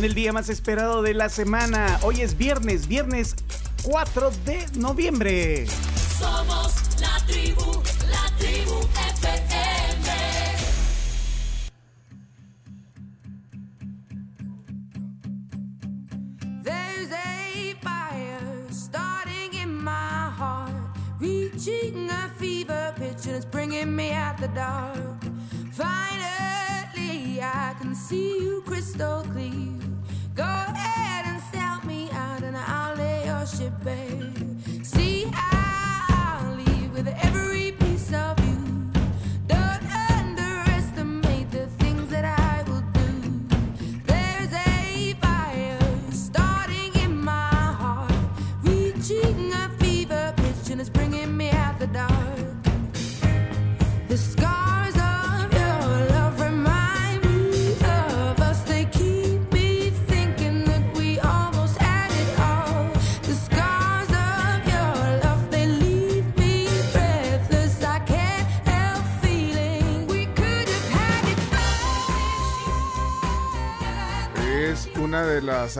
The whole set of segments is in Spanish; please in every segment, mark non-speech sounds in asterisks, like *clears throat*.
En el día más esperado de la semana, hoy es viernes, viernes 4 de noviembre.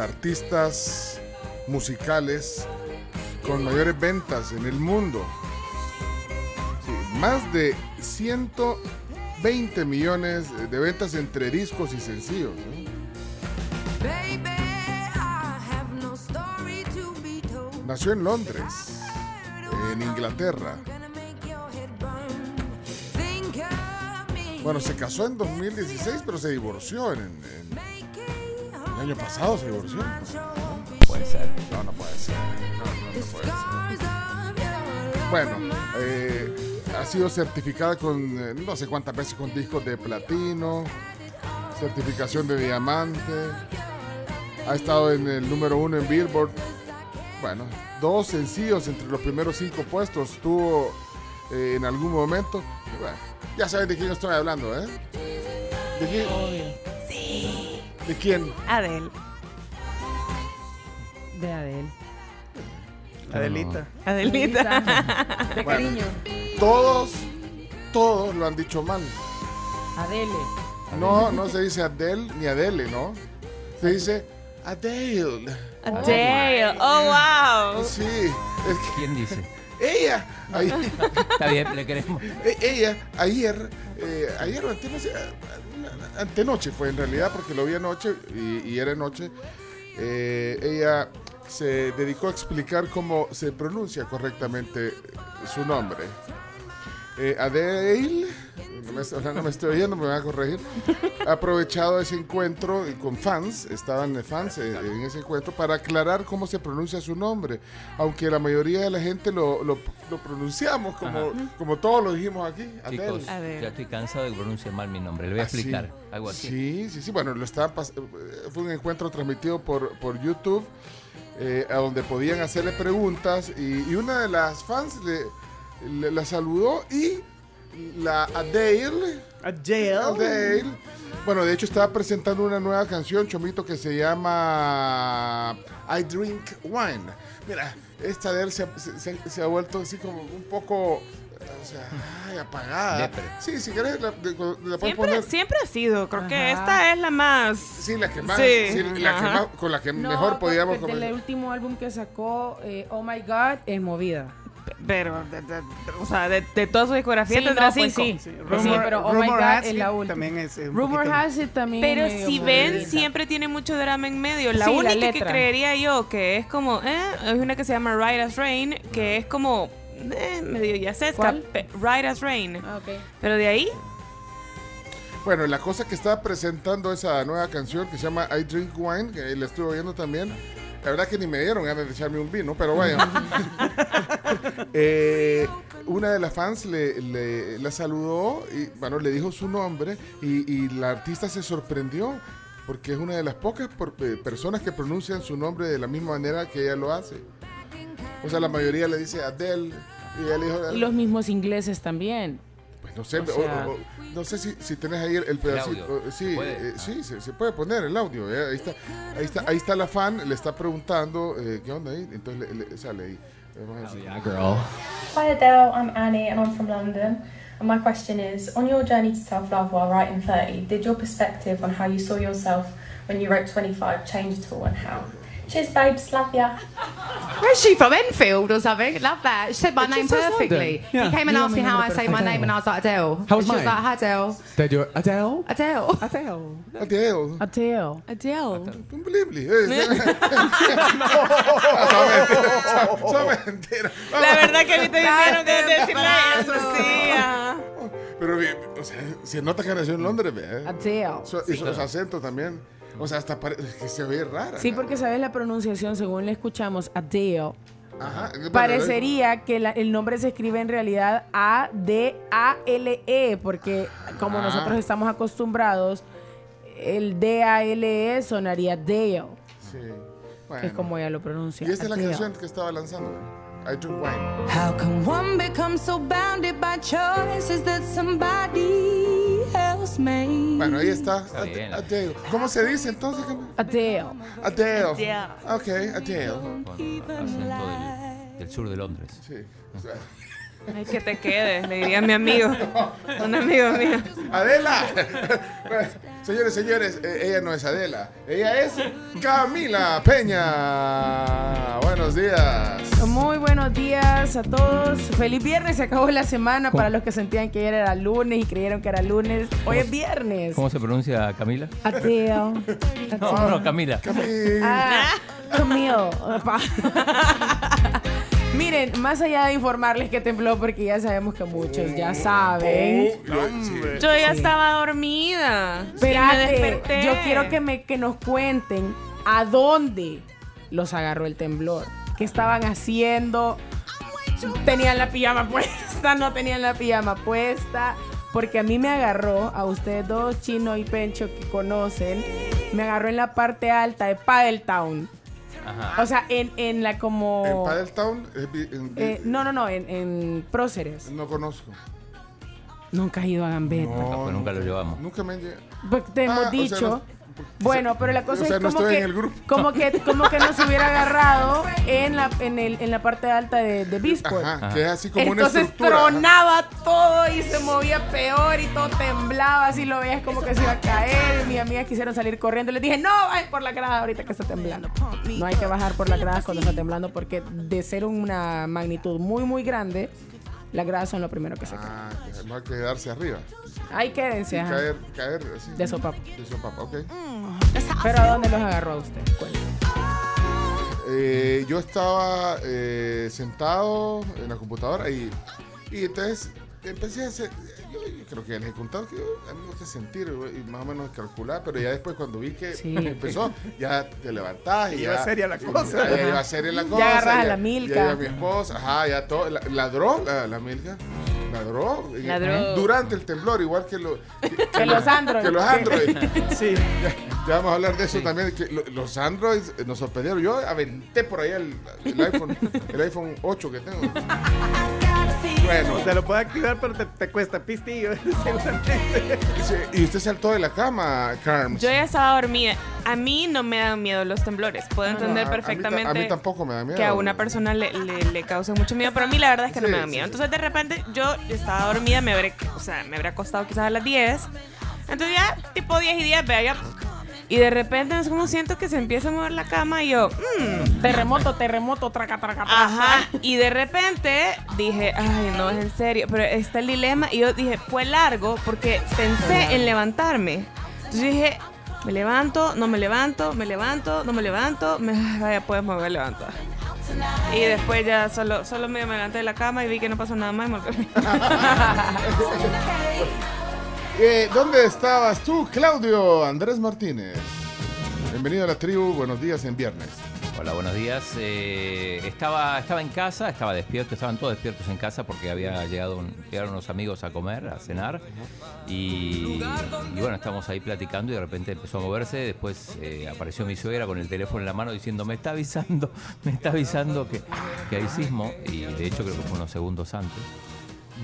Artistas musicales con mayores ventas en el mundo. Sí, más de 120 millones de ventas entre discos y sencillos. ¿eh? Nació en Londres, en Inglaterra. Bueno, se casó en 2016, pero se divorció en, en- el año pasado. Se divorció. Puede ser. No, no puede ser. No, no, no puede ser. Bueno, eh, ha sido certificada con eh, no sé cuántas veces con discos de platino, certificación de diamante, ha estado en el número uno en Billboard. Bueno, dos sencillos entre los primeros cinco puestos tuvo eh, en algún momento. Bueno, ya saben de quién estoy hablando, ¿eh? ¿De quién? ¿De quién? Adele. De Adele. Adelita. Adelita. *laughs* De Bueno. cariño. Todos, todos lo han dicho mal. Adele. No, no se dice Adele ni Adele, ¿no? Se dice Adele. Adele. Oh, wow. Sí, es que ¿Quién dice? ella, Está bien, le queremos. e- ella, ayer, eh, ayer o antenoche fue en realidad porque lo vi anoche y, y era noche. eh, ella se dedicó a explicar cómo se pronuncia correctamente su nombre. Eh, Adele, no me, no me estoy oyendo, me van a corregir. Ha aprovechado ese encuentro y con fans, estaban fans eh, en ese encuentro, para aclarar cómo se pronuncia su nombre. Aunque la mayoría de la gente lo, lo- lo pronunciamos como, como todos lo dijimos aquí. Adele. Chicos, Adele. ya estoy cansado de pronunciar mal mi nombre. Le voy a Ah, sí. explicar algo así. Sí, sí, sí. Bueno, lo estaban pas- eh, fue un encuentro transmitido por, por YouTube, eh, a donde podían hacerle preguntas y, y una de las fans le, le- la saludó y la Adele, Adele. Adele, bueno, de hecho estaba presentando una nueva canción, Chomito, que se llama I Drink Wine. Mira, esta Adele se, ha- se- se- se ha vuelto así como un poco, o sea, ay, apagada. Depre. Sí, si querés la, la puedes Siempre, poner. siempre ha sido. Creo que esta es la más. Sí, la que más, Sí, sí, la que más- con la que No, mejor podíamos. El último álbum que sacó, eh, Oh My God, es movida. Pero, de- de- o sea, de, de toda su discografía Sí, tendrá no, pues cinco. sí. Sí, sí, pero Oh My Rumor God Has es It la última. También es eh, Rumor poquito- Has It también. Pero si ven, siempre tiene mucho drama en medio. La Sí, la única que creería yo que es como, eh, es una que se llama Ride as Rain, que es como, eh, medio ya se. Ride as Rain. Ah. Pero de ahí, Bueno, la cosa que estaba presentando esa nueva canción que se llama I Drink Wine, que la estuve oyendo también. La verdad que ni me dieron ganas de echarme un vino, pero vaya. *laughs* Eh, una de las fans le, le- la saludó y bueno, le dijo su nombre y, y la artista se sorprendió porque es una de las pocas por- eh, personas que pronuncian su nombre de la misma manera que ella lo hace. O sea, la mayoría le dice Adele y ella le dijo... Y los mismos ingleses también. Pues no sé, o o- sea- o- no sé si, si tenés ahí el, el pedacito. audio. o- sí, ¿Puede? eh, sí, se, se puede poner el audio. eh, Ahí está, ahí está, ahí está la fan, le está preguntando eh, qué onda ahí. Entonces le, le- sale ahí. Vamos a ver si- Hi Adele, I'm Annie and I'm from London. And my question is On your journey to self love while writing 30, did your perspective on how you saw yourself when you wrote 25 change at all and how? Cheers, babes. Love ya. *laughs* Where's she from? Enfield or something? Love that. She said my It's name perfectly. Yeah. He came and You asked me how I say number my name, and I was like Adele. How was and she was like, Hi Adele. Did you Adele? Adele. Adele. Adele. Ateo. Adele. Unbelievable. *laughs* Eh, Son mentiras, son- son mentiras. La verdad que a mí también me dieron ganas de decirle eso, sí. ajá. Pero, bien, o sea, se nota que nació en Londres, ¿ve? Ateo. Su- Y sus acentos también. O sea, hasta parece que se ve rara. Sí, porque sabes la pronunciación, según le escuchamos, Adeo. Ajá. Bueno, Parecería que la- el nombre se escribe en realidad A-D-A-L-E, porque como Ah. nosotros estamos acostumbrados, el D-A-L-E E sonaría Dale, Sí. que es Bueno. como ella lo pronuncia. Y esta es la Adele. canción que estaba lanzando. I drink wine. How can one become so bounded by choices that somebody? Bueno, ahí está. Bien. Adele. ¿Cómo se dice entonces? Adele. Adele. Adele. Ok, Adele. Con acento del, del sur de Londres. Sí. o sea, Ay, que te quedes, le diría a mi amigo. Un amigo mío. Adela. *laughs* señores, señores, eh, ella no es Adela. Ella es Camila Peña. Buenos días. Muy buenos días a todos. Feliz viernes, se acabó la semana para los que sentían que ayer era lunes y creyeron que era lunes. Hoy es viernes. ¿Cómo se pronuncia Camila? Adele. *laughs* No, no, Camila. Camila. Ah, Camille. *laughs* Miren, más allá de informarles que tembló, porque ya sabemos que muchos ya saben. Oh, sí. Yo ya estaba dormida. Sí, Espérate, desperté. yo quiero que, me, que nos cuenten a dónde los agarró el temblor. ¿Qué estaban haciendo? ¿Tenían la pijama *laughs* puesta? ¿No tenían la pijama puesta? Porque a mí me agarró, a ustedes dos, Chino y Pencho, que conocen, me agarró en la parte alta de Paddletown. Ajá. O sea, en, en la como... En Paddletown, Eh, no, no, no, en, en Próceres. no conozco. Nunca has ido a Gambetta. No, pues nunca lo llevamos. Nunca me han llegado. Porque te Ah, hemos o sea, dicho. no- bueno, pero la cosa o sea, es no como que, en el grupo. como que *laughs* como que nos hubiera agarrado en la en, el, en la parte alta de, de Beastport. Ajá, Ajá. que es así como una Entonces ajá. tronaba todo y se movía peor y todo temblaba, así lo veías como que se iba a caer. Mis amigas quisieron salir corriendo y les dije, no, vayan por la grada ahorita que está temblando. No hay que bajar por la grada cuando está temblando porque de ser una magnitud muy, muy grande, las gradas son lo primero que se caen. Ah, que no hay que quedarse arriba. Ahí quédense, Y caer, caer así. De sopapo. De sopapo, ok. Pero ¿a dónde los agarró usted? Eh, yo estaba eh, sentado en la computadora y, y entonces empecé a hacer. Yo, yo creo que ya les he contado que yo, a mí me gusta sentir y más o menos calcular, pero ya después cuando vi que Sí. *laughs* empezó, ya te levantás y Iba ya. seria la y cosa. Ya, ya iba seria la cosa. agarras a ya- la Milka. Ya iba mi esposa, ajá, ya todo. la- ladró la, la Milka. Ladró. y- Ladró. Durante el temblor, igual que, lo- que, *laughs* Que los Android. Que los Android. *laughs* Sí. Ya, ya vamos a hablar de eso también. Que lo- los Androids eh, nos sorprendieron. Yo aventé por ahí el, el iPhone, el iPhone 8 que tengo. Bueno, Se lo puede activar, pero te, te cuesta pistillo. *laughs* seguramente. y usted saltó de la cama, Carms. Yo ya estaba dormida. A mí no me dan miedo los temblores. Puedo No, entender a- a mí ta- perfectamente A mí, tampoco me da miedo. que a una persona le, le, le cause mucho miedo, pero a mí la verdad es que no me da miedo. sí. Entonces de repente yo estaba dormida, me habré, o sea, me habría acostado quizás a las 10. Entonces ya tipo 10 y 10, vea, ya. Y de repente es como siento que se empieza a mover la cama y yo, mmm, Terremoto, terremoto, traca, traca, traca. Ajá. Y de repente dije, ay, no, es en serio. Pero está el dilema. Y yo dije, fue largo porque pensé en levantarme. Entonces dije, me levanto, no me levanto, me levanto, no me levanto. Me, ay, vaya, pues me voy a levantar. Y después ya solo, solo me, me levanté de la cama y vi que no pasó nada más y me volví. *laughs* *laughs* Eh, ¿Dónde estabas tú, Claudio Andrés Martínez? Bienvenido a la tribu. Buenos días en viernes. Hola, buenos días. Eh, estaba, estaba en casa, estaba despierto, estaban todos despiertos en casa porque había llegado unos amigos a comer, a cenar. Y, bueno, estábamos ahí platicando y de repente empezó a moverse. Después eh, apareció mi suegra con el teléfono en la mano diciendo, me está avisando, *laughs* me está avisando que hay sismo. Y de hecho creo que fue unos segundos antes.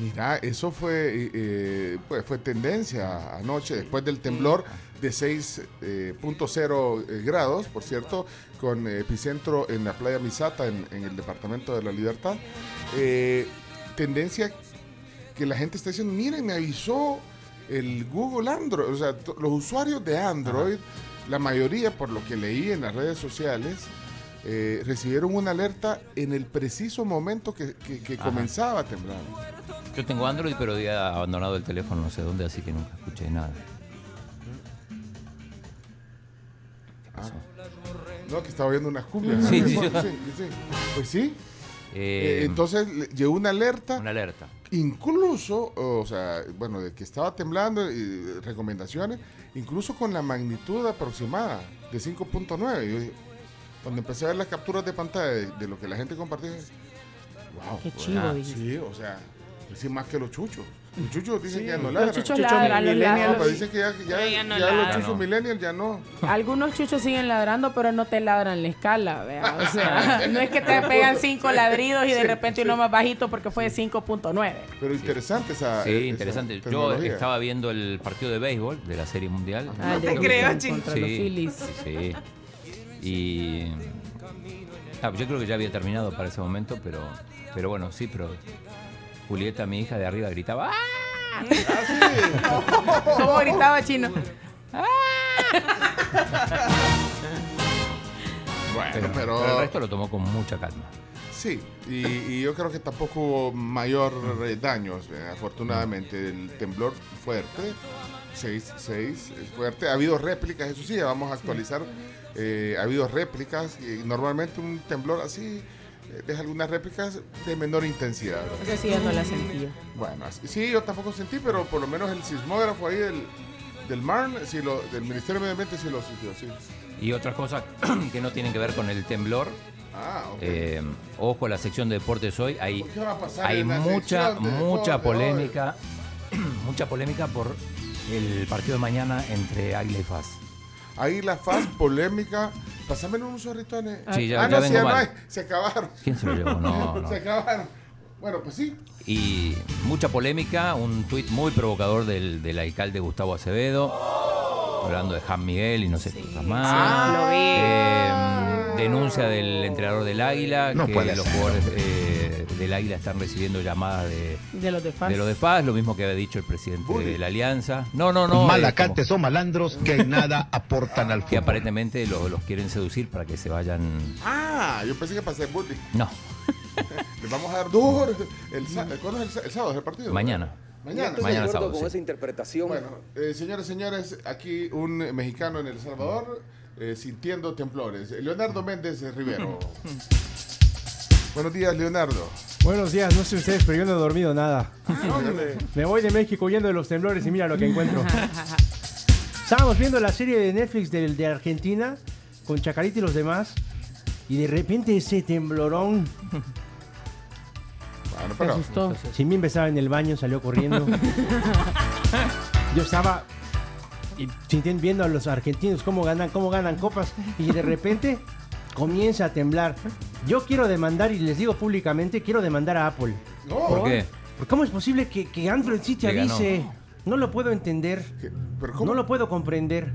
Mira, eso fue, eh, pues fue tendencia anoche, después del temblor de 6.0 eh, grados, por cierto, con eh, epicentro en la playa Misata, en, en el departamento de la Libertad. Eh, tendencia que la gente está diciendo, miren, me avisó el Google Android, o sea, los usuarios de Android, la mayoría, por lo que leí en las redes sociales, eh, recibieron una alerta en el preciso momento que, que- que Ajá. comenzaba a temblar. Yo tengo Android, pero había abandonado el teléfono no sé dónde, así que nunca escuché nada. No, que estaba viendo unas cumbias. Sí, sí, sí. Pues sí. Eh, Eh, entonces le- llegó una alerta, Una alerta. incluso, o sea, bueno, de que estaba temblando y recomendaciones, incluso con la magnitud aproximada de 5.9. Yo dije, Cuando empecé a ver las capturas de pantalla de, de lo que la gente compartía, wow. Qué pues, chivo, dijiste. Sí, o sea, pues sí, más que los chuchos. Los chuchos dicen que ya no Los ladran. chuchos ladran, los No, ladran. pero dicen que ya, ya, No, ya no ya los chuchos No. millennials ya no. Algunos chuchos siguen ladrando, pero no te ladran la escala, vea. O sea, *laughs* no es que te pegan cinco ladridos y de Sí, repente sí. uno más bajito porque fue de 5.9. Pero interesante esa. Sí, esa interesante. Yo estaba viendo el partido de béisbol de la Serie Mundial. Ah, No te creo, los Sí, sí. Y. ah, yo creo que ya había terminado para ese momento, pero. Pero bueno, sí, pero. Julieta, mi hija de arriba, gritaba. ¡Ah! *laughs* ¿Cómo gritaba chino? Bueno, Pero, pero, pero el resto lo tomó con mucha calma. sí, y, y yo creo que tampoco hubo mayor eh, daños, eh, afortunadamente. El temblor fuerte, 6, 6, es fuerte. Ha habido réplicas, eso sí, ya vamos a actualizar. eh, ha habido réplicas, y normalmente un temblor así eh, deja algunas réplicas de menor intensidad. Esa sí ya no la sentí. Bueno, así- sí, yo tampoco sentí, pero por lo menos el sismógrafo ahí del, del MARN, sí lo, del Ministerio de Medio Ambiente, sí lo sintió, sí. Y otras cosas *clears throat* que no tienen que ver con el temblor. Ah, ok. Eh, ojo, la sección de deportes hoy. Hay, ¿Qué va a hay mucha, mucha polémica. *clears throat* mucha polémica por el partido de mañana entre Águila y FAS. Ahí la faz polémica. Pásame unos zorritones. Sí, ya- ah, ya no, vengo sí, ya no hay. Se acabaron. ¿Quién se lo llevó? No, *laughs* no. Se acabaron. Bueno, pues sí. Y mucha polémica, un tuit muy provocador del, del alcalde Gustavo Acevedo, hablando de Juan Miguel y no sé qué cosas más. Ah, lo vi. Eh, denuncia del entrenador del Águila, No que puede los ser. jugadores eh, del Águila están recibiendo llamadas de, De los de fans. de lo de Paz, lo mismo que había dicho el presidente de la Alianza. No, no, no. eh, Malacantes como o malandros que nada aportan al que fútbol. aparentemente lo- los quieren seducir para que se vayan. Ah, yo pensé que pasé bullying. No, *laughs* Les vamos a dar duro. El, ¿Cuándo es el, sábado es el partido? mañana. Mañana. Mañana sábado, con sí. esa interpretación. Bueno, eh, señores, señores, aquí un mexicano en El Salvador eh, sintiendo temblores. Leonardo Méndez Rivero. *laughs* Buenos días, Leonardo. Buenos días, no sé ustedes, pero yo no he dormido nada. Me voy de México huyendo de los temblores y mira lo que encuentro. *laughs* Estábamos viendo la serie de Netflix del- de, Argentina con Chacarita y los demás y de repente ese temblorón. Bueno, Se pero asustó. Simimbe estaba en el baño, salió corriendo. *laughs* Yo estaba sintiendo viendo a los argentinos cómo ganan, cómo ganan copas y de repente comienza a temblar. Yo quiero demandar y les digo públicamente, quiero demandar a Apple. no. ¿Por qué? ¿Cómo es posible que, que Android sí te Le ganó. avise? No lo puedo entender. ¿Qué? ¿Pero cómo, No lo puedo comprender.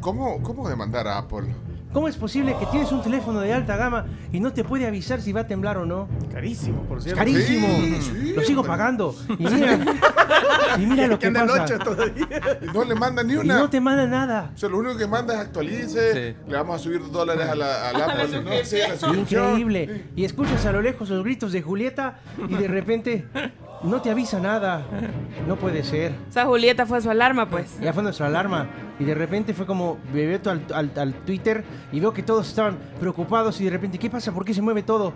¿cómo, cómo demandar a Apple? ¿Cómo es posible que tienes un teléfono de alta gama y no te puede avisar si va a temblar o no? Carísimo, por cierto. carísimo. Sí, sí, lo sigo hombre. pagando. Y mira, y mira lo que pasa. 8 todavía. Y no le manda ni Y una. no te manda nada. O sea, lo único que manda es actualice, Sí. le vamos a subir dólares a la. ¿no? A la suscripción. Increíble. Y escuchas a lo lejos los gritos de Julieta y de repente no te avisa nada. No puede ser. O sea, Julieta fue su alarma, pues. Ya fue nuestra alarma. Y de repente fue como, me meto al, al- al Twitter y veo que todos estaban preocupados y de repente, ¿qué pasa? ¿Por qué se mueve todo?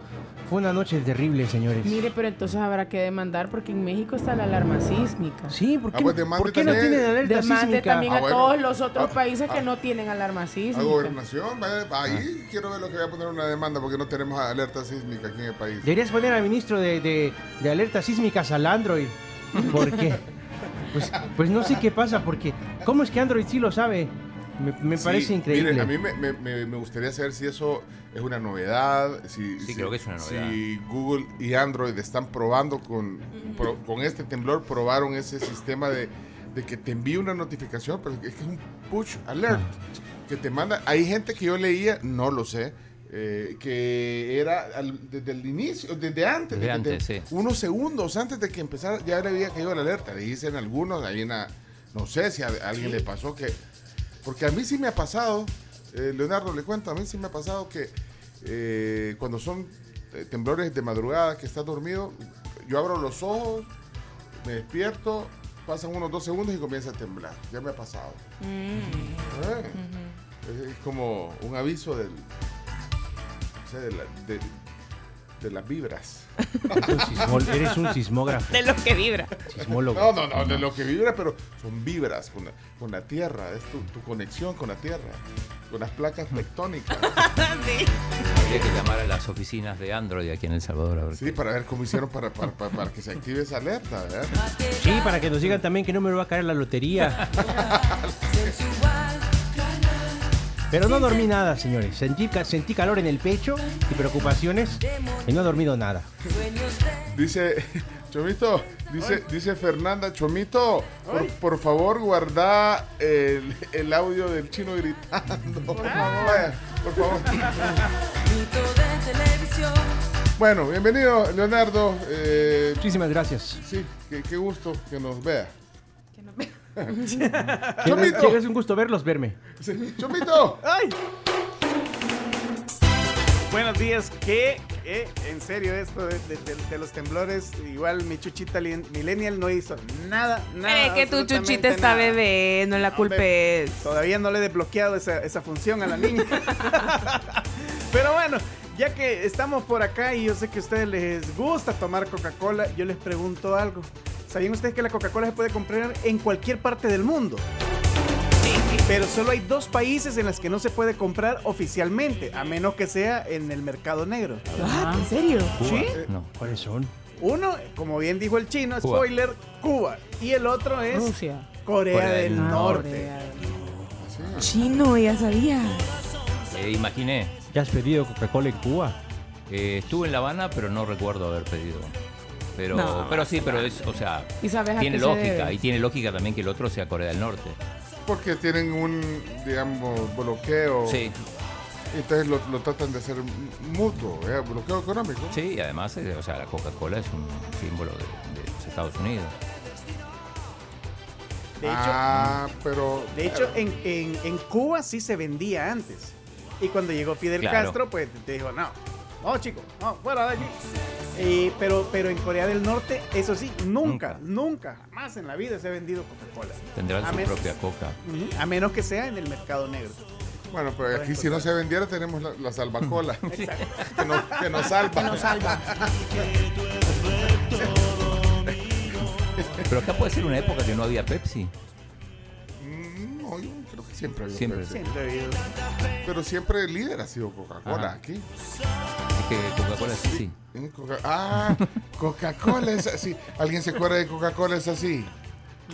Fue una noche terrible, señores. Mire, pero entonces habrá que demandar porque en México está la alarma sísmica. Sí, ¿por Ah, qué, pues demande ¿por qué no también. tienen alerta Demande sísmica? también Ah, a bueno. todos los otros Ah, países que ah. no tienen alarma A sísmica. gobernación, vaya, ahí quiero ver lo que voy a poner una demanda porque no tenemos alerta sísmica aquí en el país. Deberías poner al ministro de, de, de alertas sísmicas al Android. Porque, pues, pues no sé qué pasa, porque ¿cómo es que Android sí lo sabe? Me, me Sí, parece increíble. miren, a mí me, me- me- gustaría saber si eso es una novedad. Si, Sí, si- creo que es una novedad. Si Google y Android están probando con, pro- con este temblor, probaron ese sistema de, de que te envía una notificación, pero es que es un push alert. Que te manda. Hay gente que yo leía, no lo sé. eh, que era al- desde el inicio, desde antes, Desde desde antes, sí. unos segundos antes de que empezara, ya le había caído la alerta. Le dicen algunos, ahí en la- no sé si a, a alguien le pasó que, porque a mí sí me ha pasado, eh, Leonardo le cuento, a mí sí me ha pasado que eh, cuando son eh, temblores de madrugada, que estás dormido, yo abro los ojos, me despierto, pasan unos dos segundos y comienza a temblar. Ya me ha pasado. Eh, es, es como un aviso del, no sé, de, la- de- de las vibras. Eres un, sismol- eres un sismógrafo, De lo que vibra. sismólogo. No, no, no, de lo que vibra, pero son vibras con la, con la tierra, es tu, tu conexión con la tierra, con las placas tectónicas. *laughs* Habría que llamar a las oficinas de Android aquí en El Salvador. A ver Sí, para ver cómo hicieron para, para, para- para que se active esa alerta, ¿verdad? Sí, para que nos digan también que no me va a caer la lotería. *laughs* Pero no dormí nada, señores. Sentí, ca- sentí calor en el pecho y preocupaciones y no he dormido nada. Dice, *laughs* Chomito, dice, dice Fernanda, Chomito, por, por favor guarda el, el audio del chino gritando. Por favor. por favor. Bueno, bienvenido, Leonardo. Eh, Muchísimas gracias. sí, qué, qué gusto que nos vea. Que *laughs* Chomito. es un gusto verlos, verme. Sí, Chomito. ¡Ay! Buenos días, ¿qué? ¿Qué? En serio, esto de, de- de- de los temblores, igual mi chuchita millennial no hizo nada, nada. Eh, que tu chuchita está nada. bebé, no la Hombre, culpes. Todavía no le he desbloqueado esa, esa función a la niña. *laughs* Pero bueno, ya que estamos por acá y yo sé que a ustedes les gusta tomar Coca-Cola, yo les pregunto algo. ¿Sabían ustedes que la Coca-Cola se puede comprar en cualquier parte del mundo? Pero solo hay dos países en los que no se puede comprar oficialmente, a menos que sea en el mercado negro. Ah, ¿En serio? Cuba. ¿Sí? No. ¿Cuáles son? Uno, como bien dijo el chino, Cuba. spoiler, Cuba. Y el otro es Rusia. Corea, Corea del del Norte. Chino, ya sabía. Eh, imaginé. ¿Ya has pedido Coca-Cola en Cuba? Eh, estuve en La Habana, pero no recuerdo haber pedido. Pero, No, pero sí, pero es, o sea, ¿Y sabes a tiene se lógica. Y tiene lógica también que el otro sea Corea del Norte. Porque tienen un, digamos, bloqueo. Sí, Entonces lo, lo tratan de hacer mutuo, ¿eh? bloqueo económico. sí, y además, eh, o sea, la Coca-Cola es un símbolo de, de los Estados Unidos. De hecho, ah, pero. De hecho, en, en- en Cuba sí se vendía antes. Y cuando llegó Fidel Claro. Castro, pues te dijo, no, no, chico, no, fuera de allí. Eh, pero, pero en Corea del Norte, eso sí, nunca, nunca, jamás en la vida se ha vendido Coca-Cola. Tendrán A su menos- propia Coca. A menos que sea en el mercado negro. Bueno, pero aquí si no se vendiera tenemos la, la salvacola. *laughs* que, nos, que nos salva. Nos salva. Pero acá puede ser una época que no había Pepsi. Mm, No, yo que siempre ha habido Siempre. Pepsi. Siempre ha habido. Pero siempre el líder ha sido Coca-Cola aquí. Es que Coca-Cola es así. Coca- ah, *laughs* Coca-Cola es así. ¿Alguien se acuerda de Coca-Cola es así?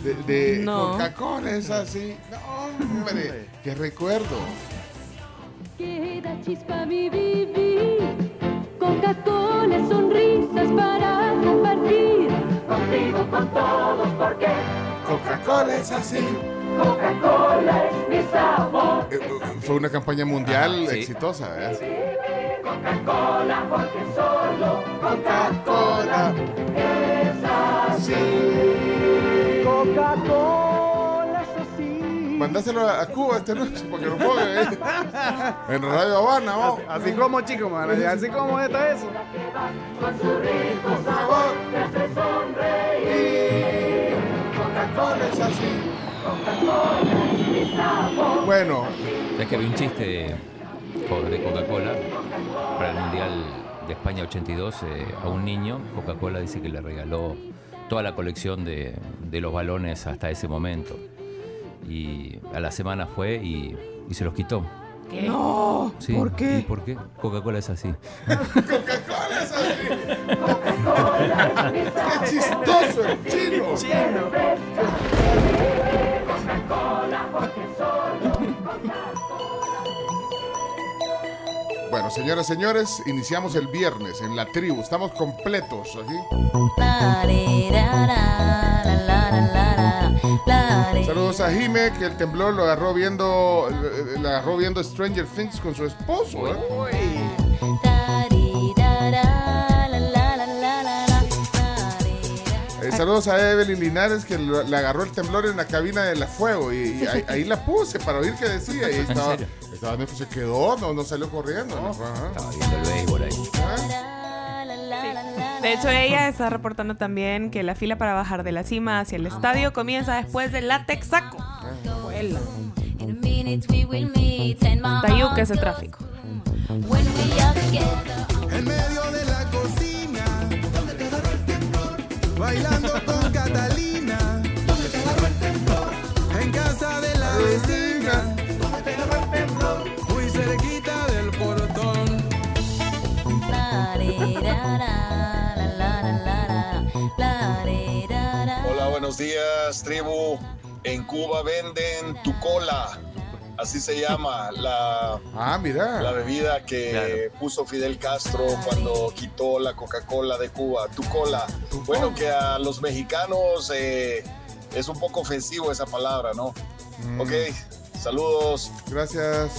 De, de No. Coca-Cola es así. No, hombre, qué recuerdo. Queda chispa mi vivir. Coca-Cola, sonrisas para compartir. Contigo, con todos, porque Coca-Cola es así. Coca-Cola es mi sabor. Eh, eh, fue una campaña mundial Ajá, sí. exitosa. ¿eh? Coca-Cola, porque solo Coca-Cola es así. Coca-Cola es así. Mandáselo a Cuba esta noche porque lo pongan ¿eh? *laughs* en Radio Habana. vamos. Así como, chicos, man, así como está eso. Con su Por favor. te hace sonreír. Coca-Cola es así. Bueno, Es que vi un chiste de Coca-Cola para el Mundial de España 82 eh, a un niño. Coca-Cola dice que le regaló toda la colección de, de los balones hasta ese momento. Y a la semana fue y, y se los quitó. No, Sí, ¿por qué? ¿Y por qué? Coca-Cola es así. qué chistoso el chino. Bueno, señoras, señores, iniciamos el viernes en la tribu. Estamos completos aquí. Saludos a Jime, que el temblor lo agarró viendo, eh, lo agarró viendo Stranger Things con su esposo. ¿eh? Eh, saludos a Evelyn Linares, que lo- le agarró el temblor en la cabina de la fuego. Y, y ahí, ahí la puse para oír qué decía. Y ahí estaba, serio? estaba se quedó, no, no salió corriendo. ¿no? Ajá. Estaba viendo el béisbol ahí. De hecho, ella está reportando también que la fila para bajar de la cima hacia el estadio comienza después del Latexaco. Tayuca ese tráfico. En medio de la cocina, bailando con Catalina, en casa de la vecina, muy cerquita buenos días, tribu. En Cuba venden tu cola. Así se llama la, Ah, mira. la bebida que puso Fidel Castro cuando quitó la Coca-Cola de Cuba. Tu cola. Bueno, que a los mexicanos eh, es un poco ofensivo esa palabra, ¿no? Ok, saludos. Gracias.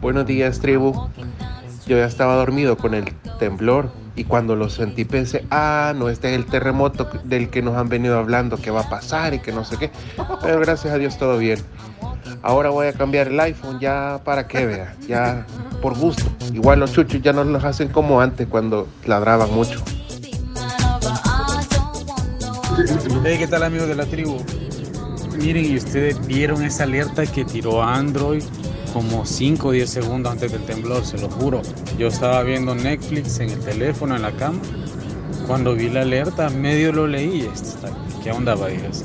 Buenos días, tribu. Yo ya estaba dormido con el temblor y cuando lo sentí pensé, ah, no, este es el terremoto del que nos han venido hablando que va a pasar y que no sé qué. Pero gracias a Dios todo bien. Ahora voy a cambiar el iPhone ya para que vea, ya por gusto. Igual los chuchos ya no los hacen como antes cuando ladraban mucho. Hey, ¿qué tal amigos de la tribu? Miren, y ustedes vieron esa alerta que tiró Android como 5 o 10 segundos antes del temblor, se lo juro. Yo estaba viendo Netflix en el teléfono, en la cama. Cuando vi la alerta, medio lo leí. está- ¿Qué onda, vayas?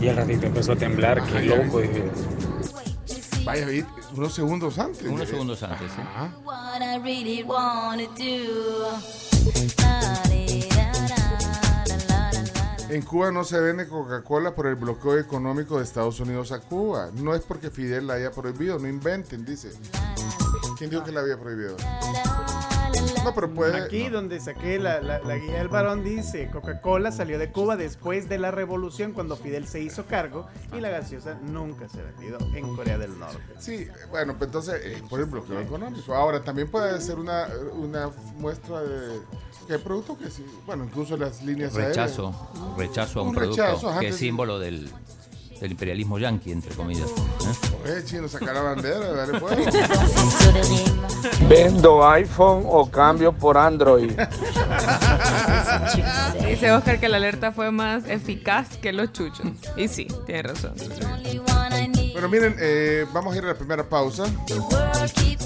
Y al ratito empezó a temblar, qué Ay, loco. Dije, Vaya, vi unos segundos antes. Unos segundos antes, ¿sí? En Cuba no se vende Coca-Cola por el bloqueo económico de Estados Unidos a Cuba. No es porque Fidel la haya prohibido, no inventen, dice. ¿Quién dijo que la había prohibido? No, pero puede. Aquí donde saqué la, la- la guía del varón dice, Coca-Cola salió de Cuba después de la revolución cuando Fidel se hizo cargo y la gaseosa nunca se vendió en Corea del Norte. Sí, bueno, pues entonces eh, por el bloqueo económico. Ahora, también puede ser una, una muestra de que hay productos que sí, bueno, incluso las líneas Rechazo, aéreas. rechazo a un, Un producto rechazo, que es símbolo del, del imperialismo yanqui, entre comillas. ¿eh? Eh, chino, sacar la bandera, dale *laughs* fuego. ¿Vendo iPhone o cambio por Android? Dice Oscar que la alerta fue más eficaz que los chuchos. Y sí, tiene razón. Bueno, miren, eh, vamos a ir a la primera pausa.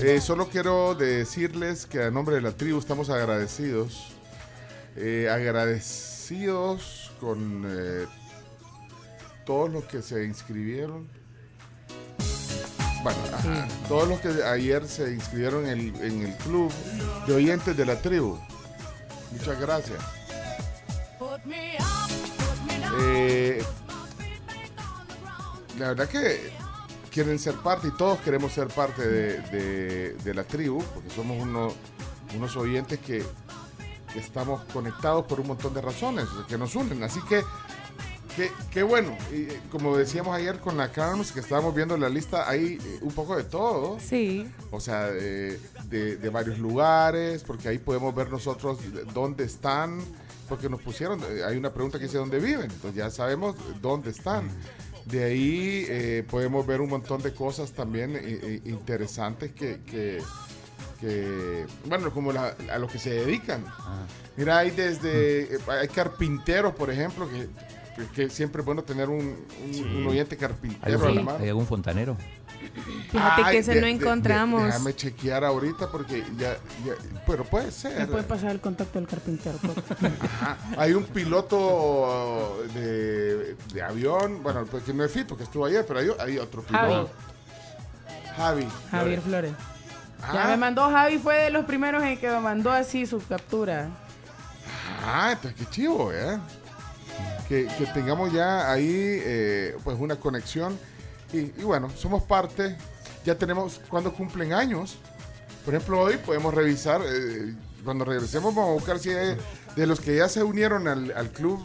Eh, solo quiero decirles que a nombre de la tribu estamos agradecidos. eh, agradecidos con eh, todos los que se inscribieron. Bueno, ajá, todos los que ayer se inscribieron en el, en el club de oyentes de la tribu. Muchas gracias. Eh, la verdad que quieren ser parte y todos queremos ser parte de, de- de la tribu, porque somos uno- unos oyentes que estamos conectados por un montón de razones que nos unen. Así que, que, que bueno, y, eh, como decíamos ayer con la Carms, que estábamos viendo la lista, hay eh, un poco de todo. Sí. O sea, de, de- de varios lugares, porque ahí podemos ver nosotros dónde están, porque nos pusieron, eh, hay una pregunta que dice dónde viven, entonces ya sabemos dónde están. De ahí eh, podemos ver un montón de cosas también eh, interesantes que, que, que, bueno, como la- a los que se dedican. Mira, hay desde, hay carpinteros, por ejemplo, que, que- que siempre es bueno tener un, un- un oyente ¿Hay carpintero a la mano. hay algún fontanero? Fíjate Ay, que ese de- no de- de- encontramos. déjame chequear ahorita porque ya, ya- pero puede ser. ¿Me puede pasar el contacto del carpintero? Ajá. Hay un piloto de, de avión, bueno, pues que no es Fito, que estuvo ayer, pero hay, hay otro Javi. piloto. Javi. Javier Flores. Ya me mandó Javi, fue de los primeros en que me mandó así su captura. Ah, entonces qué chivo, ¿eh? Que, que tengamos ya ahí eh, pues una conexión. Y, y bueno, somos parte, ya tenemos cuando cumplen años. Por ejemplo, hoy podemos revisar, eh, cuando regresemos vamos a buscar si hay de los que ya se unieron al, al club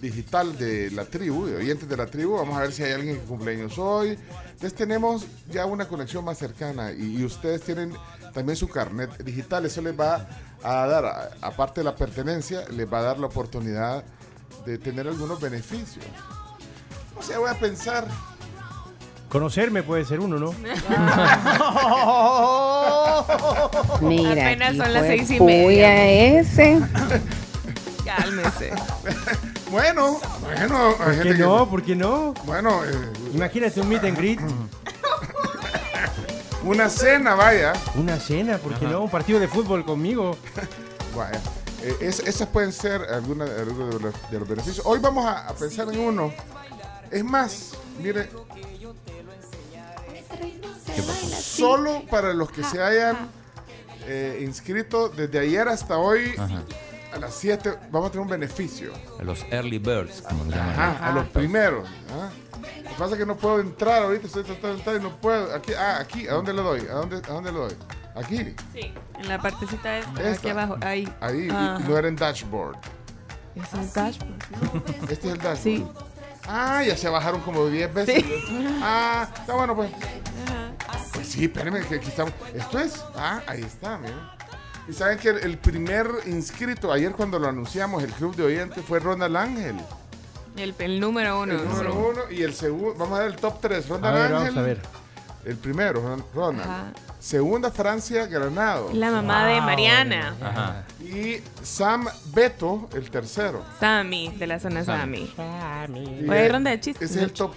digital de la tribu, de oyentes de la tribu, vamos a ver si hay alguien que cumple años hoy. Entonces tenemos ya una conexión más cercana y, y ustedes tienen también su carnet digital, eso les va a dar, aparte de la pertenencia, les va a dar la oportunidad de tener algunos beneficios. O sea, voy a pensar. Conocerme puede ser uno, ¿no? *laughs* *laughs* Mira, Apenas son las seis y media. ese. *laughs* Cálmese. Bueno, bueno, ¿Por qué que- no? ¿Por qué no? Bueno, eh, Imagínate un meet and greet. una cena, vaya. Una cena, ¿por qué Ajá. no? Un partido de fútbol conmigo. Vaya. Eh, es- esas pueden ser algunas algunos de los, de los beneficios. Hoy vamos a, a pensar en uno. Es más, mire, solo para los que se hayan eh, inscrito desde ayer hasta hoy Ajá. a las 7, vamos a tener un beneficio. A los early birds, como se llaman. Ajá, a los primeros. ¿ah? Lo que pasa es que no puedo entrar ahorita, estoy tratando de entrar y no puedo. Aquí, ah, aquí, ¿a dónde le doy? ¿A dónde, a dónde le doy? Aquí. Sí, en la partecita esta, Esta. aquí abajo, ahí. Ahí, Ajá. no era en dashboard. Es el dashboard. Este es el dashboard. Sí. Ah, ya se bajaron como 10 veces. Ah, está bueno, pues. Pues sí, espérenme, que aquí estamos. Esto es. Ah, ahí está, miren. Y saben que el, primer inscrito, ayer cuando lo anunciamos, el club de oyentes, fue Ronald Ángel. El, el número uno. El número uno y el segundo. Vamos a ver el top 3. A Ronald ver, Ángel. vamos a ver. El primero, Ron- Ronald. Ajá. Segunda, Francia Granado. La mamá de Mariana. Ajá. Y Sam Beto, el tercero. Sammy, de la zona Sammy. Sammy. Y Oye, hay el- ronda de chistes. Ese es el top.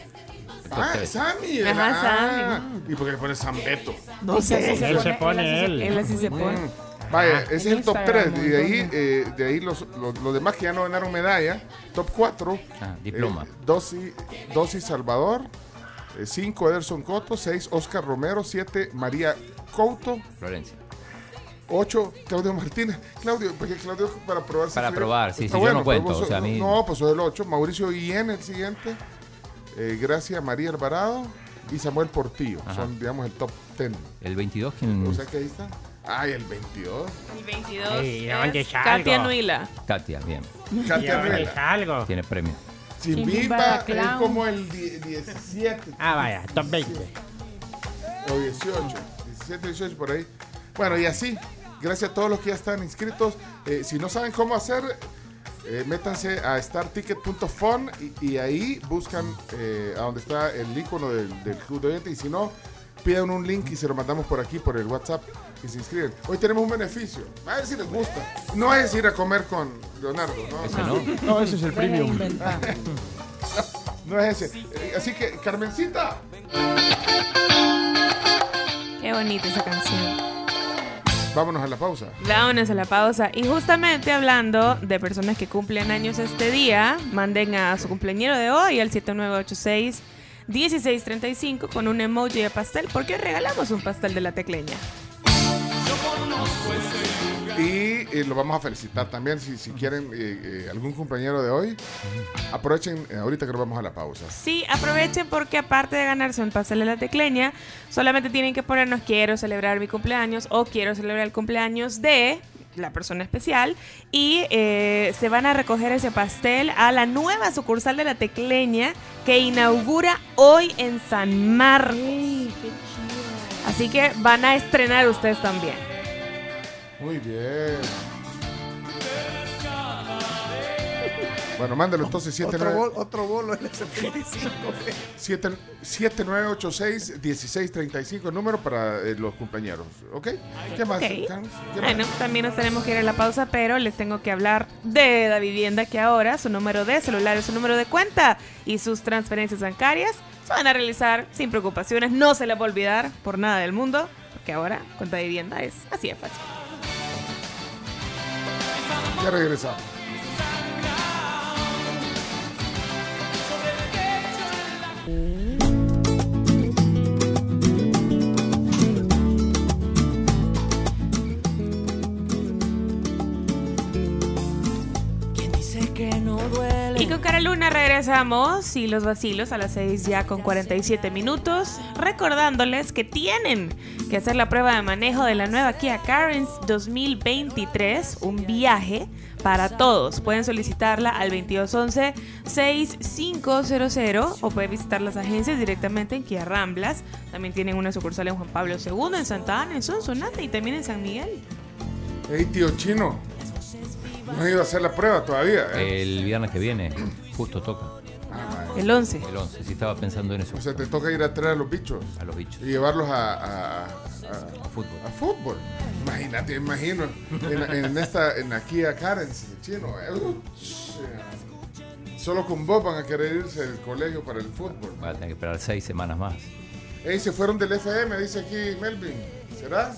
Ah. Sammy. Ajá, ah, Sammy. ¿Y por qué le pones Sam Beto? No sé. Él se pone él. Él así se pone. Mm. Vaya, Ah, ese es el top Instagram, 3. Y de ahí, eh, de ahí los, los, los demás que ya no ganaron medalla. Top 4. Ah, diploma. 12 Dosi Salvador. 5 Ederson Coto. 6 Oscar Romero. 7 María Couto. Florencia. 8 Claudio Martínez. Claudio, porque Claudio para probar. si Para soy- probar, sí, Está sí, yo no cuento, vos o sea, a mí- No, pues soy el 8. Mauricio Guillén, el siguiente. Eh, Gracia María Alvarado. Y Samuel Portillo. Ajá. Son, digamos, el top 10. El 22, ¿quién? O sea que ahí está. Ay, el 22. El 22 Ey, ¿dónde es? Katia Nuila. Katia, bien. Katia algo? Tiene premio. Chimbimba es como el die- 17 Ah, vaya, top 20. o 18. 17, 18 por ahí. Bueno, y así. Gracias a todos los que ya están inscritos. Eh, si no saben cómo hacer, eh, métanse a starticket.fun y, y ahí buscan eh, a donde está el icono del, del club de oyentes. Y si no, pidan un link y se lo mandamos por aquí, por el WhatsApp, y se inscriben. Hoy tenemos un beneficio. A ver si les gusta. No es ir a comer con Leonardo, ¿no? Ese no. No, ese es el premium. *laughs* No es ese. Eh, Así que, Carmencita. Qué bonita esa canción. Vámonos a la pausa. Vámonos a la pausa. Y justamente hablando de personas que cumplen años este día, manden a su cumpleañero de hoy al 7986 1635 con un emoji de pastel, porque regalamos un pastel de la tecleña. Y eh, lo vamos a felicitar también si, si quieren eh, eh, algún compañero de hoy. Aprovechen ahorita que nos vamos a la pausa. Sí, aprovechen porque aparte de ganarse un pastel de la tecleña, solamente tienen que ponernos quiero celebrar mi cumpleaños o quiero celebrar el cumpleaños de la persona especial y eh, se van a recoger ese pastel a la nueva sucursal de la tecleña que inaugura hoy en San Marcos. Así que van a estrenar ustedes también. Muy bien. Bueno, mándalo entonces Otro, 79 bol- otro bolo el 75. siete- 7986-1635, el número para eh, los compañeros. ¿Ok? ¿Qué más? Bueno, también nos tenemos que ir a la pausa, pero les tengo que hablar de la vivienda que ahora su número de celular, su número de cuenta y sus transferencias bancarias se van a realizar sin preocupaciones. No se les va a olvidar por nada del mundo, porque ahora cuenta de vivienda es así de fácil. Ya regresamos. Y con Cara Luna regresamos y los vacilos a las 6 ya con 47 minutos, recordándoles que tienen que hacer la prueba de manejo de la nueva Kia Carens 2023, un viaje para todos. Pueden solicitarla al 2211-6500 o pueden visitar las agencias directamente en Kia Ramblas. También tienen una sucursal en Juan Pablo II, en Santa Ana, en Sonsonate y también en San Miguel. Hey, tío chino. No he ido a hacer la prueba todavía. ¿eh? El viernes que viene, justo toca. El 11. El 11, sí estaba pensando en eso. O sea, te toca ir a traer a los bichos. A los bichos. Y llevarlos a, a, a- A fútbol. a fútbol. Imagínate, imagino. En, en esta, en aquí a Karen, chino. eh, Solo con vos van a querer irse del colegio para el fútbol. Va a tener que esperar seis semanas más. Ey, se fueron del FM, dice aquí Melvin. ¿Será?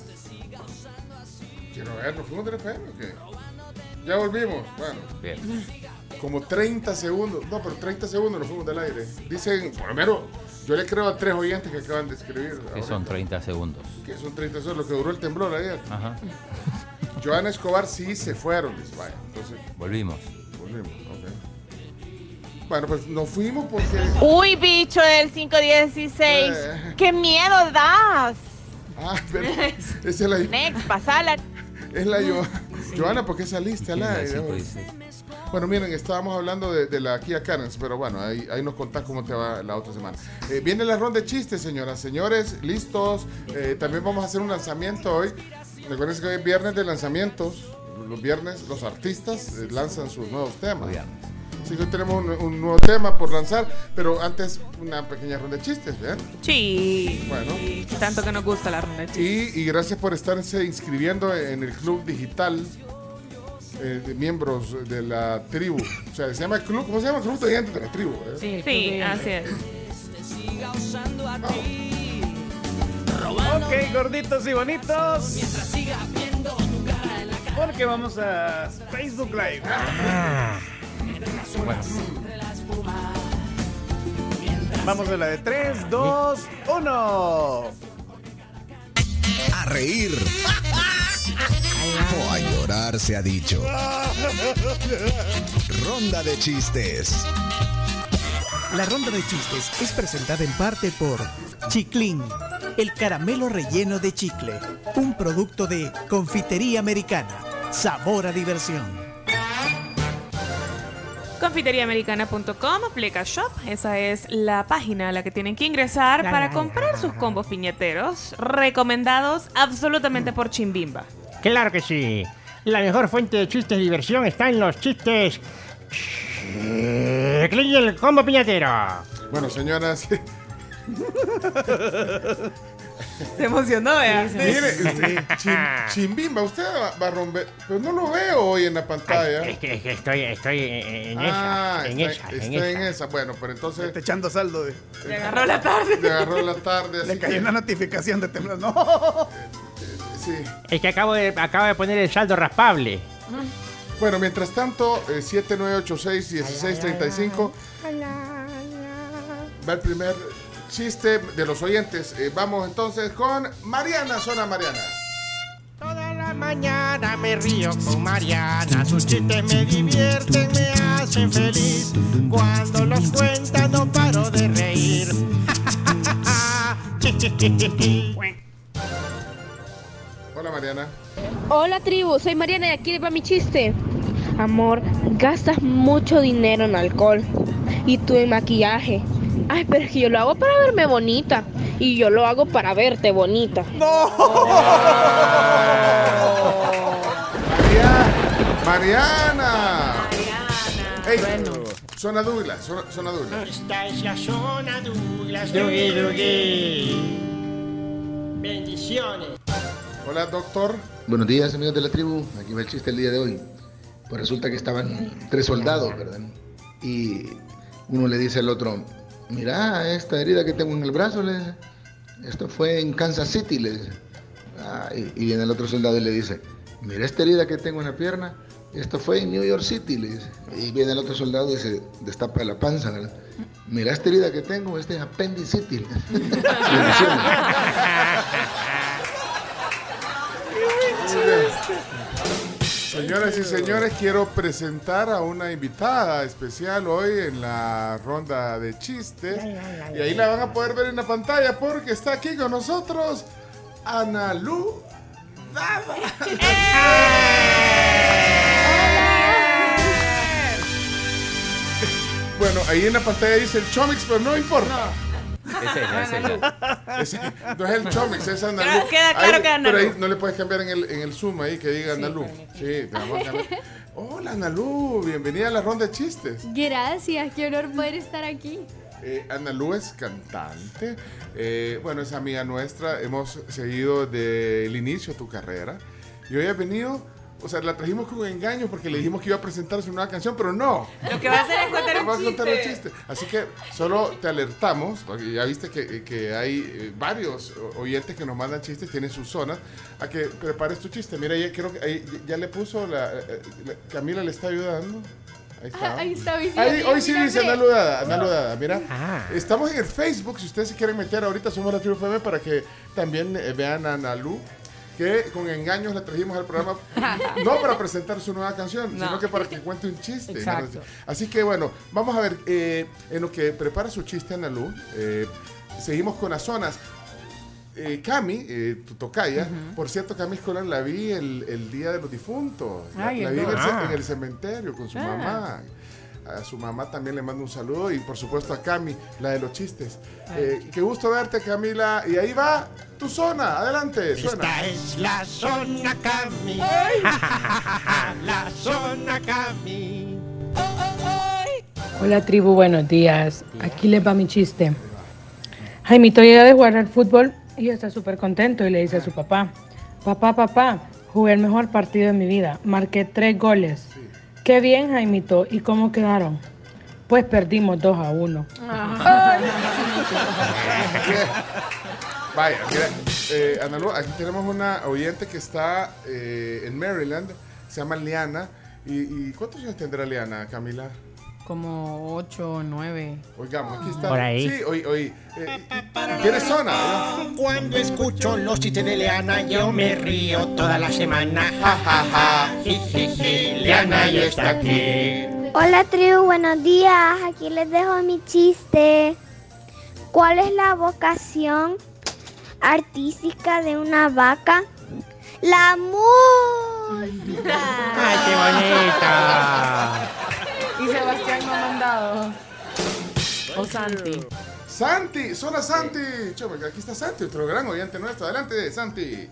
Quiero ver, ¿nos fuimos del FM o qué? Ya volvimos. Bueno, Bien. como 30 segundos. No, pero 30 segundos nos fuimos del aire. Dicen, primero, yo le creo a tres oyentes que acaban de escribir. Que son 30 segundos. Que son 30 segundos, lo que duró el temblor ayer. Ajá. *laughs* Joana Escobar sí se fueron. Dice, vaya, entonces Volvimos. volvimos. ok. Bueno, pues nos fuimos porque. Uy, bicho del 516. Eh. ¡Qué miedo das! Ah, pero esa es la, Next, pasala. Es la Jo- *laughs* Joana, ¿por qué saliste al. Bueno, miren, estábamos hablando de, de la Kia Carens, pero bueno, ahí, ahí nos contás cómo te va la otra semana. Eh, viene la ronda de chistes, señoras, señores, listos. Eh, también vamos a hacer un lanzamiento hoy. Recuerden que hoy es viernes de lanzamientos. Los viernes los artistas eh, lanzan sus nuevos temas. Así que hoy tenemos un, un nuevo tema por lanzar, pero antes una pequeña ronda de chistes, ¿verdad? Sí. Bueno. Tanto que nos gusta la ronda de chistes. Y, y gracias por estarse inscribiendo en el club digital eh, de miembros de la tribu. O sea, se llama club, ¿cómo se llama? Club de gente de la tribu. ¿eh? Sí, así es. Ok, gorditos y bonitos. Porque vamos a Facebook Live. Bueno, Vamos a la de 3, 2, 1. A reír. O a llorar se ha dicho. Ronda de chistes. La ronda de chistes es presentada en parte por Chiclín, el caramelo relleno de chicle, un producto de confitería americana. Sabor a diversión. Confiteriaamericana.com, aplica Shop. Esa es la página a la que tienen que ingresar para comprar sus combos piñateros recomendados absolutamente por Chimbimba. Claro que sí. La mejor fuente de chistes y diversión está en los chistes. Clic y el combo piñatero. Bueno, señoras, *laughs* Se emocionó, vea. mire, este, Chim- Chimbimba, usted va, va a romper, pero no lo veo hoy en la pantalla. Es que, es que estoy, estoy en ah, esa. En está, esa. está En esa. esa. Bueno, pero entonces Está echando saldo. De, Le agarró la tarde. le agarró la tarde. le cayó que- una notificación de temblor. No. sí. Es que acabo de, acabo de poner el saldo raspable. Bueno, mientras tanto, eh, 7986-1635 va el primer chiste de los oyentes. Eh, vamos entonces con Mariana, zona Mariana. Toda la mañana me río con Mariana. Sus chistes me divierten, me hacen feliz. Cuando los cuenta no paro de reír. *laughs* Hola Mariana. Hola tribu, soy Mariana y aquí le va mi chiste. Amor, gastas mucho dinero en alcohol y tú en maquillaje. Ay, pero es que yo lo hago para verme bonita y yo lo hago para verte bonita. Mariana. Ey, Bueno. zona Douglas, zona, zona Douglas. Esta es la zona Douglas. Dugui, Dugui. Bendiciones. Hola, doctor. Buenos días, amigos de la tribu. Aquí va el chiste el día de hoy. Pues resulta que estaban tres soldados, ¿verdad? Y uno le dice al otro, mira, esta herida que tengo en el brazo, le dice, esto fue en Kansas City, le dice. Ah, y, y viene el otro soldado y le dice, mira esta herida que tengo en la pierna, esto fue en New York City, le dice. Y viene el otro soldado y se destapa la panza, ¿verdad? Mira esta herida que tengo, este es Appendicity. *laughs* Señoras y señores, quiero presentar a una invitada especial hoy en la ronda de chistes. Y ahí la van a poder ver en la pantalla porque está aquí con nosotros Ana Lu Dava. Bueno, ahí en la pantalla dice el Chomix, pero no importa. Es ella, es ella. No es el Chomix, es Ana Queda- claro Ahí- que es Ana Pero ahí no le puedes cambiar en el, en el Zoom ahí que diga Ana Lu. Sí, te vamos a cambiar. Hola Ana Lu, bienvenida a la ronda de chistes. Gracias, qué honor poder estar aquí. Eh, Ana Lu es cantante. Eh, bueno, es amiga nuestra. Hemos seguido desde el inicio de tu carrera. Y hoy ha venido, o sea, la trajimos con engaño porque le dijimos que iba a presentar su nueva canción, pero no. Lo que va a hacer es contar *laughs* un Vas a contar un chiste. Así que solo te alertamos, porque ya viste que, que hay eh, varios oyentes que nos mandan chistes, tienen sus zonas, a que prepares tu chiste. Mira, ya creo que ahí ya le puso la, eh, la- Camila le está ayudando. Ahí está. Ahí está, visible. Ahí, hoy sí dice. Analudada, Analudada, mira. Estamos en el Facebook, si ustedes se quieren meter ahorita, somos la tribu FM para que también eh, vean a Analu, que con engaños la trajimos al programa, *laughs* no para presentar su nueva canción, No. sino que para que cuente un chiste. Exacto. Así que bueno, vamos a ver, eh, en lo que prepara su chiste Analu, eh, seguimos con las zonas. Eh, Cami, eh, tu tocaya, por cierto, Cami Escolar la vi el, el día de los difuntos. La, Ay, la ¿en vi en el, en cementerio con su Ah. mamá. A su mamá también le mando un saludo y por supuesto a Cami, la de los chistes. Eh, qué gusto verte, Camila. Y ahí va tu zona. Adelante, suena. Esta es la zona Cami. *laughs* la zona Cami. Hola tribu, buenos días. Aquí les va mi chiste. Jaimito llega de jugar al fútbol y está súper contento y le dice a su papá, papá, papá, jugué el mejor partido de mi vida, marqué tres goles. Qué bien Jaimito, ¿y cómo quedaron? Pues perdimos 2 a 1. *laughs* Vaya, mira, eh, Analu, aquí tenemos una oyente que está eh, en Maryland, se llama Liana. ¿Y, y cuántos años tendrá Liana, Camila? Como 8 o 9. Oigamos, aquí está. Por ahí. Sí, oí, oí. Eh, ¿Tienes zona? Cuando escucho los chistes de Leana, yo me río toda la semana. Ja, ja, ja. Leana ya está aquí. Hola tribu, buenos días. Aquí les dejo mi chiste. ¿Cuál es la vocación artística de una vaca? La música. ¡Ay, qué bonita! Y Sebastián me ha mandado. O Santi. Santi, zona Santi. Chome, aquí está Santi, otro gran oyente nuestro. Adelante, Santi.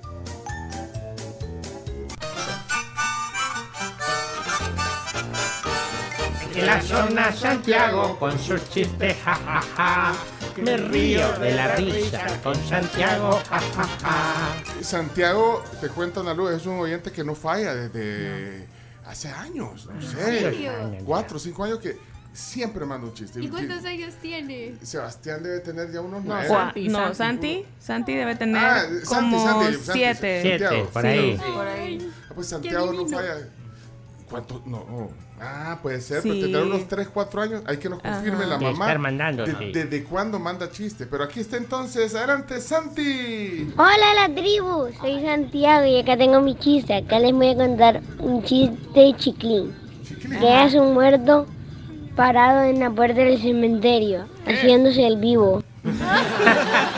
En la zona Santiago con sus chistes, ja, ja, ja. Me río de la risa con Santiago, ja, ja, ja. Santiago, te cuento, Analu, es un oyente que no falla desde hace años, no sé, serio? cuatro o cinco años que siempre manda un chiste. ¿Y cuántos años tiene? Sebastián debe tener ya unos No, nueve. Santi, no, Santi, Santi debe tener Ah, Santi, como Santi, Santi, siete. Santiago. por ahí. Sí. Por ahí. Ah, pues Santiago no falla. ¿Cuánto? No. no. Ah, puede ser, Sí. pero tendrá unos 3, 4 años. Hay que nos confirme Ajá. la De mamá. estar mandando, de- sí. ¿Desde cuándo manda chiste? Pero aquí está entonces. Adelante, Santi. Hola la tribu, soy Santiago y acá tengo mi chiste. Acá les voy a contar un chiste chiclín. Que es un muerto parado en la puerta del cementerio, haciéndose el vivo. *laughs*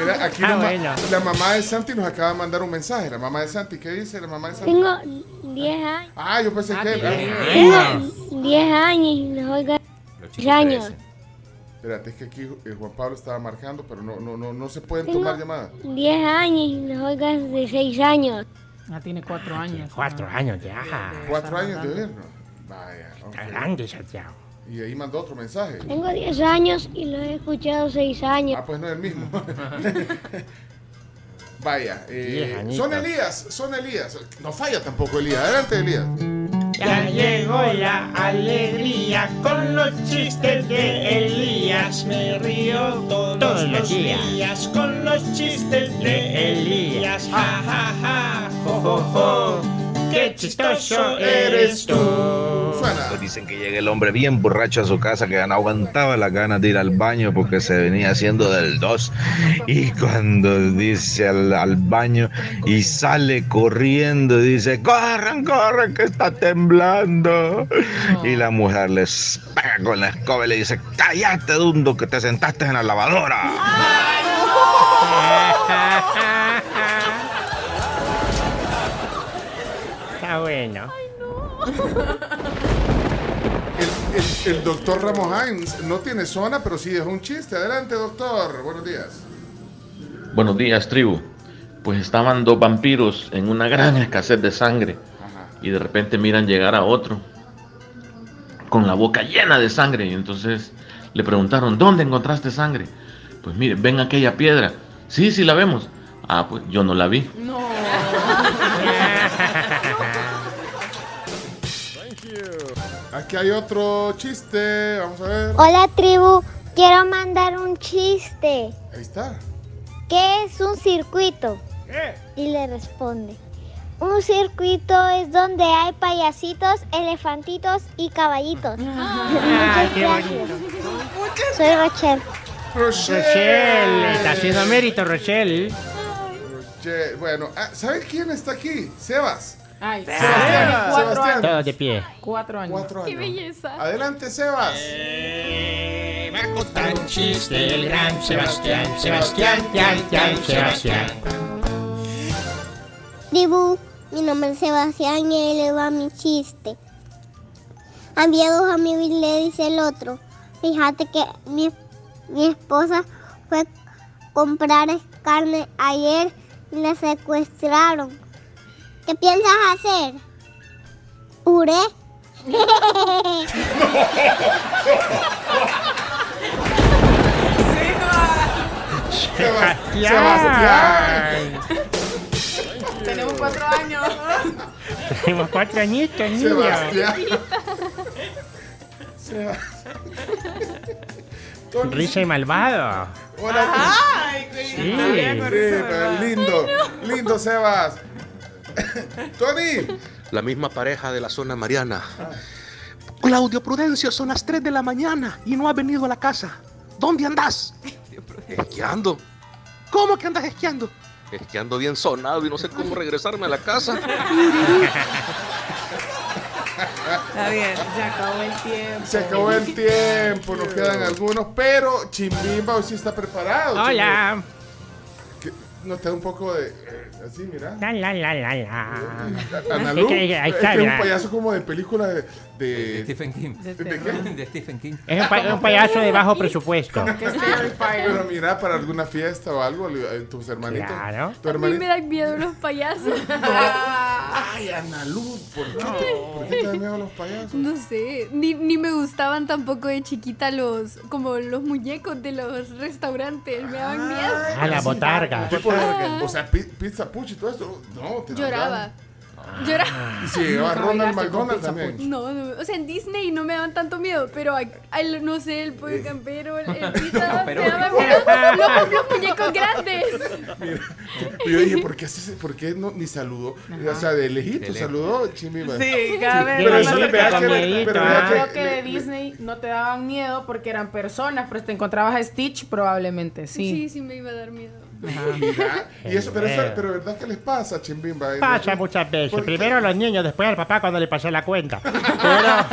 Mira, aquí Ah, la, bueno. la mamá de Santi nos acaba de mandar un mensaje. La mamá de Santi, ¿qué dice la mamá de Santi? Tengo 10 años. Ah, yo pensé que. Tengo 10 años y les oigo 10 años. Espérate, es que aquí eh, Juan Pablo estaba marcando, pero no, no, no, no se pueden Tengo- tomar llamadas. 10 años y les oigo de 6 años. Ah, tiene 4 años. Cuatro años ya. Cuatro años de gobierno. Vaya, ok. Está grande, Santiago. Y ahí mandó otro mensaje. Tengo 10 años y lo he escuchado 6 años. Ah, pues no es el mismo. *laughs* Vaya, eh, son Elías, son Elías. No falla tampoco Elías. Adelante, Elías. Ya llegó la alegría con los chistes de Elías. Me río todos, los días. con los chistes de Elías. Ja, ja, ja, jo, jo, jo. Qué chistoso eres tú. Suena. Dicen que llega el hombre bien borracho a su casa que ya no aguantaba las ganas de ir al baño porque se venía haciendo del 2. Y cuando dice al, al baño y sale corriendo, dice, corran, corran, que está temblando. Y la mujer les pega con la escoba y le dice, cállate, dundo, que te sentaste en la lavadora. Está *laughs* bueno. El, el- el doctor Ramos Hines no tiene zona, pero sí es un chiste. Adelante, doctor. Buenos días. Buenos días, tribu. Pues estaban dos vampiros en una gran escasez de sangre y de repente miran llegar a otro con la boca llena de sangre y entonces le preguntaron, ¿dónde encontraste sangre? Pues mire, ven aquella piedra. Sí, sí la vemos. Ah, pues yo no la vi. Aquí hay otro chiste. Vamos a ver. Hola tribu, quiero mandar un chiste. Ahí está. ¿Qué es un circuito? Y le responde. Un circuito es donde hay payasitos, elefantitos y caballitos. Muchas qué gracias. Soy Rochelle. Rochelle, está haciendo mérito, Rochelle. Che, bueno, ah, ¿sabes quién está aquí? Sebas. Ay, Sebastián. cuatro Sebastián. años. Todo de pie. Cuatro años. Cuatro ¡Qué años. belleza! Adelante, Sebas. Va a contar un chiste el gran Sebastián, Sebastián, Tian, Tian, Sebastián. Tribu, mi nombre es Sebastián y ahí le va mi chiste. Había dos amigos y le dice el otro. Fíjate que mi, mi esposa fue a comprar carne ayer y la secuestraron. ¿Qué piensas hacer? ¿Puré? Sebastián. Tenemos cuatro años. Tenemos cuatro añitos, niño. Sebastián. Sebas. Tony. Risa y malvado. Hola. Ay, Sí. Sí, lindo, lindo Sebas. *laughs* Tony. La misma pareja de la zona Mariana. Claudio Prudencio, son las 3 de la mañana y no has venido a la casa. ¿Dónde andas? Esquiando. ¿Cómo que andas esquiando? Esquiando bien sonado y no sé cómo regresarme a la casa. Está bien, se acabó el tiempo. Se acabó el tiempo, nos quedan algunos, pero Chimbimba hoy sí está preparado. Hola. Chimbimba. Que- Nos da un poco de. Así, mira. La, la, la, la, la. Analu. Es que- ahí es está, que es mira. un payaso como de película de. de- Stephen King. ¿De qué? De Stephen King. Es un, pa- un payaso de bajo presupuesto. *laughs* Pero mira, para alguna fiesta o algo, eh, tus hermanitos. Claro. Tu A mí me dan miedo los payasos. *laughs* Ay, Analu, ¿por qué, te, ¿por qué te dan miedo a los payasos? No sé, ni, ni me gustaban tampoco de chiquita los, como los muñecos de los restaurantes, me daban miedo. A la botarga. O sea, pi- pizza puch y todo esto. No, te Lloraba. ganas. Lloraba. Y si llegaba Nunca *laughs* Ronald McDonald también. No, no, o sea, en Disney no me daban tanto miedo, pero al- no sé, el pollo campero, el, el *laughs* pizza, me daban miedo. Los, los muñecos grandes. Y yo dije, ¿por qué, hace- por qué no, ni saludó? O sea, de lejito saludó Chimbimba. Sí, cada vez Pero vea que, Comidito, pero ah. Creo que, de le- Disney no te daban miedo porque eran personas, pero te encontrabas a Stitch, probablemente Sí, sí. sí, me iba a dar miedo. Y eso, pero, eso, pero ¿verdad que les pasa, Chimbimba? Pasa muchas veces. Primero a los niños, después al papá cuando le pasé la cuenta. Pero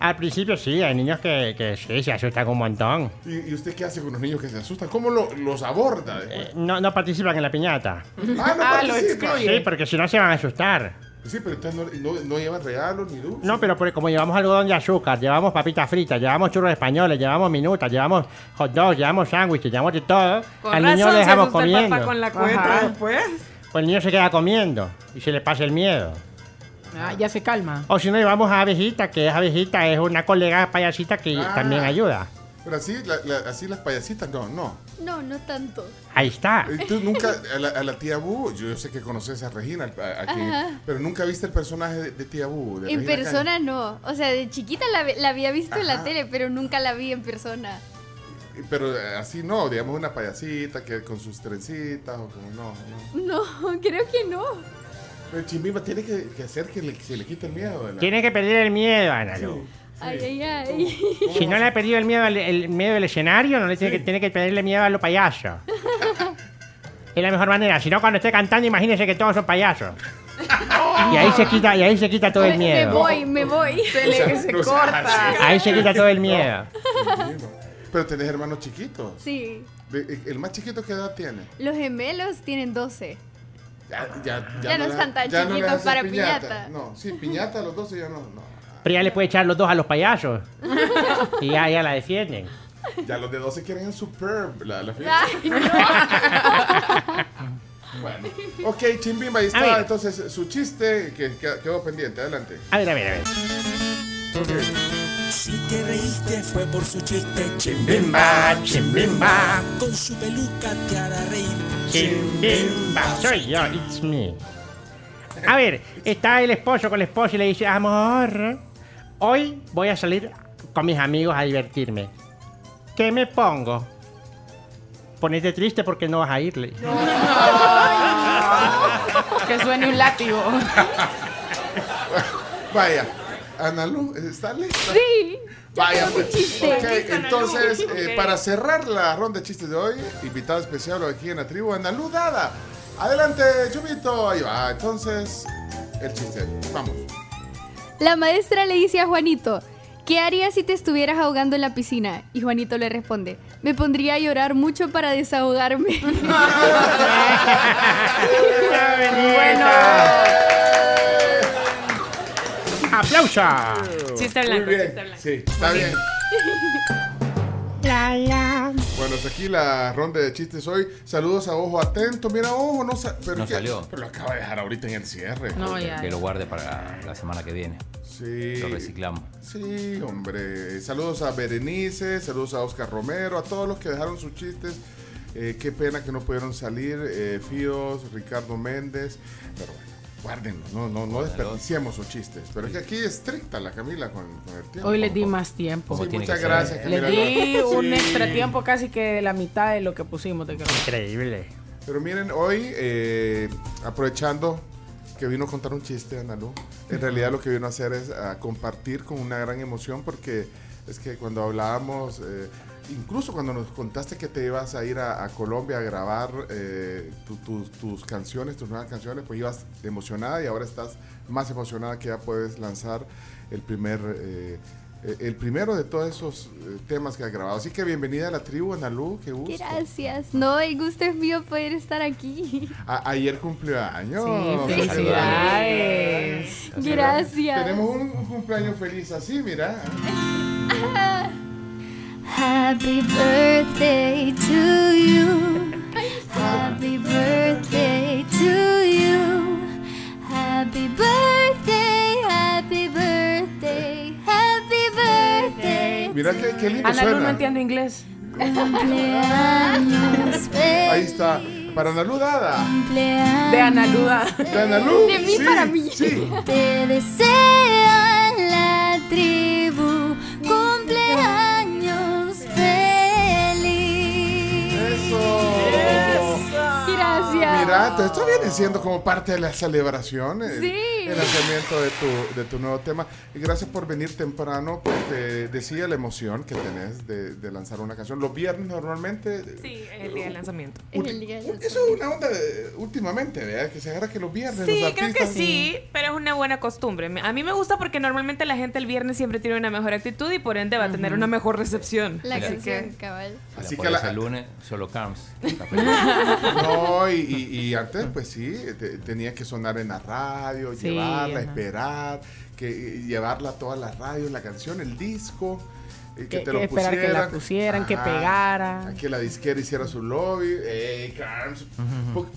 al principio sí, hay niños que, que sí, se asustan un montón. ¿Y, y usted qué hace con los niños que se asustan? ¿Cómo lo- los aborda? Eh, No, no participan en la piñata. Ah, no Ah, lo excluye. Sí, porque si no se van a asustar. Sí, pero entonces no, no, no llevan regalos ni dulces. No, pero por- como llevamos algodón de azúcar, llevamos papitas fritas, llevamos churros españoles, llevamos minutas, llevamos hot dogs, llevamos sándwiches, llevamos de todo, Con al niño le dejamos comiendo. papá con la cuenta después. Pues el niño se queda comiendo y se le pasa el miedo. Ah, ya se calma. O si no, llevamos a Abejita, que es Abejita, es una colega payasita que Ah. también ayuda. Pero así, la- la- así las payasitas, no, no. No, no tanto. Ahí está. Eh, Tú nunca, a la, a la tía Bu, yo, yo sé que conoces a Regina, a- a quien- Ajá. pero nunca viste el personaje de, de tía Bu. de En Regina persona no. O sea, de chiquita la, había visto en la Ajá. tele, pero nunca la vi en persona. Pero eh, así no, digamos una payasita que con sus trencitas o como no. no. No, *laughs* creo que no. Pero Chimbimba tiene que, que hacer que le- se le quite el miedo. la- Tiene que perder el miedo, Ana Lu. Ay, ay, ay. *laughs* Si no le ha perdido el miedo al el miedo del escenario, no le tiene que, tiene que perderle miedo a los payasos. es la mejor manera. Si no, cuando esté cantando, imagínese que todos son payasos. *laughs* Y ahí se quita, y ahí se quita todo el Me miedo. voy, me voy. *laughs* Sea, no seas así. Ahí se quita todo el miedo. Pero tenés hermanos chiquitos. Sí. De- ¿El más chiquito qué edad tiene? Los gemelos tienen 12. Ya, ya, Ya no le- están tan ya no le chiquitos haces para piñata. No, sí, piñata a los 12 ya no. no. Pero ya le puede echar los dos a los payasos. *laughs* Y ya, ya la defienden. Ya los de 12 quieren el superb, la, la fiesta. Ay, no. *laughs* Bueno, ok, Chimbimba, ahí está. Entonces, su chiste que, que- quedó pendiente. Adelante. A ver, a ver, a ver. Si te reíste fue por su chiste. Chimbimba, chimbimba. Con su peluca te hará reír. Chimbimba, soy yo, it's me. A ver, está el esposo con la esposa y le dice, amor, hoy voy a salir con mis amigos a divertirme. ¿Qué me pongo? Ponete triste porque no vas a irle. *laughs* Que suene un látigo. *laughs* Vaya, Analu, ¿está lista? Sí. Vaya, pues. Ok, entonces, eh, para cerrar la ronda de chistes de hoy, invitado especial aquí en la tribu, Analu Dada. Adelante, Chumito. Ahí va. Entonces, el chiste. Vamos. La maestra le dice a Juanito, ¿qué harías si te estuvieras ahogando en la piscina? Y Juanito le responde, me pondría a llorar mucho para desahogarme. *laughs* bueno. Muy blanco, bien. chiste blanco. Sí, está bien. *laughs* Bueno, hasta aquí la ronda de chistes hoy. Saludos a Ojo Atento. Mira, Ojo, no, sa- pero No salió. Pero lo acaba de dejar ahorita en el cierre. Que lo guarde para la semana que viene. Sí. Lo reciclamos. Sí, hombre. Saludos a Berenice, saludos a Oscar Romero, a todos los que dejaron sus chistes. Eh, qué pena que no pudieron salir. Eh, Fíos, Ricardo Méndez. Pero bueno, guárdenlos, no, no, no desperdiciemos sus chistes. Pero es que aquí es estricta la Camila con, con el tiempo. Hoy les di más tiempo. Sí, muchas gracias, Camila. Les di Sí. un extra tiempo casi que la mitad de lo que pusimos. De Increíble. Pero miren, hoy, eh, aprovechando que vino a contar un chiste, Analu, en realidad lo que vino a hacer es a compartir con una gran emoción porque es que cuando hablábamos, eh, incluso cuando nos contaste que te ibas a ir a, a Colombia a grabar eh, tu- tu- tus canciones, tus nuevas canciones, pues ibas emocionada y ahora estás más emocionada que ya puedes lanzar el primer... eh, eh, el primero de todos esos eh, temas que has grabado. Así que bienvenida a la tribu, Analu, qué gusto. Gracias. No, el gusto es mío poder estar aquí. *laughs* A- ayer cumplió años. Sí, felicidades. Gracias. Tenemos un, un cumpleaños feliz así, mira. *laughs* Happy birthday to you. Happy birthday to you. Happy birthday, happy birthday, happy birthday. Mira qué, qué lindo Ana Lu no suena. entiendo inglés. Cumpleaños Ahí está. Para Analu Dada. De Ana Luda. De Analu. De mí sí, para mí. Sí. Te desea la tribu cumpleaños Mira, esto viene siendo como parte de la celebración. El, Sí. el lanzamiento de tu, de tu nuevo tema. Y gracias por venir temprano porque decía la emoción que tenés de, de lanzar una canción. Los viernes normalmente. Sí, es el día del lanzamiento. Eso es una onda de- últimamente, ¿verdad? Que se agarra que los viernes Sí, los creo que sí, pero es una buena costumbre. A mí me gusta porque normalmente la gente el viernes siempre tiene una mejor actitud y por ende va a tener una mejor recepción. La Así canción, que- cabal. Así que que la- el lunes solo Carms. *laughs* No, y, y- y antes, pues sí, te- tenía que sonar en la radio, Sí, llevarla, ajá. esperar, que y llevarla a todas las radios, la canción, el disco. y que, Que- te que lo esperar que pusieran. la pusieran, que pegara. Que la disquera hiciera su lobby. Ey, Carms,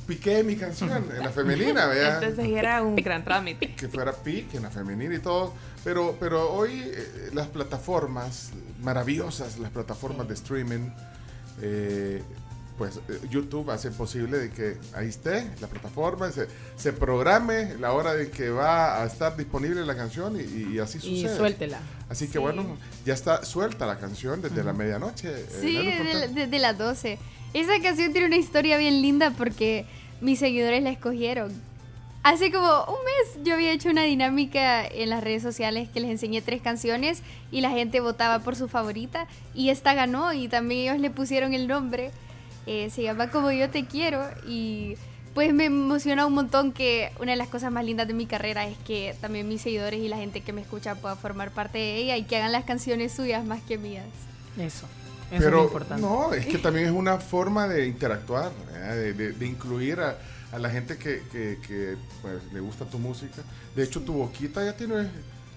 piqué mi canción en la femenina, vea. Entonces era un gran trámite. que fuera pique en la femenina y todo. Pero, pero hoy eh, las plataformas maravillosas, las plataformas de streaming, eh, pues eh, YouTube hace posible de que ahí esté la plataforma, se, se programe la hora de que va a estar disponible la canción y, y así Y sucede. suéltela. Así que Sí. bueno, ya está suelta la canción desde la medianoche. eh, Sí, Nalu, desde, la- desde las 12. Esa canción tiene una historia bien linda porque mis seguidores la escogieron. Hace como un mes yo había hecho una dinámica en las redes sociales que les enseñé tres canciones y la gente votaba por su favorita y esta ganó y también ellos le pusieron el nombre. Eh, se llama Como yo te quiero y pues me emociona un montón que una de las cosas más lindas de mi carrera es que también mis seguidores y la gente que me escucha pueda formar parte de ella y que hagan las canciones suyas más que mías. Eso. Eso Pero es importante. no, es que también es una forma de interactuar, de, de- de incluir a, a la gente que, que- que, pues, le gusta tu música. De hecho, tu boquita ya tiene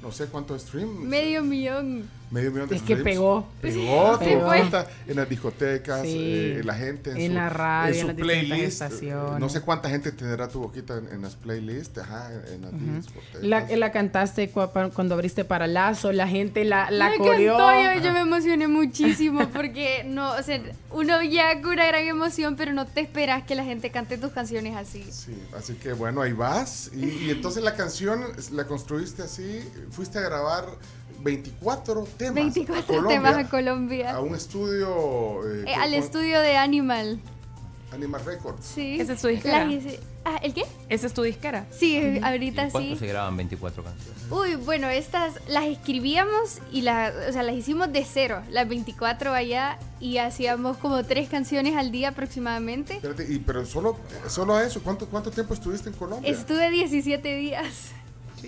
no sé cuántos streams. Medio millón. Medio millón de Es que pegó. Pegó, Sí, boquita en las discotecas, Sí. eh, la gente en, En su, la radio, en su en las playlist. estaciones. No sé cuánta gente tendrá tu boquita en, en las playlists, ajá, en las discotecas. La, la cantaste cuando abriste para Lazo, la gente la, la me coreó. encantó, yo, yo me emocioné muchísimo porque no, o sea, uno ya con una gran emoción, pero no te esperas que la gente cante tus canciones así. Sí, así que bueno, ahí vas. Y, y entonces la canción la construiste así, fuiste a grabar 24 temas. 24 a Colombia, temas a Colombia. A un estudio. eh, Eh, al con- estudio de Animal. Animal Records. Sí. Esa es tu disquera. Ah, ¿El qué? ¿Esa es tu disquera? Sí, ahorita ¿Cuánto sí. se graban 24 canciones? Uy, bueno, estas las escribíamos y las, o sea, las hicimos de cero, las 24 allá y hacíamos como tres canciones al día aproximadamente. Espérate, y, pero solo, solo a eso, ¿cuánto, ¿cuánto tiempo estuviste en Colombia? Estuve 17 días.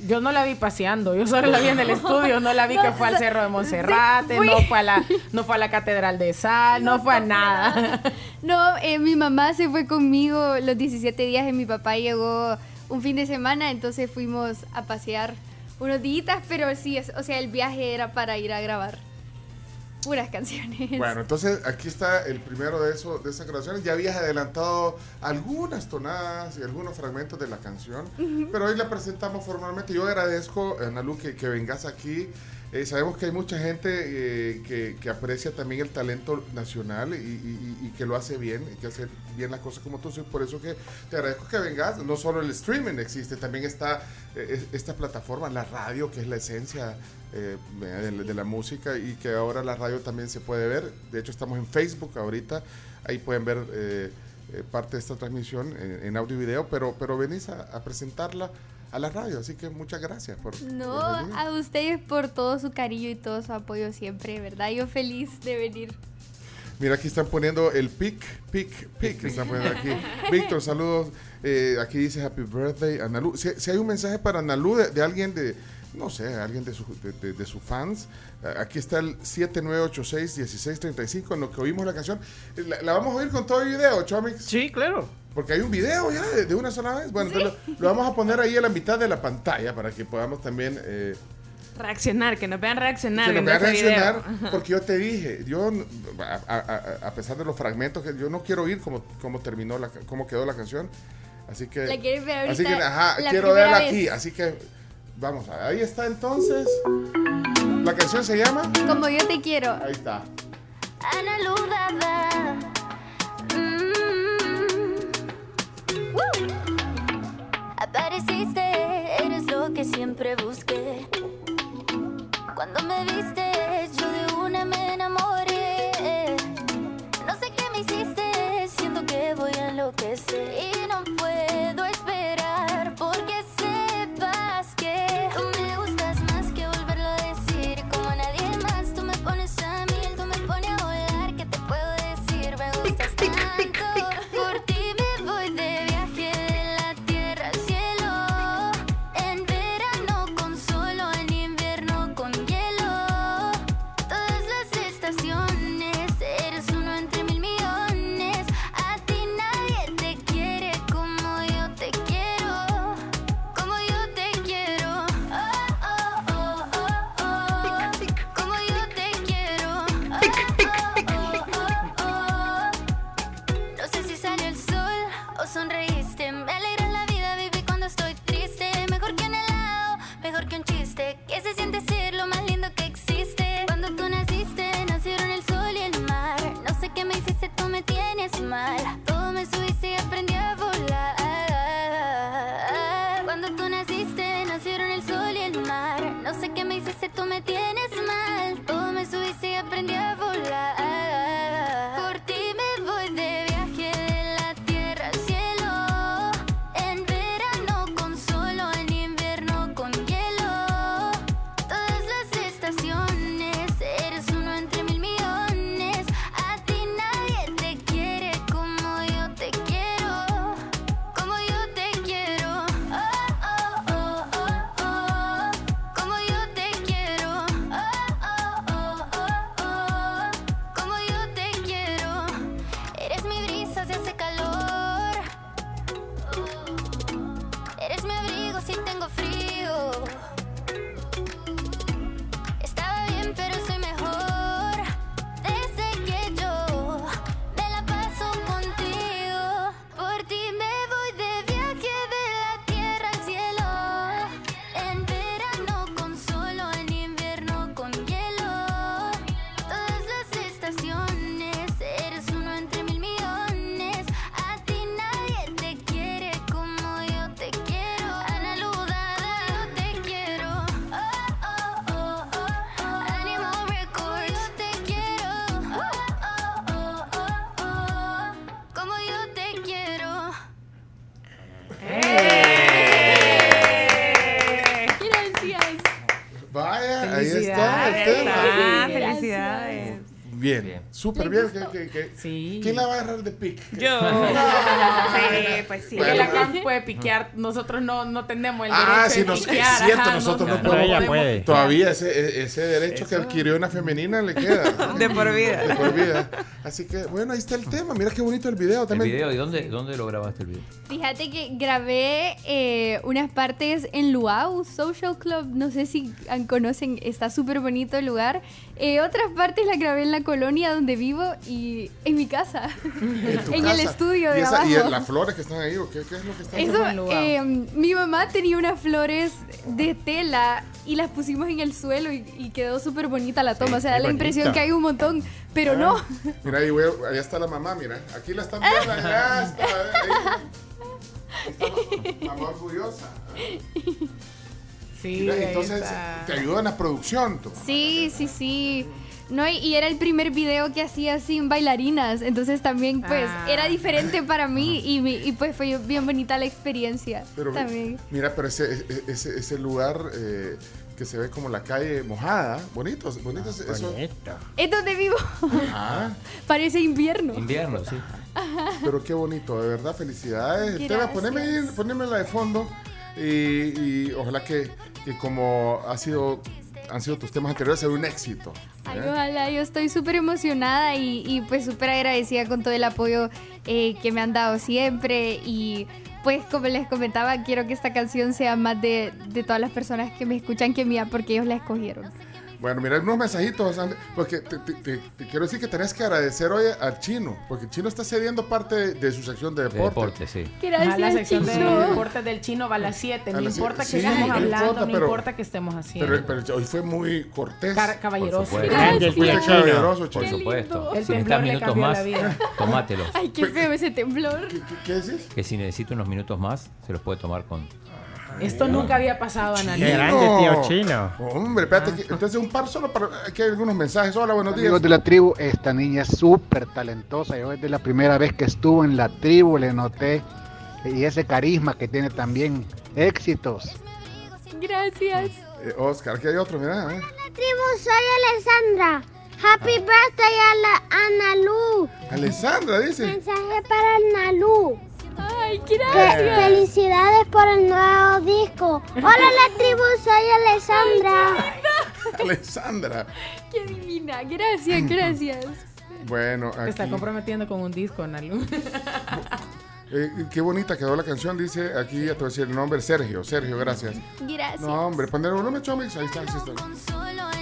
Yo no la vi paseando, yo solo la vi en el estudio, no la vi que fue al Cerro de Monserrate, no fue a la, no fue a la Catedral de Sal, no, fue a nada. No, eh, mi mamá se fue conmigo los 17 días y mi papá llegó un fin de semana, entonces fuimos a pasear unos días, pero sí, o sea, el viaje era para ir a grabar puras canciones. Bueno, entonces aquí está el primero de, eso, de esas grabaciones. Ya habías adelantado algunas tonadas y algunos fragmentos de la canción, pero hoy la presentamos formalmente. Yo agradezco, Analu, que, que vengas aquí. Eh, sabemos que hay mucha gente eh, que, aprecia también el talento nacional y, y- y- y que lo hace bien, y que hace bien las cosas como tú. Sí, Por eso que te agradezco que vengas. No solo el streaming existe, también está eh, es- esta plataforma, la radio, que es la esencia de, la música y que ahora la radio también se puede ver. De hecho, estamos en Facebook ahorita. Ahí pueden ver parte de esta transmisión en, audio y video, pero, pero venís a presentarla a la radio. Así que muchas gracias por, No, por a ustedes por todo su cariño y todo su apoyo siempre, ¿verdad? Yo feliz de venir. Mira, aquí están poniendo el pic, pic, pic. Están poniendo aquí. *laughs* Víctor, saludos. Eh, aquí dice Happy Birthday, Analu. Si, si hay un mensaje para Analu de, de alguien de, no sé, alguien de, su- de, de- de sus fans, eh, aquí está el 7986-1635, en lo que oímos la canción. La, la vamos a oír con todo el video, Chomix. Sí, claro. Porque hay un video ya de, de una sola vez. Bueno, entonces lo, lo vamos a poner ahí a la mitad de la pantalla para que podamos también. eh, Reaccionar, que nos vean reaccionar. que nos vean ese video. reaccionar, porque yo te dije, yo, a, a- a- pesar de los fragmentos, que yo no quiero oír cómo, cómo terminó, la, cómo quedó la canción. Así que. La quieres ver Así que, ahorita, ajá, la quiero verla vez. aquí. Así que, vamos, ahí está entonces. La canción se llama. Como yo te quiero. Ahí está. Ana Ludada. Apareciste, eres lo que siempre busqué. Cuando me viste, yo de una me enamoré. No sé qué me hiciste, siento que voy a enloquecer. Y no súper bien. que- que- que- ¿Quién la va a agarrar de pic? Yo. No. *laughs* Sí, pues sí. Bueno, que la CAM puede piquear. Nosotros no, no tenemos el Ah, derecho sí, de nos, es piquear. cierto, ajá, nosotros no, no podemos. puede. piquear. Todavía ese, ese derecho que adquirió una femenina le queda. *laughs* De por vida. De por vida. Así que, bueno, ahí está el tema. Mira qué bonito el video ¿El también. video? ¿Y dónde, dónde lo grabaste el video? Fíjate que grabé eh, unas partes en Luau Social Club. No sé si conocen, está súper bonito el lugar. Eh, otras partes las grabé en la colonia donde vivo y en mi casa. *laughs* En tu en el estudio ¿Y de esa- abajo. ¿Y las flores que están ahí o qué, qué es lo que está Eso, eh, mi mamá tenía unas flores de tela y las pusimos en el suelo y, y quedó súper bonita la toma. o sea, da la impresión que hay un montón, pero no. Mira, ahí, voy allá está la mamá, mira. Aquí la están viendo, *laughs* allá está. ahí. Está mamá orgullosa. Sí, entonces te ayuda en la producción. tú. Sí, sí, sí. No, y- era el primer video que hacía sin bailarinas, entonces también pues Ah. era diferente para mí y, mi- y, pues fue bien bonita la experiencia Pero también. mira, pero ese, ese, ese lugar eh, que se ve como la calle mojada, bonito, bonito. es- eso. Es donde vivo. Ah, *laughs* Parece invierno. Invierno, sí. pero qué bonito, de verdad, felicidades. Gracias. Teba, poneme, poneme la de fondo y, y ojalá que, que como ha sido, han sido tus temas anteriores, sea un éxito. Ay, ¿eh? ojalá, yo estoy súper emocionada y, y, pues súper agradecida con todo el apoyo eh, que me han dado siempre y pues como les comentaba, quiero que esta canción sea más de, de todas las personas que me escuchan que mía porque ellos la escogieron. Bueno, mira, unos mensajitos, Andy, porque te, te- te- te quiero decir que tenés que agradecer hoy al chino, porque el chino está cediendo parte de, de su sección de De deporte. deporte, sí. Ajá, la sección de Chino. deportes del chino va a las 7. A No importa que Sí, estemos no hablando, importa, no pero- importa que estemos haciendo. Pero, pero hoy fue muy cortés. Car- caballeroso. Por supuesto. Gracias. Fuiste Qué caballeroso, lindo. Por supuesto. El Si necesitas minutos más, tomátelos. Ay, qué feo ese temblor. ¿Qué decís? Que si necesita unos minutos más, se los puede tomar con... Esto nunca había pasado, Ana grande, tío Chino. Hombre, espérate, que- entonces un par solo para. Aquí hay algunos mensajes. Hola, buenos días. Amigos de la tribu, esta niña es súper talentosa. Yo desde la primera vez que estuvo en la tribu le noté y ese carisma que tiene también. Éxitos. Gracias. Eh, Oscar, aquí hay otro, mira. ¿eh? tribu, soy Alessandra. Happy birthday a la Ana Lu. Alessandra dice. Mensaje para el Nalu. Ay, gracias. felicidades por el nuevo disco. Hola la tribu, soy Alessandra. Alessandra. Qué divina. Gracias, gracias. Bueno, Te está aquí. comprometiendo con un disco, Nalu. eh, qué bonita quedó la canción, dice aquí, ya te voy a decir el nombre, Sergio. Sergio, gracias. Gracias. No, hombre, poner volumen, Chomix. Ahí está, ahí está.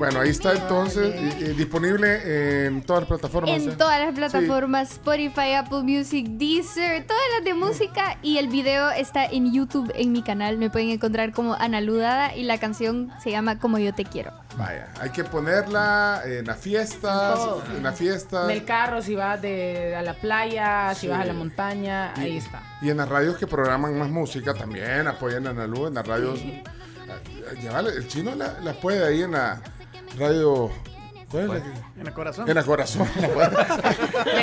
Bueno, ahí está entonces, y- y disponible en todas las plataformas. ¿eh? En todas las plataformas, Spotify, Apple Music, Deezer, todas las de música. Y el video está en YouTube en mi canal. Me pueden encontrar como Ana Ludada y la canción se llama Como yo te quiero. Vaya, hay que ponerla en las fiestas, en las fiestas. En el carro, si vas de, a la playa, si Sí. vas a la montaña, Y- ahí está. Y en las radios que programan más música también apoyan a Analu en las radios. Ah, llévale, el chino la, la puede ahí en la radio. ¿Cuál es la que- En el corazón. En la corazón. *laughs*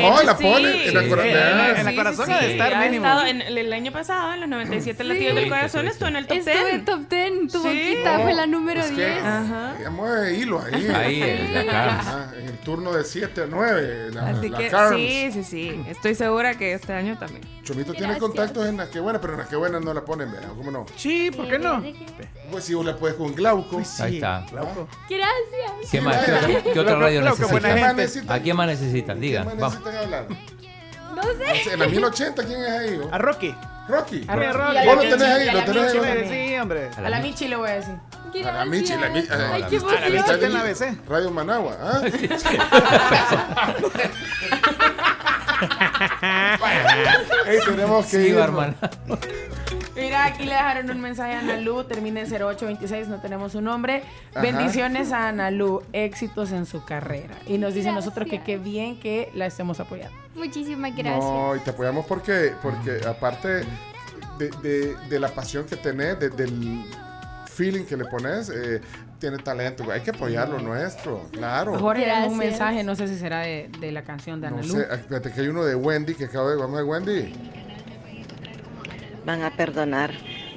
No, la sí. pone. En Sí, corazón. Ah, en la corazón ha de estar ha mínimo. estado en el, el año pasado, en los 97 latidos del corazón, estuvo en el top 10. Estuve en top 10, tu Sí. boquita fue la número Es que 10. ella mueve hilo ahí. Ahí, en la cara. Ah, en el turno de 7 a 9. La, Así la que Carms. sí, sí, sí. Estoy segura que este año también. Chomito tiene Gracias. contactos en las que buenas, pero en las que buenas no la ponen, ¿verdad? ¿Cómo no? Sí, ¿por qué no? Pues si vos la puedes con Glauco. Ahí está. Glauco. Gracias. ¿Qué más? ¿Qué qué otra radio necesitan? ¿A quién más necesitan? ¿Qué Digan. más Vamos. necesitan hablar? No sé. En la 1080, ¿quién es ahí? A Rocky. Rocky. A Rocky. Vos lo Michi, tenés ahí, lo la tenés Michi ahí. Sí, hombre. A la Michi le voy a decir. A la Michi, la Michi. Ay, a la qué Michi- a la Michi emoción. en la ABC. Radio Managua. ¿ah? *laughs* *laughs* Tenemos que Sí, ir. Mira, aquí le dejaron un mensaje a Analu, termina en 0826, no tenemos su nombre. Ajá. Bendiciones a Analu, éxitos en su carrera. Y nos dice Gracias. nosotros que qué bien que la estemos apoyando. Muchísimas gracias. No, y te apoyamos porque, porque aparte de, de- de la pasión que tenés, de- del feeling que le pones, eh, tiene talento. güey. Hay que apoyar lo nuestro, claro. Jorge un mensaje, no sé si será de, de la canción de No Analu. sé, fíjate que hay uno de Wendy que acaba de. Vamos a ver, Wendy. Van a perdonar,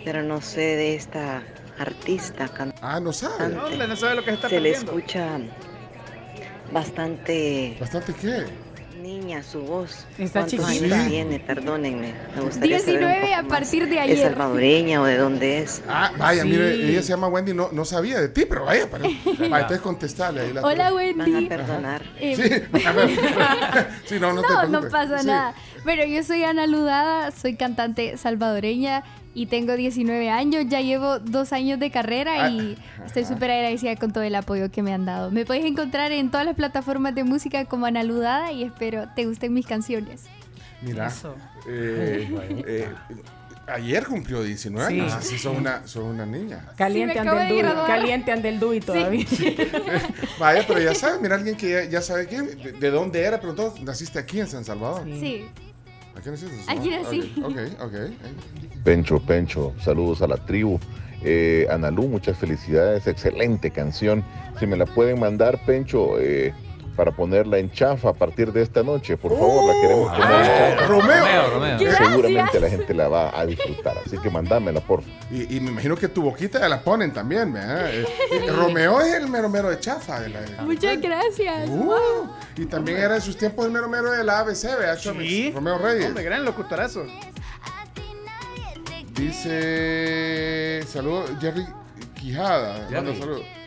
pero no sé de esta artista, cantante. Ah, no sabe. No, no sabe lo que se está Se le escucha bastante... ¿Bastante qué? Niña su voz. Está ¿Cuántos chiquita. tiene? Perdónenme. Me gustaría saber un 19 a partir de ¿Es ayer. salvadoreña o de dónde es? Ah, vaya, Sí. mire, ella se llama Wendy, no, no sabía de ti, pero vaya, *laughs* para, vaya, entonces contestarle ahí la Hola. Wendy. Van a perdonar. Eh, Sí, *laughs* *laughs* sí, no, no, te No, no preocupes. pasa Sí. nada. Pero yo soy Ana Ludada, soy cantante salvadoreña y tengo 19 años. Ya llevo dos años de carrera y estoy súper agradecida con todo el apoyo que me han dado. Me puedes encontrar en todas las plataformas de música como Ana Ludada y espero te gusten mis canciones. Mira, eh, *laughs* eh, ayer cumplió 19 Sí. años, así son una, son una niña. Caliente Sí, me ande acabo el de caliente ande el Dui todavía. *laughs* Vaya, pero ya sabes, mira, alguien que ya, ya sabe quién, de, de dónde era, pero entonces naciste aquí en San Salvador. Sí. ¿Aquí naciste en San Aquí Salvador? nací. Ok, ok. ok. Pencho, Pencho, saludos a la tribu. Eh, Analú, muchas felicidades, excelente canción. Si me la pueden mandar, Pencho, eh, para ponerla en chafa a partir de esta noche, por favor, la queremos poner en chafa. Romeo. Romeo, Romeo. Seguramente la gente la va a disfrutar, así que mandámela, por favor. Y, y me imagino que tu boquita ya la ponen también, ¿verdad? Eh, eh, Romeo es el mero mero de chafa. De la, Muchas gracias. Uh, y también era en sus tiempos el mero mero de la ABC, ¿verdad, Chomix? Romeo Reyes. Hombre, gran locutorazo. Dice. Saludos, Jerry Quijada. Jerry. manda saludos.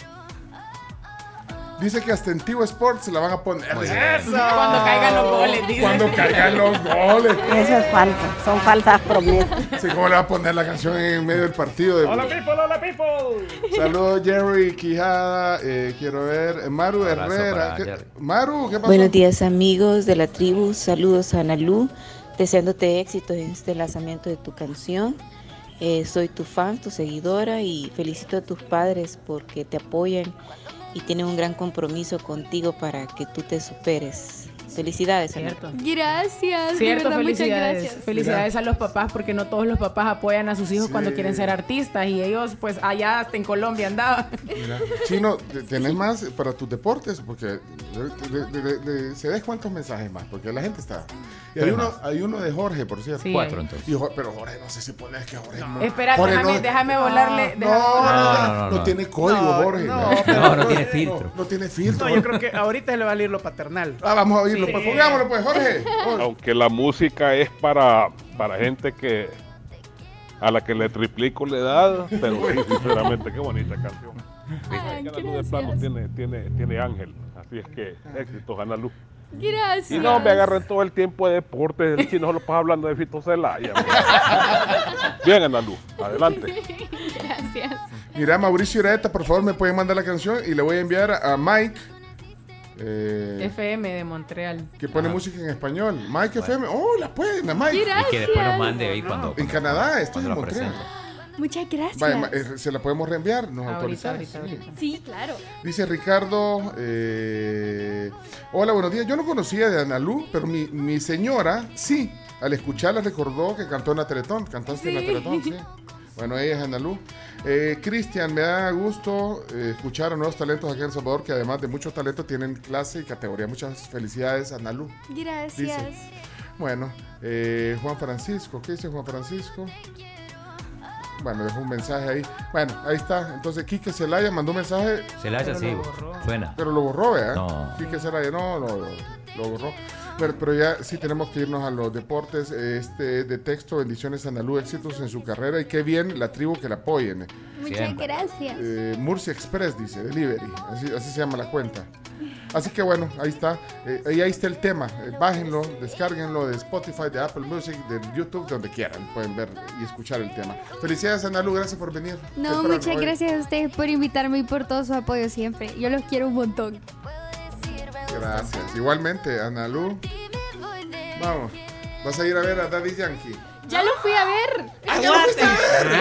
Dice que hasta en Tivo Sports se la van a poner. ¡Eso! Cuando caigan los goles, dice. Cuando caigan los goles. Eso es falso, son falsas promesas. Sí, ¿cómo le va a poner la canción en medio del partido? De... Hola people, hola people. Saludos, Jerry Quijada. eh, quiero ver. Maru Un abrazo Herrera. ¿Qué-. Maru, ¿qué pasó? Buenos días amigos de la tribu, saludos a Analú, deseándote éxito en este lanzamiento de tu canción. Eh, soy tu fan, tu seguidora y felicito a tus padres porque te apoyan y tienen un gran compromiso contigo para que tú te superes. Felicidades. Cierto. Gracias. Cierto, verdad, muchas felicidades. gracias. Felicidades a los papás porque no todos los papás apoyan a sus hijos Sí. cuando quieren ser artistas y ellos pues allá hasta en Colombia andaban. Mira, Chino, te- ¿tenés más para tus deportes? Porque de- de- de- de- se des cuántos mensajes más, porque la gente está. Y hay uno, más. hay uno de Jorge, por cierto. Sí, Cuatro entonces. Y pero Jorge, no sé si pones que Jorge no. Espera, Jorge déjame, no- déjame volarle. No, déjame- no, no, No, no, no, no no. tiene código, No, Jorge. no, No, pero- No, no tiene *laughs* filtro. no tiene filtro. No, yo creo que ahorita le va a salir lo paternal. Ah, vamos a pues pongámoslo, pues, Jorge. *laughs* Jorge. Aunque la música es para, para gente que a la que le triplico la edad, pero sí, *laughs* sinceramente, qué bonita canción. Ay, luz de plano tiene, tiene, tiene ángel, así es que éxitos, Ana Luz. Gracias. Y no me agarren todo el tiempo de deportes, el chino solo pasa hablando de Fito Celaya. hombre. *laughs* Bien, Ana Luz, adelante. Gracias. Mira, Mauricio Ireta, por favor, me pueden mandar la canción y le voy a enviar a Mike. Eh, FM de Montreal. que pone música en español. Mike FM. Oh, la pueden, Mike. Gracias. Y que después nos mande ahí cuando. En cuando- Canadá, esto es en Montreal. Muchas gracias. Eh, se la podemos reenviar, nos Ahorita, ahorita, ahorita. Sí, claro. Dice Ricardo, eh, hola, buenos días. Yo no conocía de Analú, pero mi, mi señora sí. Al escucharla recordó que cantó en la Teletón. ¿Cantaste en la. Teletón? Sí. *laughs* Bueno, ella es Analú. Eh, Cristian, me da gusto eh, escuchar a nuevos talentos aquí en El Salvador que además de muchos talentos tienen clase y categoría. Muchas felicidades, Analú. Gracias. Dice. Bueno, eh, Juan Francisco, ¿qué dice Juan Francisco? Bueno, dejó un mensaje ahí. Bueno, ahí está. Entonces, Quique Celaya mandó un mensaje, Celaya sí, suena. pero lo borró, ¿verdad? No. Quique Celaya no, no, lo, lo borró. Pero, pero ya sí tenemos que irnos a los deportes. Este de texto, bendiciones Analú, éxitos en su carrera y qué bien la tribu que la apoyen. Muchas Siempre. gracias. Eh, Murcia Express dice, delivery, así, así se llama la cuenta. Así que bueno, ahí está. Eh, y ahí está el tema. Eh, bájenlo, descárguenlo de Spotify, de Apple Music, de YouTube, donde quieran. Pueden ver y escuchar el tema. Felicidades, Analu, gracias por venir. No, temprano muchas hoy. gracias a ustedes por invitarme y por todo su apoyo siempre. Yo los quiero un montón. Gracias. Igualmente, Analu. Vamos. Vas a ir a ver a Daddy Yankee. Ya lo fui a ver. Ah.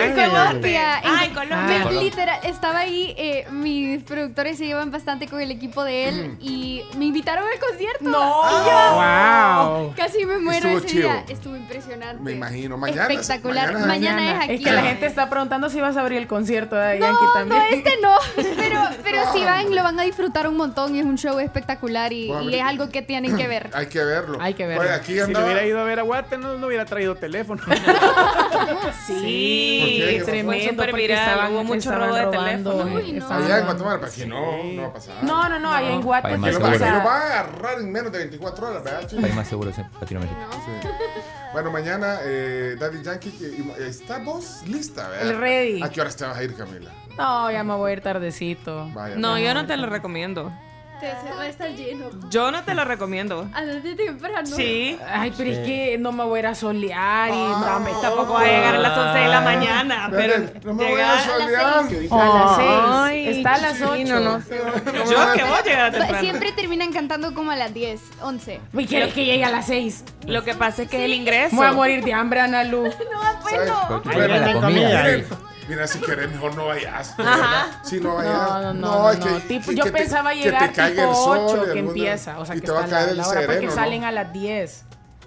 En Colombia. Ah, en Colombia. Me- Literal, estaba ahí. eh, mis productores se llevan bastante con el equipo de él y me invitaron al concierto. No. Y yo Wow. casi me muero Estuvo ese chido. día. Estuvo impresionante. Me imagino. Mañana. Espectacular. mañana- Mañana, es aquí. Es que la gente está preguntando si vas a abrir el concierto de No, Yankee también. no, este no. *laughs* Pero, pero Si van, lo van a disfrutar un montón y es un show espectacular y, Bueno, y es algo que tienen que ver. Hay que verlo. Hay que verlo. Oye, aquí Si andaba- hubiera ido a ver a Guate, no, no hubiera traído teléfono. *laughs* Sí, ¿Por qué? ¿Qué pasó? tremendo. Porque viral, estaban, hubo mucho robo de robando, teléfono. eh, Uy, no. Allá en. Guatemala, para que no, no va a pasar. No, no, no, allá en Guate. País Que más lo, va, que seguro. sea, lo va a agarrar en menos de 24 horas, ¿verdad? País más seguro es Latinoamérica. Sí. Bueno, mañana eh, Daddy Yankee, eh, ¿está vos lista? ¿verdad? El ready. ¿A qué horas te vas a ir, Camila? No, ya me voy a ir tardecito. Vaya, No, vaya. yo no te lo recomiendo. Se va a estar lleno. Yo no te lo recomiendo. A desde temprano. Sí. Ay, pero es que no me voy a ir a solear y Ah, no, Tampoco va a llegar a las 11 de la mañana, pero Espérate, no me voy a solear. A las Ay, 6. Está a las 8. chino, no sé. Yo que voy a llegar Pa- temprano. Siempre terminan cantando como a las 10, 11. ¿Y quieres que llegue a las 6? Lo que pasa es que el ingreso. Voy a morir de hambre, Ana Lu. *laughs* No, pues no. Viene la comida. *laughs* Mira, si querés, mejor no vayas. *laughs* Ajá. Si no vayas. No, no, no. es no, que- tipo, que yo te- pensaba que te llegar caiga tipo el sol 8 y que alguna- empieza. O sea, y que te va a caer la, el la hora porque sereno, ¿no? salen a las 10.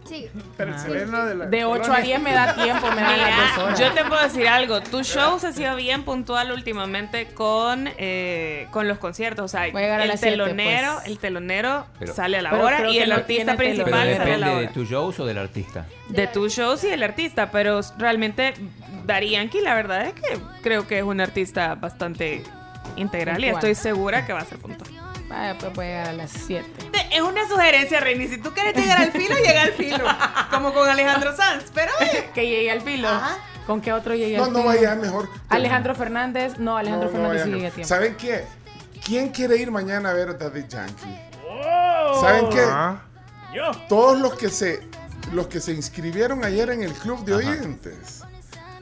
Sí. Pero el sereno de la De 8 a colonia. 10 me da tiempo, me dan las *laughs* 2 Mira, horas. yo te puedo decir algo. Tu show se ha sido bien puntual últimamente con, eh, con los conciertos. O sea, Voy a llegar a el telonero, pues. el telonero Pero- sale a la hora y el artista principal sale a la depende de hora. tus shows o del artista. De tu show sí el artista, pero realmente Daddy Yankee la verdad es que creo que es un artista bastante integral y estoy segura que va a ser puntual. Vaya, pues voy a llegar a las 7. Es una sugerencia, Reini. Si tú quieres llegar al filo, llega al filo. *laughs* Como con Alejandro Sanz. Pero oye, *laughs* Que llegue al filo. ¿Con qué otro llegue No, al no filo? vayas mejor. Alejandro Fernández. No, Alejandro No, no Fernández sí no. llega a tiempo. ¿Saben qué? ¿Quién quiere ir mañana a ver a Daddy Yankee? ¿Saben qué? Yo. Todos los que se los que se inscribieron ayer en el club de oyentes.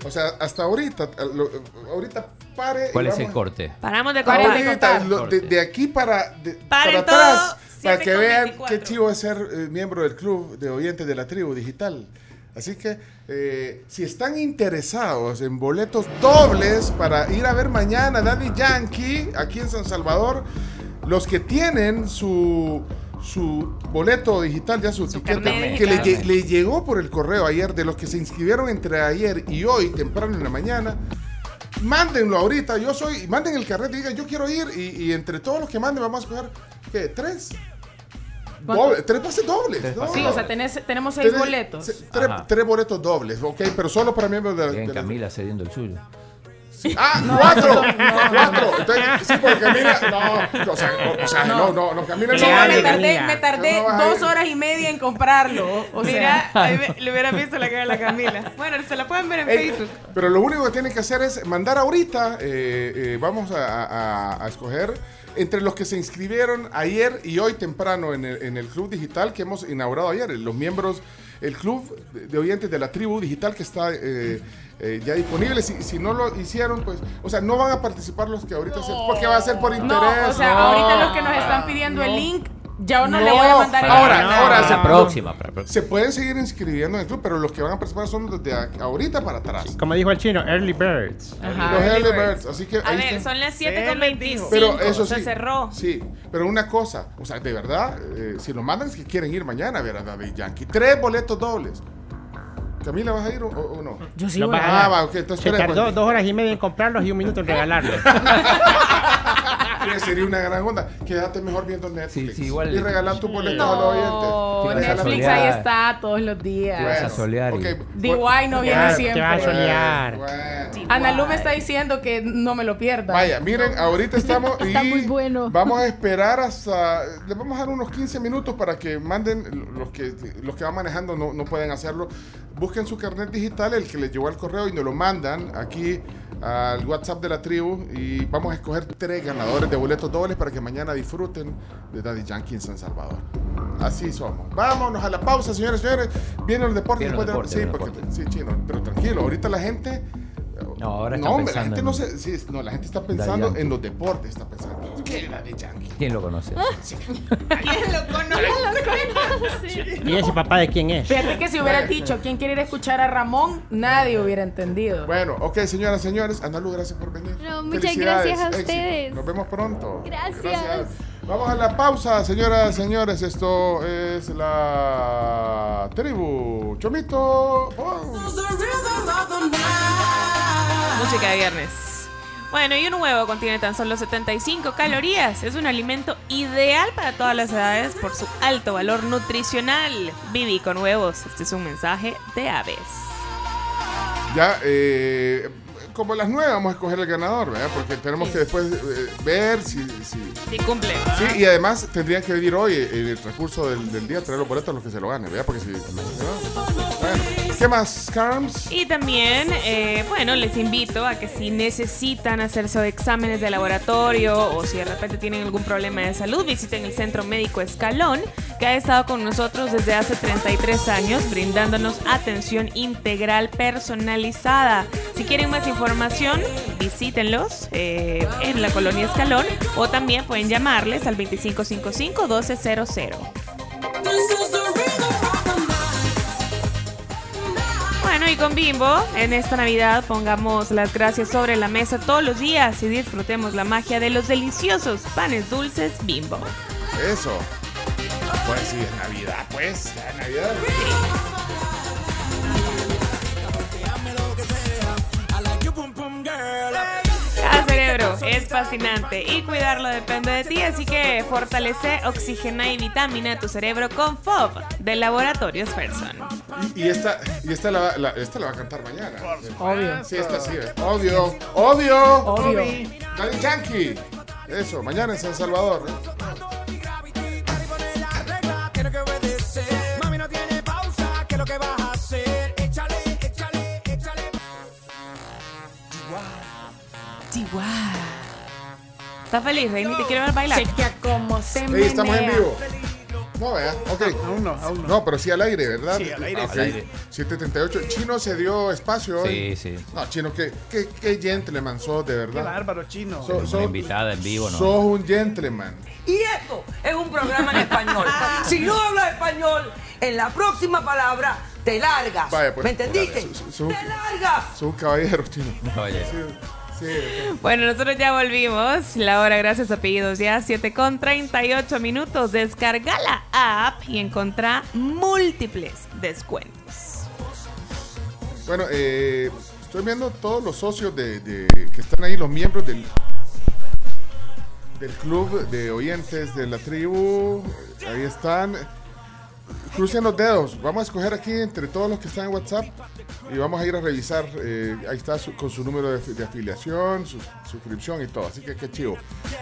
O sea, hasta ahorita, ahorita pare. ¿Cuál es el corte? paramos de Paren de. Ahorita, de, de aquí para, de- para todo, atrás, para 7 que vean 24. qué chivo es ser eh, miembro del club de oyentes de la tribu digital. Así que eh, si están interesados en boletos dobles para ir a ver mañana Daddy Yankee aquí en San Salvador, los que tienen su su boleto digital, ya su, tiquete, carnet que le, le llegó por el correo ayer, de los que se inscribieron entre ayer y hoy, temprano en la mañana, mándenlo ahorita. Yo soy, manden el carnet y digan, yo quiero ir. Y, y entre todos los que manden, vamos a escoger, ¿qué? ¿Tres? Tres pases dobles. Tres ¿no? pases. Sí, o sea, tenés- tenemos 6 Tres- boletos. se- tres, boletos dobles, ok, pero solo para miembros de la. Bien, Camila cediendo el suyo. Ah, cuatro, cuatro. Entonces, sí, porque Camila, no, o sea, o, o sea, no, no, no, Camila no vale. me tardé, me tardé No dos horas y media en comprarlo. O Mira, sea, le hubiera visto la cara de la Camila. Bueno, se la pueden ver en Ey, Facebook. pero lo único que tienen que hacer es mandar ahorita, eh, eh, vamos a, a- a escoger entre los que se inscribieron ayer y hoy temprano en el, en el club digital que hemos inaugurado ayer, los miembros, el club de de oyentes de la tribu digital que está eh, eh, ya disponible. Si, si no lo hicieron, pues, o sea, no van a participar los que ahorita se, porque va a ser por interés. no, o sea, no. ahorita los que nos están pidiendo el link, ya no, le No, voy a mandar el ahora, link. ahora, Para se- la próxima. Para la próxima. Se pueden seguir inscribiendo en el club, pero los que van a participar son los de a- ahorita para atrás. Como dijo el chino, early birds. Ajá. Los early birds, así que A ahí ver, está. son las 7 con 25. Pero eso sí. Se cerró. Sí, pero una cosa, o sea, de verdad, eh, si lo mandan es que quieren ir mañana a ver a Daddy Yankee. Tres boletos dobles. Camila, ¿vas a ir o, o no? Yo sí voy a Ah, va, ok, entonces Se tres, tardó dos horas y media en comprarlos y un minuto en regalarlos. *laughs* Sería una gran onda. Quédate mejor viendo Netflix. Sí, sí, igual- Y regalar tu boleto a los oyentes. No, Te Netflix ahí está todos los días. Te vas a solear y- ok, DY no viene Te siempre. vas a solear. bueno. Ana Lu me está diciendo que no me lo pierda. Vaya, miren, ahorita estamos *laughs* y Está muy bueno. vamos a esperar hasta les vamos a dar unos 15 minutos para que manden los que los que van manejando no, no pueden hacerlo. Busquen su carnet digital, el que les llegó al correo y nos lo mandan aquí al WhatsApp de la tribu y vamos a escoger tres ganadores de boletos dobles para que mañana disfruten de Daddy Yankee en San Salvador. Así somos. Vámonos a la pausa, señores, señores. Vienen los deportes. Vienen los después de- sí, porque, sí, chino, pero tranquilo, ahorita la gente No, ahora no, está hombre, la pensando gente en- no se, sí, no, la gente está pensando en los deportes, está pensando. ¿Qué era de Yankee? ¿Quién lo conoce? *laughs* ¿Quién lo conoce? *laughs* ¿Y ese papá de quién es? Fíjate que si hubieras dicho quién quiere ir a escuchar a Ramón, nadie hubiera entendido. Bueno, ok, señoras, señores, Analu, gracias por venir. No, muchas gracias a éxito. ustedes. Nos vemos pronto. Gracias. Vamos a la pausa, señoras, señores. Esto es la tribu. Chomito. Música de viernes. Bueno, y un huevo contiene tan solo 75 calorías. Es un alimento ideal para todas las edades por su alto valor nutricional. Viví con huevos. Este es un mensaje de aves. Ya, eh, como a las 9 vamos a escoger el ganador, ¿verdad? Porque tenemos que después eh, ver si, si- cumple. Sí, y además tendrían que venir hoy, eh, en el transcurso del, del día, traer los boletos a los que se lo ganen, ¿verdad? Porque si... ¿no? Bueno, ¿qué más, Carms? Y también, eh, bueno, les invito a que si necesitan hacerse exámenes de laboratorio o si de repente tienen algún problema de salud, visiten el Centro Médico Escalón, que ha estado con nosotros desde hace 33 años, brindándonos atención integral personalizada. Si quieren más información, visítenlos eh, en la colonia Escalón o también pueden llamarles al 2555-1200. Bueno, y con Bimbo, en esta Navidad pongamos las gracias sobre la mesa todos los días y disfrutemos la magia de los deliciosos panes dulces Bimbo. Eso. Pues sí, es Navidad, pues. Es Navidad. Cada cerebro es fascinante y cuidarlo depende de ti, así que fortalece, oxigena y vitamina tu cerebro con FOB de Laboratorios Ferson. Y esta, y esta, la, va- la- esta la va a cantar mañana. Obvio. Sí, esta sí. eh. Obvio. Obvio. Obvio. Daddy Yankee. Eso, mañana en San Salvador. ¿eh? Échale. Chihuahua. ¿Estás feliz, Reini? Te quiero ver bailar. como se Ey, estamos en vivo. No, vea, ok. Aún no, aún no. No, pero sí al aire, ¿verdad? Sí, al aire. Ok. Al aire. 738. Chino se dio espacio hoy. Sí, sí. No, Chino, qué, qué, qué gentleman sos, de Qué verdad. bárbaro chino. So- Una so- invitada en vivo, ¿no? Sos un gentleman. Y esto es un programa en español. *laughs* Si no hablas español, en la próxima palabra te largas. Vaya, pues. ¿Me entendiste? ¡Te largas! Sos un caballero, Chino. Oye. Sí, sí. Bueno, nosotros ya volvimos. La hora, gracias a pedidos ya, 7 con 38 minutos. Descarga la app y encontrá múltiples descuentos. Bueno, eh, estoy viendo todos los socios de, de- que están ahí, los miembros del, del club de oyentes de la tribu. Ahí están. Crucen los dedos. Vamos a escoger aquí entre todos los que están en WhatsApp y vamos a ir a revisar. eh, ahí está su- con su número de, afi- de afiliación, su suscripción y todo. Así que qué chivo.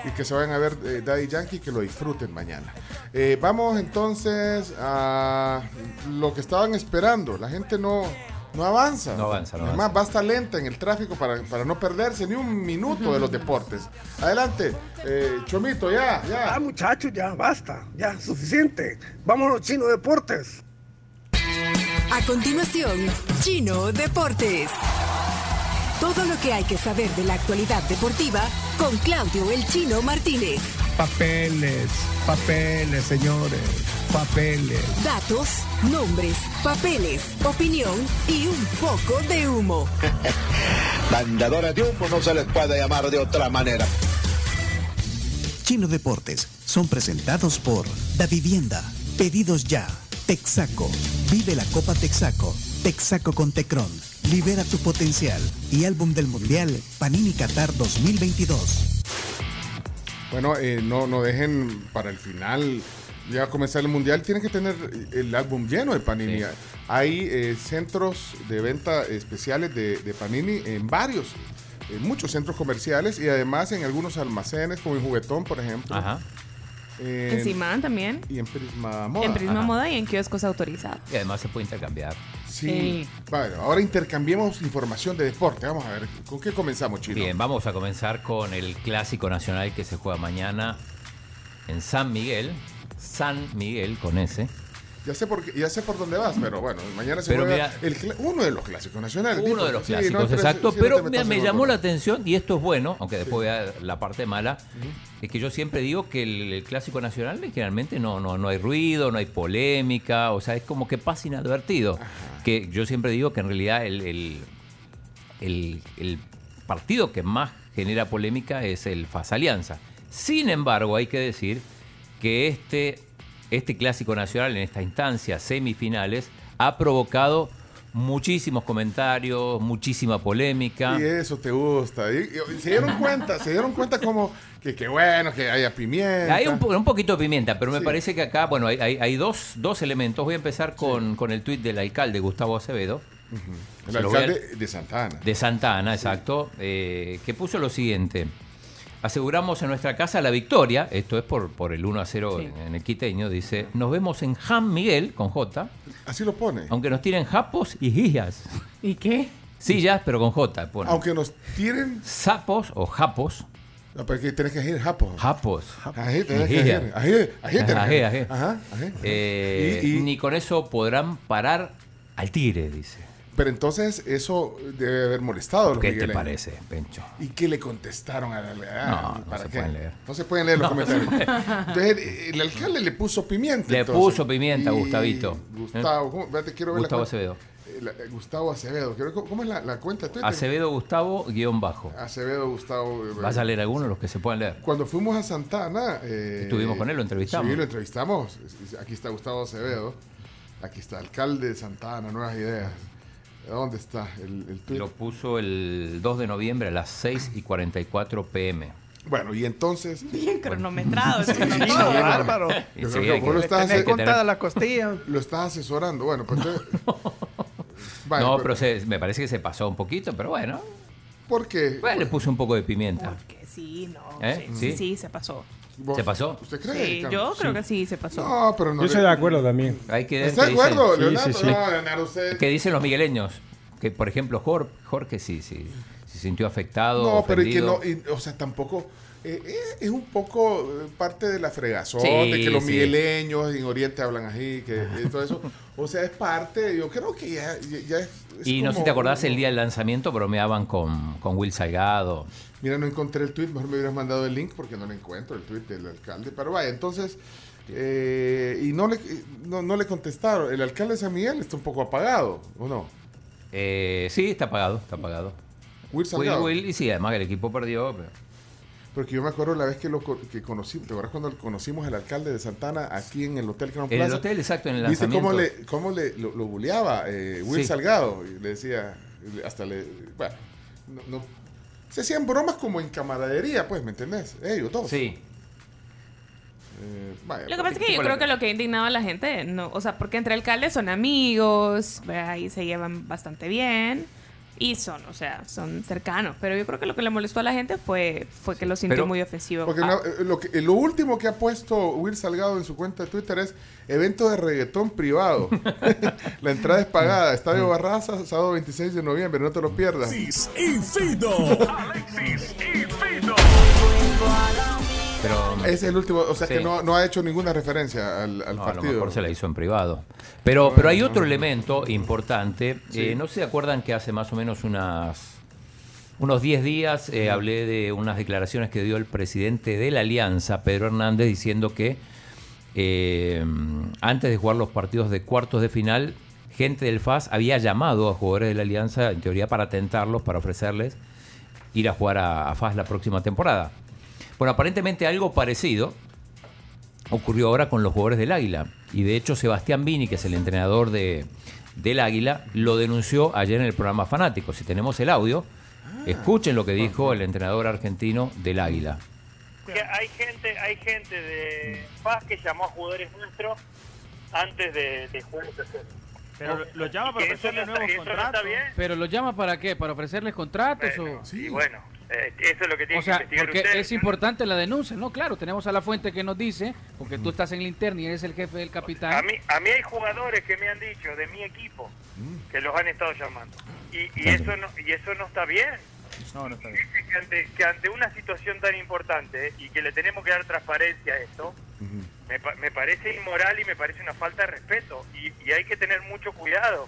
Y que se vayan a ver eh, Daddy Yankee, que lo disfruten mañana. Eh, vamos entonces a lo que estaban esperando. La gente no, no avanza. No avanza, no Además, va hasta lenta en el tráfico para, para no perderse ni un minuto de los deportes. Adelante, eh, Chomito, ya, ya. Ah, muchachos, ya, basta, ya, suficiente. Vámonos, Chino Deportes. A continuación, Chino Deportes. Todo lo que hay que saber de la actualidad deportiva con Claudio El Chino Martínez. Papeles, papeles, señores, papeles. Datos, nombres, papeles, opinión y un poco de humo. *laughs* Mandadores de humo no se les puede llamar de otra manera. Chino Deportes son presentados por Da Vivienda, Pedidos Ya, Texaco, Vive la Copa Texaco, Texaco con Tecron, Libera tu Potencial y Álbum del Mundial Panini Qatar 2022. Bueno, eh, no, no dejen para el final. Ya comenzar el mundial, tienen que tener el álbum lleno de Panini. Sí. Hay eh, centros de venta especiales de, de Panini en varios, en muchos centros comerciales y además en algunos almacenes, como en Juguetón, por ejemplo. Ajá. En- En Simán también. Y en Prisma Moda. En Prisma Ajá. Moda y en kioscos autorizados. Y además se puede intercambiar. Sí. Sí. Bueno, ahora intercambiemos información de deporte. Vamos a ver, ¿con qué comenzamos, Chino? Bien, vamos a comenzar con el clásico nacional que se juega mañana en San Miguel. San Miguel con ese. Ya sé por ya sé por dónde vas, pero bueno, mañana se Pero juega mira- el uno de los clásicos nacionales. Uno de los Sí, clásicos, exacto. sí, pero no me, llamó la atención, y esto es bueno, aunque después voy a la parte mala, es que yo siempre digo que el, el clásico nacional generalmente no, no, no hay ruido, no hay polémica, o sea, es como que pasa inadvertido. Que yo siempre digo que en realidad el, el, el- el partido que más genera polémica es el FAS Alianza. Sin embargo, hay que decir que este, este clásico nacional en esta instancia, semifinales, ha provocado muchísimos comentarios, muchísima polémica. Y eso te gusta. Y, y se dieron cuenta, se dieron cuenta como que, que bueno, que haya pimienta. Hay un, po- un poquito de pimienta, pero me Sí. parece que acá, bueno, hay, hay- hay dos, dos elementos. Voy a empezar con, con el tuit del alcalde Gustavo Acevedo. El a- alcalde de Santa Ana. de Santa Ana, exacto, eh, que puso lo siguiente. Aseguramos en nuestra casa la victoria, esto es por, por el 1 a 0 Sí. en, en el quiteño, dice, nos vemos en Jan Miguel, con J, Así lo pone. aunque nos tiren japos y gillas. ¿Y qué? Sillas, pero con J. pone. Aunque nos tiren. Sapos o japos. No, pero que tenés que ir japo. Japos. Tenés que ir. Tenés. Ajá, ají. Eh, Y- y- Ni con eso podrán parar al tigre, dice. Pero entonces eso debe haber molestado ¿Qué te parece, Pencho? ¿Y qué le contestaron a la No, no ¿Para se qué? pueden leer. No se pueden leer los No comentarios. Entonces, el alcalde le puso pimienta. Le entonces. puso pimienta, Y Gustavito. Gustavo, ¿cómo? Espérate, quiero ver Gustavo la. Acevedo. Eh, la- eh, Gustavo Acevedo. Quiero ver ¿Cómo, es la, la cuenta Twitter? Acevedo Gustavo, guion bajo. Acevedo Gustavo. eh, ¿Vas a leer algunos los que se puedan leer? Cuando fuimos a Santana. Eh, Estuvimos con él, lo entrevistamos. Sí, lo entrevistamos. Aquí está Gustavo Acevedo. Aquí está, alcalde de Santana, Nuevas Ideas. ¿Dónde está el, el tuit? Lo puso el 2 de noviembre a las 6 y 44 pm. Bueno, y entonces. *laughs* Bien cronometrado. Sí, control. bárbaro. Y sí, que vos lo estás, que contada tener- la costilla. lo estás asesorando. Bueno, pues entonces. *laughs* Vaya, no, pero se- me parece que se pasó un poquito, pero bueno. ¿Por qué? Bueno, le puse un poco de pimienta. Que sí, no. ¿Eh? Sí, ¿Sí? sí, se pasó. ¿Vos- ¿Se pasó? ¿Usted cree? Sí, yo creo que sí se pasó. No, pero no. Yo estoy de acuerdo también. Hay que ver ¿Está de acuerdo, dicen. Leonardo? sí, sí. No, Leonardo, usted. ¿Qué dicen los migueleños? Que, por ejemplo, Jorge, Jorge sí, sí, se sintió afectado. No, pero y que no, y, o sea, tampoco. Eh, eh, es un poco eh, parte de la fregazón, Sí, de que los sí. migueleños en Oriente hablan así, que eh, todo eso. O sea, es parte, yo creo que ya, ya, ya es, es Y no sé si te acordás, el día del lanzamiento bromeaban con, con Will Salgado. Mira, no encontré el tweet, mejor me hubieras mandado el link porque no lo encuentro, el tweet del alcalde. Pero vaya, entonces, eh, y no le, no, no le contestaron. El alcalde de San Miguel está un poco apagado, ¿o no? Eh, sí, está apagado, está apagado. Will Will, Salgado. Will, y sí, además el equipo perdió. pero- Porque yo me acuerdo la vez que lo co- que conocí, ¿te acuerdas cuando conocimos al alcalde de Santana aquí en el Hotel Crown En Plaza? el hotel, exacto, en el ¿Viste cómo le, cómo le lo, lo buleaba eh, Will Sí. Salgado? Y le decía, hasta le, bueno, no, no- se hacían bromas como en camaradería, pues, ¿me entendés? Ellos dos. Sí. Eh, vaya, Lo que pasa es que yo creo que lo que ha indignado a la gente, no, o sea, porque entre alcaldes son amigos, y se llevan bastante bien y son, o sea, son cercanos, pero yo creo que lo que le molestó a la gente fue fue que lo sintió pero- muy ofensivo. Porque Ah, no, eh, lo, que, eh, lo último que ha puesto Will Salgado en su cuenta de Twitter es evento de reggaetón privado. *laughs* La entrada es pagada. Estadio Barraza, sábado 26 de noviembre. No te lo pierdas. Alexis y Fido. Alexis y Fido. Pero es el último. O sea Sí. que no, no ha hecho ninguna referencia al, al no, a lo partido. mejor se la hizo en privado. Pero, pero hay otro elemento importante. Sí. Eh, no se acuerdan que hace más o menos unas unos 10 días eh, hablé de unas declaraciones que dio el presidente de la Alianza, Pedro Hernández, diciendo que eh, antes de jugar los partidos de cuartos de final, gente del FAS había llamado a jugadores de la Alianza, en teoría para tentarlos, para ofrecerles ir a jugar a, a FAS la próxima temporada. Bueno, aparentemente algo parecido ocurrió ahora con los jugadores del Águila. Y de hecho Sebastián Vini, que es el entrenador de, del Águila, lo denunció ayer en el programa Fanático. Si tenemos el audio, escuchen lo que dijo el entrenador argentino del Águila. que hay gente hay gente de Paz que llamó a jugadores nuestros antes de, de jugar. Pero lo- lo llama para ofrecerles no nuevos no contratos. Pero lo llama para qué? ¿Para ofrecerles contratos o...? Y bueno, eh, eso es lo que tienen O sea, que investigar porque ustedes. es importante la denuncia, ¿no? Claro, tenemos a la fuente que nos dice, porque tú estás en linterna y eres el jefe del capitán. A mí, a mí hay jugadores que me han dicho de mi equipo que los han estado llamando. Y, y eso no y eso no está bien. No, no está bien. Que ante, que ante una situación tan importante y que le tenemos que dar transparencia a esto, me, pa- me parece inmoral y me parece una falta de respeto. Y, y hay que tener mucho cuidado.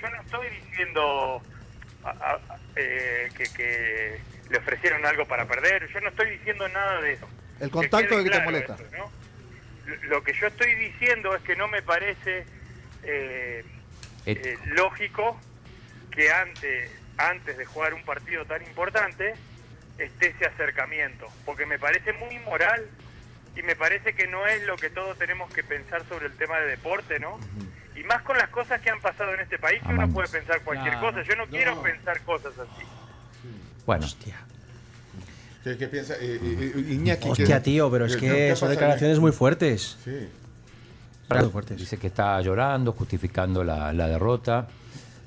Yo no estoy diciendo a- a- eh, que, que le ofrecieron algo para perder. Yo no estoy diciendo nada de eso. El Que contacto quede que te claro molesta. eso, ¿no? Lo- que yo estoy diciendo es que no me parece eh, eh, lógico que antes, antes de jugar un partido tan importante esté ese acercamiento, porque me parece muy inmoral y me parece que no es lo que todos tenemos que pensar sobre el tema de deporte, ¿no? Y más con las cosas que han pasado en este país, que uno puede pensar cualquier cosa. Yo no, quiero pensar cosas así. Bueno. ¿Qué, qué piensa eh, eh, eh, Iñaki? Hostia, ¿qué- tío, pero es que son declaraciones muy fuertes. Sí. Muy fuertes. Dice que está llorando, justificando la, la derrota.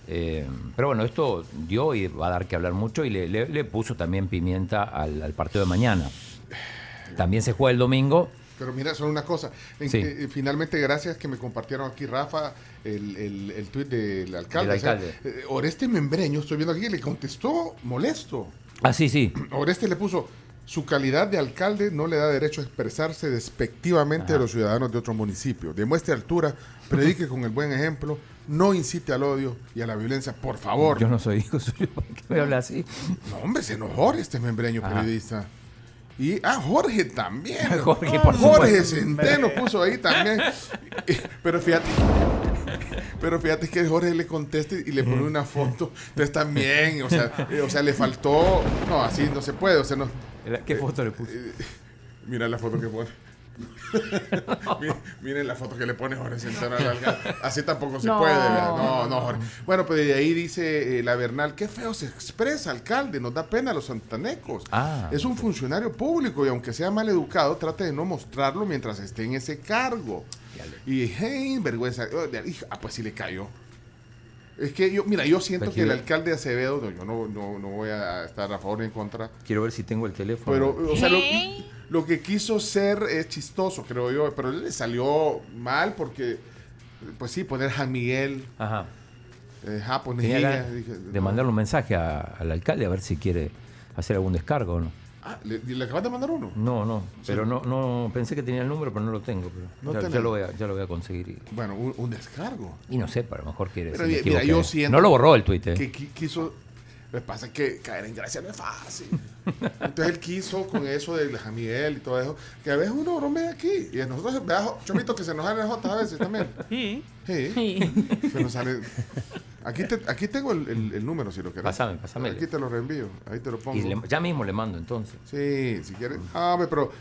Eh, pero bueno, esto dio y va a dar que hablar mucho y le, le- le puso también pimienta al, al partido de mañana. También se juega el domingo. Pero mira, solo una cosa. En- Sí. eh, finalmente, gracias que me compartieron aquí, Rafa, el, el, el tuit del alcalde. O sea, alcalde. eh, Oreste Membreño, estoy viendo aquí, le contestó molesto. Ah, sí, sí. Oreste le puso, su calidad de alcalde no le da derecho a expresarse despectivamente de los ciudadanos de otro municipio. Demuestre altura, predique con el buen ejemplo, no incite al odio y a la violencia, por favor. Yo no soy hijo suyo, ¿por qué me habla así? No, hombre, se enojó este membreño Ajá. periodista. Y, ah, Jorge también. *laughs* Jorge, por Jorge. Centeno puso ahí también. *laughs* Pero fíjate, *laughs* pero fíjate que Jorge le contesta y le pone una foto. Entonces también, o sea, *laughs* eh, o sea, le faltó. No, así no se puede. O sea, no. ¿Qué foto le puso? Mira la foto que pone. *laughs* Miren, miren la foto que le pone Jorge Centeno. Así tampoco se No. puede, ¿verdad? No, no, Jorge. Bueno, pues de ahí dice eh, la Bernal, qué feo se expresa, alcalde, nos da pena a los santanecos. Ah. es un funcionario público y aunque sea mal educado, trate de no mostrarlo mientras esté en ese cargo. Y, hey, vergüenza. Oh, Ah, pues sí le cayó. Es que yo, mira, yo siento que el alcalde Acevedo, no, yo no, no, no voy a estar a favor ni en contra, Quiero ver si tengo el teléfono. pero, o sea, lo, lo que quiso ser es chistoso, creo yo, pero le salió mal porque, pues sí, poner Juan Miguel, Ajá. eh, de mandarle un mensaje a- al alcalde a ver si quiere hacer algún descargo o no. Ah, ¿le, ¿le acabas de mandar uno? No, no, pero no, no pensé que tenía el número, pero no lo tengo. Pero No ya, ya lo voy a, ya lo voy a conseguir. Y, Bueno, un, un descargo. y no sé, pero a lo mejor quiere me mira, yo siento No lo borró el tuit. eh. Que qui- quiso, me pasa que caer en gracia no es fácil. *laughs* Entonces él quiso con eso de Juan Miguel y todo eso, que a veces uno bromea aquí, y a nosotros, vea, chomito, que se nos salen las jotas a veces también. Sí. Sí. Se nos sale. Aquí, te- aquí tengo el, el- el número si lo querés. Pásame, pásame. Aquí te lo reenvío. Ahí te lo pongo. Y le- ya mismo le mando entonces. Sí, si quieres. Ah, pero.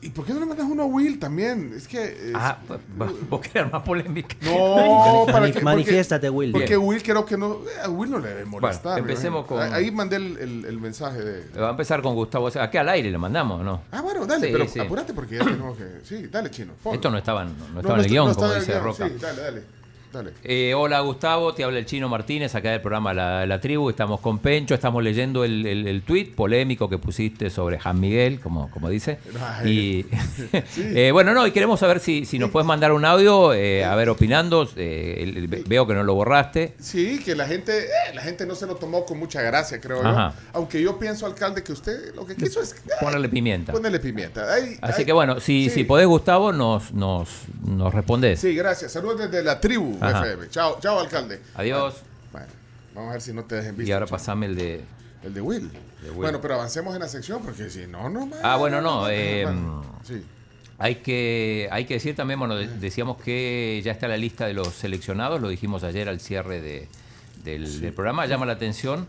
¿Y por qué no le mandas uno a Will también? Es que. es- Ah, va- *laughs* vos querés más polémica. No, *laughs* para que. manifiéstate, Will. Porque Bien. Will creo que no. eh, A Will no le debe molestar. Bueno, empecemos con- Ahí mandé el, el- el mensaje de. Va a empezar con Gustavo. O sea, aquí al aire le mandamos, ¿no? Ah, bueno, dale, Sí, pero sí. apúrate porque ya tenemos que. Sí, dale, chino. Esto no estaba, en- no No, estaba no en el guion, no como dice Roca. Sí, dale, dale. Dale. Eh, hola Gustavo, te habla el chino Martínez, acá del programa La, La Tribu. Estamos con Pencho, estamos leyendo el, el, el tuit polémico que pusiste sobre Juan Miguel, como, como dice. Y *laughs* *laughs* eh, bueno, no, y queremos saber si, si nos puedes mandar un audio, eh, a ver, opinando. veo que no lo borraste. Sí, que la gente, la gente no se lo tomó con mucha gracia, creo yo. Aunque yo pienso, alcalde, que usted lo que quiso es Ponerle pimienta. ponerle pimienta. Así que bueno, si, sí. si podés, Gustavo, nos, nos, nos respondes. Sí, gracias. Saludos desde la tribu Ajá. FM. Chao, chao, alcalde. Adiós. Bueno, vamos a ver si no te dejen visto. Y ahora pasame el de. El de Will. de Will. Bueno, pero avancemos en la sección porque si no, no. Ah, bueno, no. eh, Bueno, sí. Hay que, hay que decir también, bueno, de- decíamos que ya está la lista de los seleccionados, lo dijimos ayer al cierre de- del, del programa. Llama la atención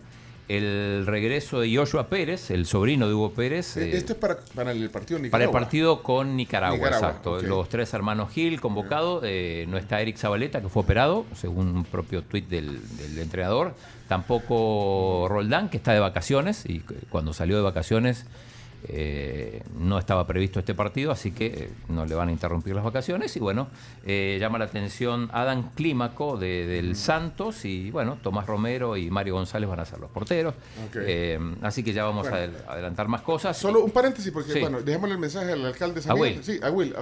el regreso de Joshua Pérez, el sobrino de Hugo Pérez. eh, Esto es para, para el partido de para el Nicaragua. partido con Nicaragua, Nicaragua, exacto. Los tres hermanos Gil convocados. eh, no está Eric Zabaleta, que fue operado, según un propio tuit del, del entrenador. Tampoco Roldán, que está de vacaciones. Y cu- cuando salió de vacaciones eh, no estaba previsto este partido, así que eh, no le van a interrumpir las vacaciones. Y bueno, eh, llama la atención Adam Clímaco de- del Santos. Y bueno, Tomás Romero y Mario González van a ser los porteros. Eh, así que ya vamos Bueno. a adel- adelantar más cosas. Solo un paréntesis, porque, Sí. bueno, dejémosle el mensaje al alcalde. A San Miguel. Will. Sí, a Will.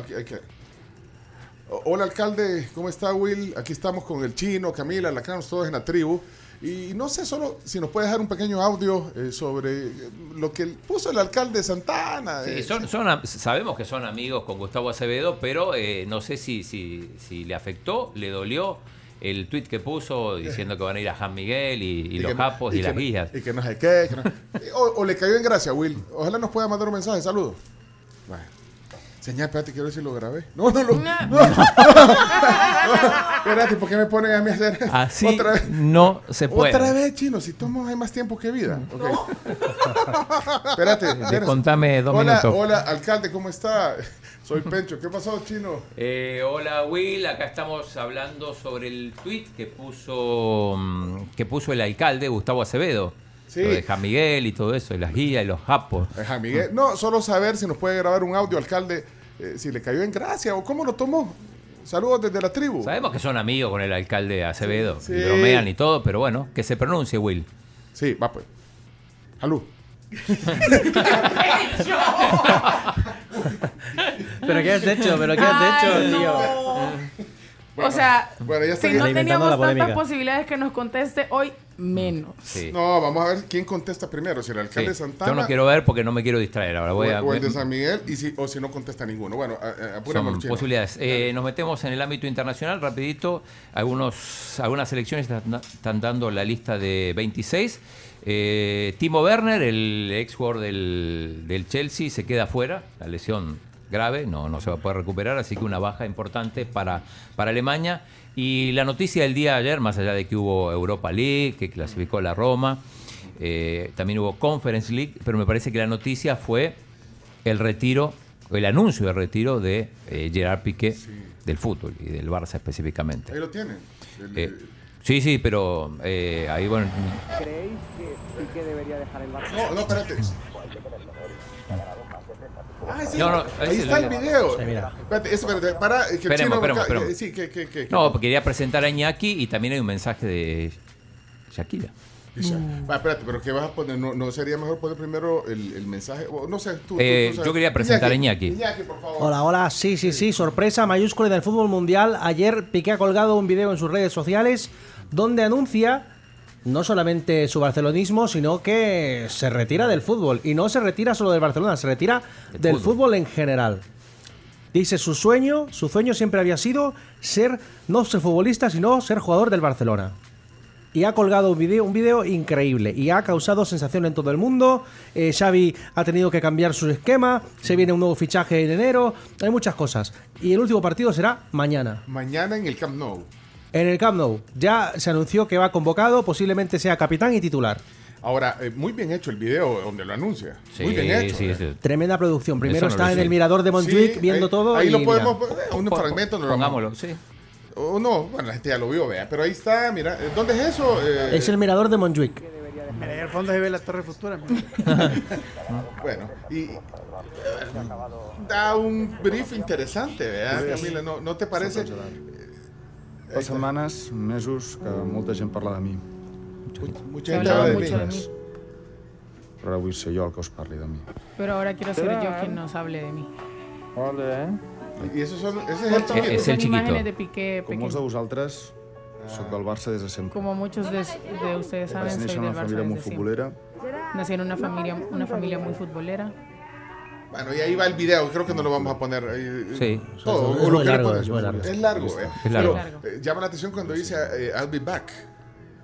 Hola, alcalde. ¿Cómo está, Will? Aquí estamos con el chino, Camila, la todos en la tribu. Y no sé solo si nos puede dejar un pequeño audio eh, sobre eh, lo que puso el alcalde de Santana. Sí, eh, son, son sabemos que son amigos con Gustavo Acevedo, pero eh, no sé si, si, si le afectó, le dolió el tuit que puso diciendo que van a ir a San Miguel y, y los que japos y, que las guías. Y que no sé qué. que no- *laughs* o, o le cayó en gracia, Will. Ojalá nos pueda mandar un mensaje. Saludos. Señal, espérate, quiero ver si lo grabé. No, no lo. No. *laughs* espérate, ¿por qué me ponen a mí a hacer Así otra vez? no se puede. Otra vez, chino, si tomo hay más tiempo que vida. *laughs* Espérate, espérate. contame dos hola, minutos. Hola, alcalde, ¿cómo está? Soy Pencho. ¿Qué pasó, chino? Eh, hola Will, acá estamos hablando sobre el tweet que puso mm, que puso el alcalde Gustavo Acevedo. Sí. Lo de San Miguel y todo eso, y las guías y los japos. Ajá, Miguel. No, solo saber si nos puede grabar un audio, alcalde, eh, si le cayó en gracia o cómo lo tomó. Saludos desde la tribu. Sabemos que son amigos con el alcalde Acevedo, Sí. y bromean y todo, pero bueno, que se pronuncie Will. Sí, va pues. Salud. *laughs* ¿Pero qué has hecho? ¿Pero qué has hecho, Ay, o sea, Bueno, ya está si no teníamos tantas posibilidades que nos conteste hoy, menos. No, vamos a ver quién contesta primero, si el alcalde Sí. Santana Yo no quiero ver porque no me quiero distraer. Ahora voy a. o, o el de San Miguel, y si, o si no contesta ninguno. Bueno, a- a- chino. posibilidades. Eh, nos metemos en el ámbito internacional rapidito. Algunos, algunas selecciones están, están dando la lista de 26. Eh, Timo Werner, el ex jugador del, del Chelsea, se queda fuera. La lesión grave, no, no se va a poder recuperar, así que una baja importante para, para Alemania. Y la noticia del día de ayer, más allá de que hubo Europa League, que clasificó la Roma, eh, también hubo Conference League, pero me parece que la noticia fue el retiro, el anuncio del retiro de eh, Gerard Piqué del fútbol y del Barça específicamente. Ahí lo tienen. El- Eh, sí, sí, pero eh, ahí bueno. ¿Creéis que Piqué debería dejar el Barça? No, no, espérate. Ah, sí. No, no, ahí está el video. Sí, mira. Espérate, eso, espérate, para, que Esperemos, chino esperemos, esperemos. eh, Sí, que, que, que, que- No, porque quería presentar a Iñaki y también hay un mensaje de Shakira. Dice, va, espérate, pero ¿qué vas a poner? ¿No, no sería mejor poner primero el, el mensaje? O no sé, tú. tú- Eh, tú sabes. yo quería presentar a Iñaki. Iñaki, por favor. Hola, hola, sí, sí, sí, sorpresa mayúscula del fútbol mundial. Ayer Piqué ha colgado un video en sus redes sociales donde anuncia no solamente su barcelonismo, sino que se retira del fútbol. Y no se retira solo del Barcelona, se retira del fútbol. fútbol en general. Dice su sueño, su sueño siempre había sido ser, no ser futbolista, sino ser jugador del Barcelona. Y ha colgado un video, un video increíble y ha causado sensación en todo el mundo. Eh, Xavi ha tenido que cambiar su esquema, se viene un nuevo fichaje en enero, hay muchas cosas. Y el último partido será mañana. Mañana en el Camp Nou. En el Camp Nou ya se anunció que va convocado, posiblemente sea capitán y titular. Ahora, eh, muy bien hecho el video donde lo anuncia. Sí, muy bien hecho. sí, eh. sí. Tremenda producción. Primero no está en sé. el mirador de Montjuic Sí, viendo ahí- todo. Ahí y lo podemos poner, un Po- fragmento. no lo Pongámoslo, vamos- sí. O no, bueno, la gente ya lo vio, vea. Pero ahí está, mira. eh, ¿Dónde es eso? Eh, Es el mirador de Montjuic. Mira, ahí al fondo se ve la Torre Futura. *laughs* Bueno, y eh, da un brief interesante, ¿verdad, Sí. Camila? ¿No, no te parece? Fa setmanes, mesos, que molta gent parla de mi. Mucha gente habla de mí. mí. Però ara vull ser jo el que us parli de mi. Pero ahora quiero ser yo quien nos hable de mí. Y esos son, ese es el chiquito. Es el chiquito. imágenes de Piqué Com molts de pequeño. vosaltres, soc del Barça des de sempre. Como muchos de, de ustedes saben, Vaig soy en del una Barça família molt desde siempre. futbolera. Nací en una familia, una familia muy futbolera. Bueno, y ahí va el video. Creo que no lo vamos a poner. ahí, Sí. Todo. Es muy largo, es muy largo. Es largo, eh. Es largo. Pero, eh, llama la atención cuando dice eh, I'll be back.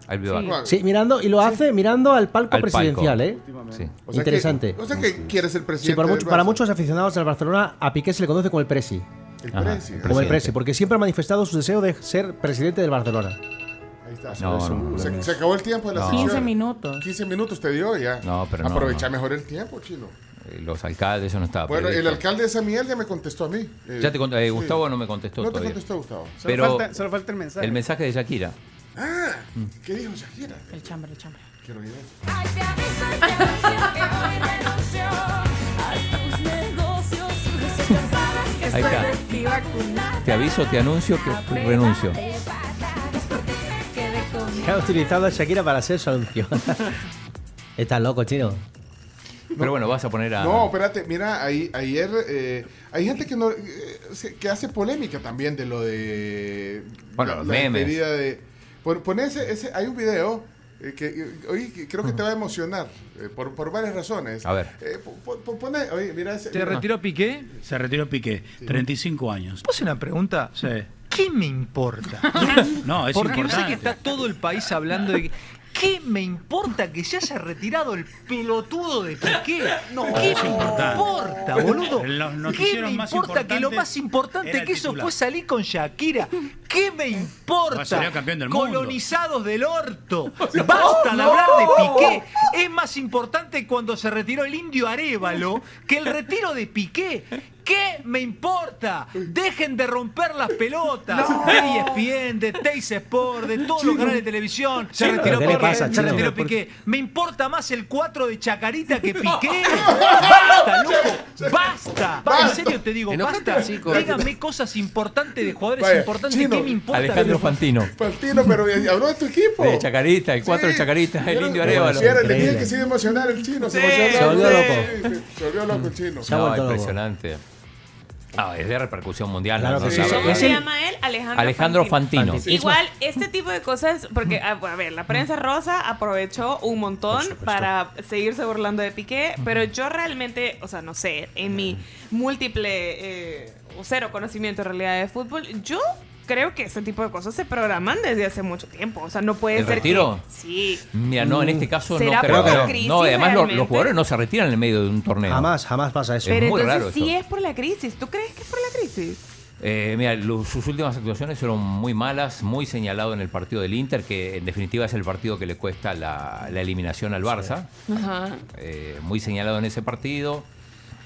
Al Bilbao. Juan, Sí, mirando, y lo hace mirando al palco Al palco. presidencial, ¿eh? Sí. o sea Interesante. Que, o sea que quiere ser presidente. Sí, para, mucho- para muchos aficionados del Barcelona, a Piqué se le conoce como el Presi. El Ajá, presi. Como el. Presi, porque siempre ha manifestado su deseo de ser presidente del Barcelona. Ahí está. No, no. Se, se acabó el tiempo de la No. sección. 15 minutos. 15 minutos te dio ya. No, pero no, Aprovecha no. mejor el tiempo, chino. Los alcaldes, eso no estaba Bueno, el previsto. alcalde de San Miguel ya me contestó a mí. Eh, Ya te cont- eh, sí. Gustavo no me contestó No te todavía. contestó Gustavo. Solo, Pero falta, solo falta el mensaje. el mensaje de Shakira. Ah, ¿qué dijo Shakira? El chambre, el chambre. Quiero eso. Ahí está. Te aviso, te anuncio que renuncio. Que ha utilizado a Shakira para hacer su anuncio. *laughs* Estás loco, chino. Pero bueno, vas a poner a. No, espérate, mira, ahí, ayer eh, hay gente que no eh, que hace polémica también de lo de Bueno, los memes. despedida de pon, pon ese, ese- hay un video eh, que que creo que te va a emocionar eh, por, por varias razones. A ver. Eh, po- po- oye, mira ese, ¿Se mira. retiró Piqué? Se retiró Piqué, 35 años. ¿Puedo una pregunta? Sí. ¿Qué me importa? *laughs* No, es Porque yo sé importante. que está todo el país hablando de... ¿Qué me importa que se haya retirado el pelotudo de Piqué? No, ¿Qué me importa, boludo? *laughs* Los ¿Qué me más importa que lo más importante que eso fue salir con Shakira? ¿Qué me importa? mundo. Colonizados del orto. *laughs* Basta de hablar de Piqué. Es más importante cuando se retiró el indio Arevalo que el retiro de Piqué. ¿Qué me importa? Dejen de romper las pelotas. De E ESPN, de Teis Sport, de todos los canales de televisión. Se Chino, retiró ¿qué le Piqué, pasa, se retiró Piqué. Me importa más el 4 de Chacarita que *laughs* Piqué. *laughs* ¡Basta, loco! ¡Basta! En serio te digo, basta. Díganme cosas importantes de jugadores Vaya, importantes. Chino. ¿Qué me importa? Alejandro Fantino. Fantino, pero habló de tu equipo. De Chacarita, el 4 de. Chacarita, el Era- indio Arevalo. Sí, era el día que se iba a emocionar el chino. Se, Sí, emocionó. se volvió loco. Se volvió loco el chino. No, impresionante. Ah, es de repercusión mundial. Claro no sí. ¿Cómo se llama él? Alejandro, Alejandro Fantino. Igual, este tipo de cosas, porque, a, a ver, la prensa rosa aprovechó un montón para seguirse burlando de Piqué, pero yo realmente, o sea, no sé, en mi múltiple eh, o cero conocimiento en realidad de fútbol, yo creo que ese tipo de cosas se programan desde hace mucho tiempo. O sea, no puede ¿El ser retiro? que... Sí. Mira, no, en este caso no ¿Será creo. por la No, crisis No, además los, jugadores no se retiran en el medio de un torneo. Jamás, jamás pasa eso. Es Pero muy entonces raro sí es por la crisis. ¿Tú crees que es por la crisis? Eh, mira, sus últimas actuaciones fueron muy malas, muy señalado en el partido del Inter, que en definitiva es el partido que le cuesta la, la eliminación al Barça. Ajá. Eh, muy señalado en ese partido.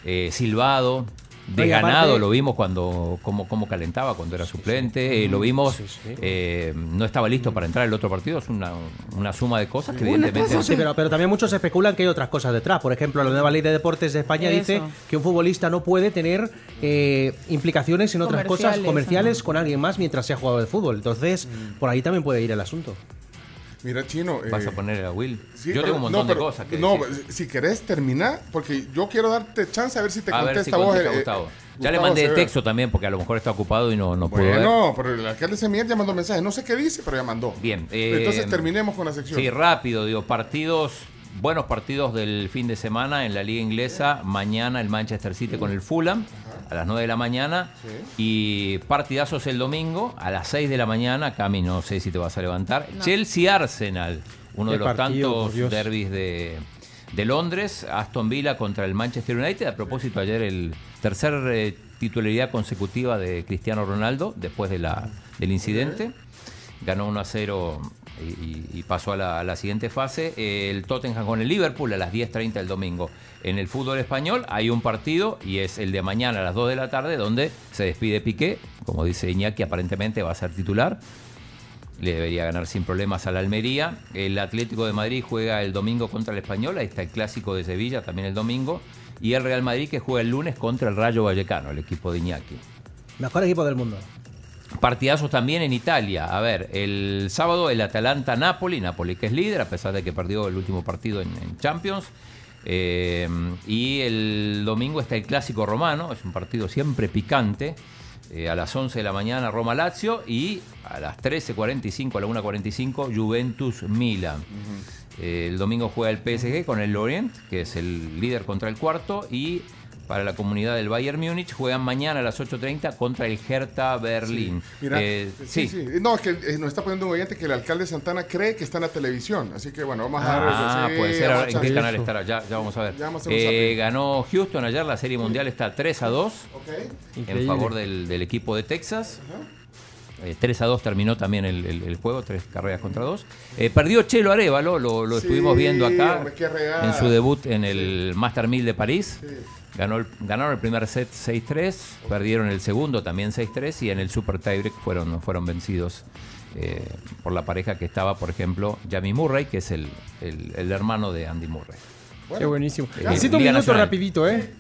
Eh, silbado. Desganado, aparte- lo vimos cuando cómo, cómo calentaba cuando era suplente. eh, lo vimos, eh, no estaba listo para entrar el otro partido. Es una, una suma de cosas que evidentemente... Sí, pero, pero también muchos especulan que hay otras cosas detrás. Por ejemplo, la nueva ley de deportes de España Eso. dice que un futbolista no puede tener eh, implicaciones en otras cosas Comerciales, comerciales con alguien más mientras sea jugador de fútbol. Entonces, por ahí también puede ir el asunto. Mira, chino. ¿Vas eh, a poner a Will? sí, Yo pero- tengo un montón no, de cosas que No, decir. si querés terminar, porque yo quiero darte chance a ver si te A ver si contesta vos. contesta eh, Gustavo. eh, Ya le mandé texto también porque a lo mejor está ocupado y no, no pudo. Bueno, pero el alcalde Semilla ya mandó mensaje. No sé qué dice, pero ya mandó. Bien. eh, Entonces terminemos con la sección. Sí, rápido, digo, partidos, buenos partidos del fin de semana en la liga inglesa. Mañana el Manchester City con el Fulham a las 9 de la mañana. Y partidazos el domingo a las 6 de la mañana. Cami, no sé si te vas a levantar. No. Chelsea-Arsenal, uno de los partido, tantos derbis de, de Londres. Aston Villa contra el Manchester United. A propósito, ayer el tercer eh, titularidad consecutiva de Cristiano Ronaldo después de la, del incidente ganó 1 a 0 y, pasó a la, a la siguiente fase. El Tottenham con el Liverpool a las 10.30 del domingo. En el fútbol español hay un partido y es el de mañana a las 2 de la tarde donde se despide Piqué. Como dice Iñaki, aparentemente va a ser titular. Le debería ganar sin problemas a la Almería. El Atlético de Madrid juega el domingo contra el Español. Ahí está el Clásico de Sevilla también el domingo. Y el Real Madrid que juega el lunes contra el Rayo Vallecano, el equipo de Iñaki. Mejor equipo del mundo. Partidazos también en Italia. A ver, el sábado el Atalanta-Napoli, Napoli que es líder, a pesar de que perdió el último partido en, en Champions. Eh, y el domingo está el Clásico Romano, es un partido siempre picante. Eh, a las 11 de la mañana Roma-Lazio y a las 13.45, a la 1.45 Juventus-Milan. Eh, el domingo juega el PSG con el Lorient, que es el líder contra el cuarto, y para la comunidad del Bayern Múnich juegan mañana a las 8.30 contra el Hertha Berlín. Mira, Eh, sí, sí. sí. No, es que eh, nos está poniendo un oyente que el alcalde Santana cree que está en la televisión. Así que bueno, vamos a dar Ah, sí, puede ser. ahora, ¿En qué canal estará? Ya, ya vamos a ver. Ya vamos a Eh, ganó Houston ayer, la Serie Mundial está 3 a 2 en Increíble. favor del, del equipo de Texas. Eh, 3 a 2 terminó también el, el- el juego, tres carreras contra dos. Eh, perdió Chelo Arevalo, lo, lo Sí, estuvimos viendo acá en su debut en el Master 1000 de París. Ganó el- ganaron el primer set 6-3, perdieron el segundo también 6-3 y en el Super Tiebreak fueron, fueron vencidos eh, por la pareja que estaba, por ejemplo, Jamie Murray, que es el, el- el hermano de Andy Murray. Qué buenísimo. Ya. Necesito un Liga minuto Nacional. rapidito, ¿eh?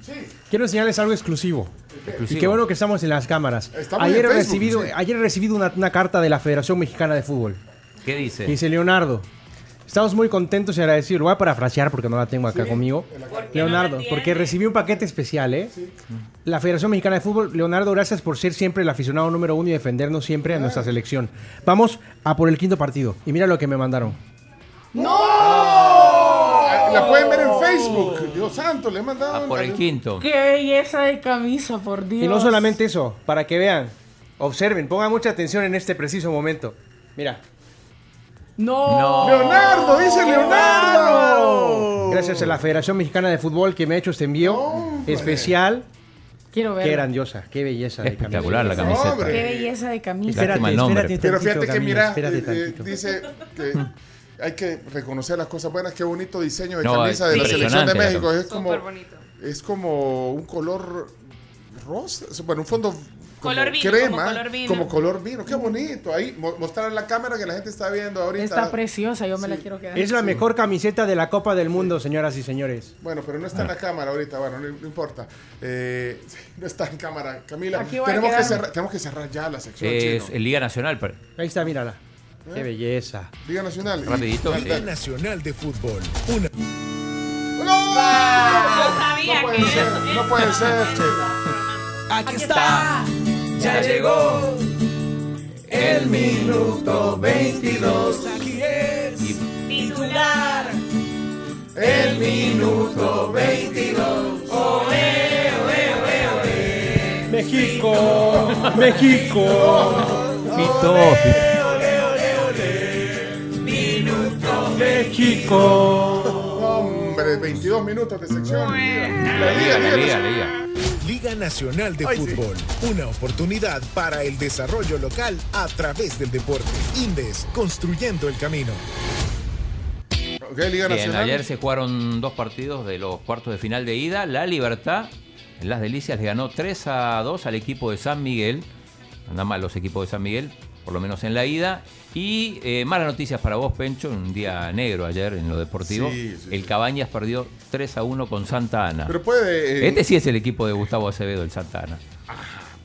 Quiero enseñarles algo exclusivo. Exclusivo. Y qué bueno que estamos en las cámaras. Estamos ayer, he recibido, sí. ayer he recibido una, una carta de la Federación Mexicana de Fútbol. ¿Qué dice? Dice Leonardo. Estamos muy contentos y agradecidos. Lo voy a parafrasear porque no la tengo acá conmigo. Leonardo, porque recibí un paquete especial, ¿eh? La Federación Mexicana de Fútbol, Leonardo, gracias por ser siempre el aficionado número uno y defendernos siempre a nuestra selección. Vamos a por el quinto partido. Y mira lo que me mandaron. Ah, La pueden ver en Facebook. Dios santo, le he mandado. Ah, por el quinto. Qué belleza de camisa, por Dios. Y no solamente eso, para que vean, observen, pongan mucha atención en este preciso momento. Mira. No. Leonardo, dice Leonardo. Gracias a la Federación Mexicana de Fútbol que me ha hecho este envío especial. Quiero ver. Qué grandiosa, qué belleza de Espectacular la camiseta. Qué belleza de camisa. Espérate, Lástima el nombre. espérate Pero tantito, fíjate que mira, espérate eh, eh, tantito. dice que hay que reconocer las cosas buenas. Qué bonito diseño de No, camisa de la selección de Impresionante, México. Es como, es como un color rosa, bueno, un fondo como Color vino, crema, como color vino. como color vino. Qué bonito. Ahí mo- mostrar en la cámara que la gente está viendo ahorita. Está preciosa, yo me la quiero quedar. Es la mejor camiseta de la Copa del Mundo, señoras y señores. Bueno, pero no está en la cámara ahorita, bueno, no, no importa. Eh, *laughs* no está en cámara. Camila, tenemos que, cerrar, tenemos que cerrar ya la sección. Es chino. en Liga Nacional, pero Ahí está, mírala. Qué belleza. Liga Nacional. rapidito. Dale. Nacional de Fútbol. Una ¡No! sabía No que puede ser, eso- no puede ser, che. Aquí está, ya llegó el minuto 22. Aquí es titular. El minuto 22. Oe, oe, oe, oe. México, México, Fito, Minuto México. Hombre, 22 minutos de sección. La La liga, Liga, Nacional de Ay, sí. Fútbol. Una oportunidad para el desarrollo local a través del deporte. Indes, construyendo el camino. Ok, Liga Bien, Nacional. ayer se jugaron dos partidos de los cuartos de final de ida. La Libertad, en Las Delicias, le ganó 3 a 2 al equipo de San Miguel. Nada más los equipos de San Miguel, por lo menos en la ida. Y eh, malas noticias para vos, Pencho, un día negro ayer en lo deportivo. Sí, sí, el Cabañas perdió 3 a 1 con Santa Ana. Pero puede. eh, Este sí es el equipo de Gustavo Acevedo, el Santa Ana.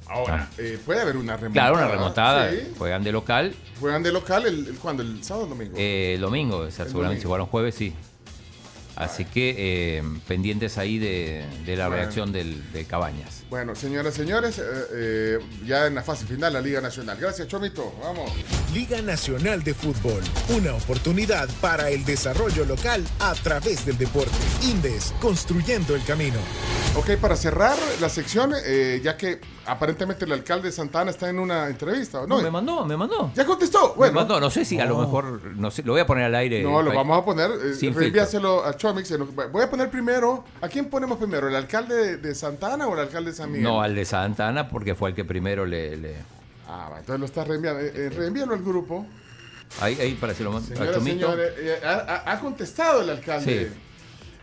Ahora, eh, puede haber una remontada. Claro, una remontada. Sí. Juegan de local. Juegan de local el, el- ¿cuándo? ¿El sábado o el domingo? Eh, el domingo, o sea, El seguramente domingo. si jugaron jueves, sí. Así que eh, pendientes ahí de, de la Bueno. reacción del, de Cabañas. Bueno, señoras y señores, eh, eh, ya en la fase final la Liga Nacional. Gracias, Chomito. Vamos. Liga Nacional de Fútbol. Una oportunidad para el desarrollo local a través del deporte. Indes, construyendo el camino. Ok, para cerrar la sección, eh, ya que aparentemente el alcalde de Santana está en una entrevista. ¿o No, No, me mandó, me mandó. ¿Ya contestó? Bueno. Me mandó, no sé si a lo mejor, no sé, lo voy a poner al aire. No, lo vamos a poner. Eh, Sin reenvíaselo a Chomix. Voy a poner primero. ¿A quién ponemos primero? ¿El alcalde de, Santana o el alcalde de San Miguel? No, al de Santa Ana porque fue el que primero le... le- Ah, va, entonces lo está reenviando. Eh, eh, reenvíalo al grupo. Ahí, ahí para que lo señores, eh, ha contestado el alcalde. Sí.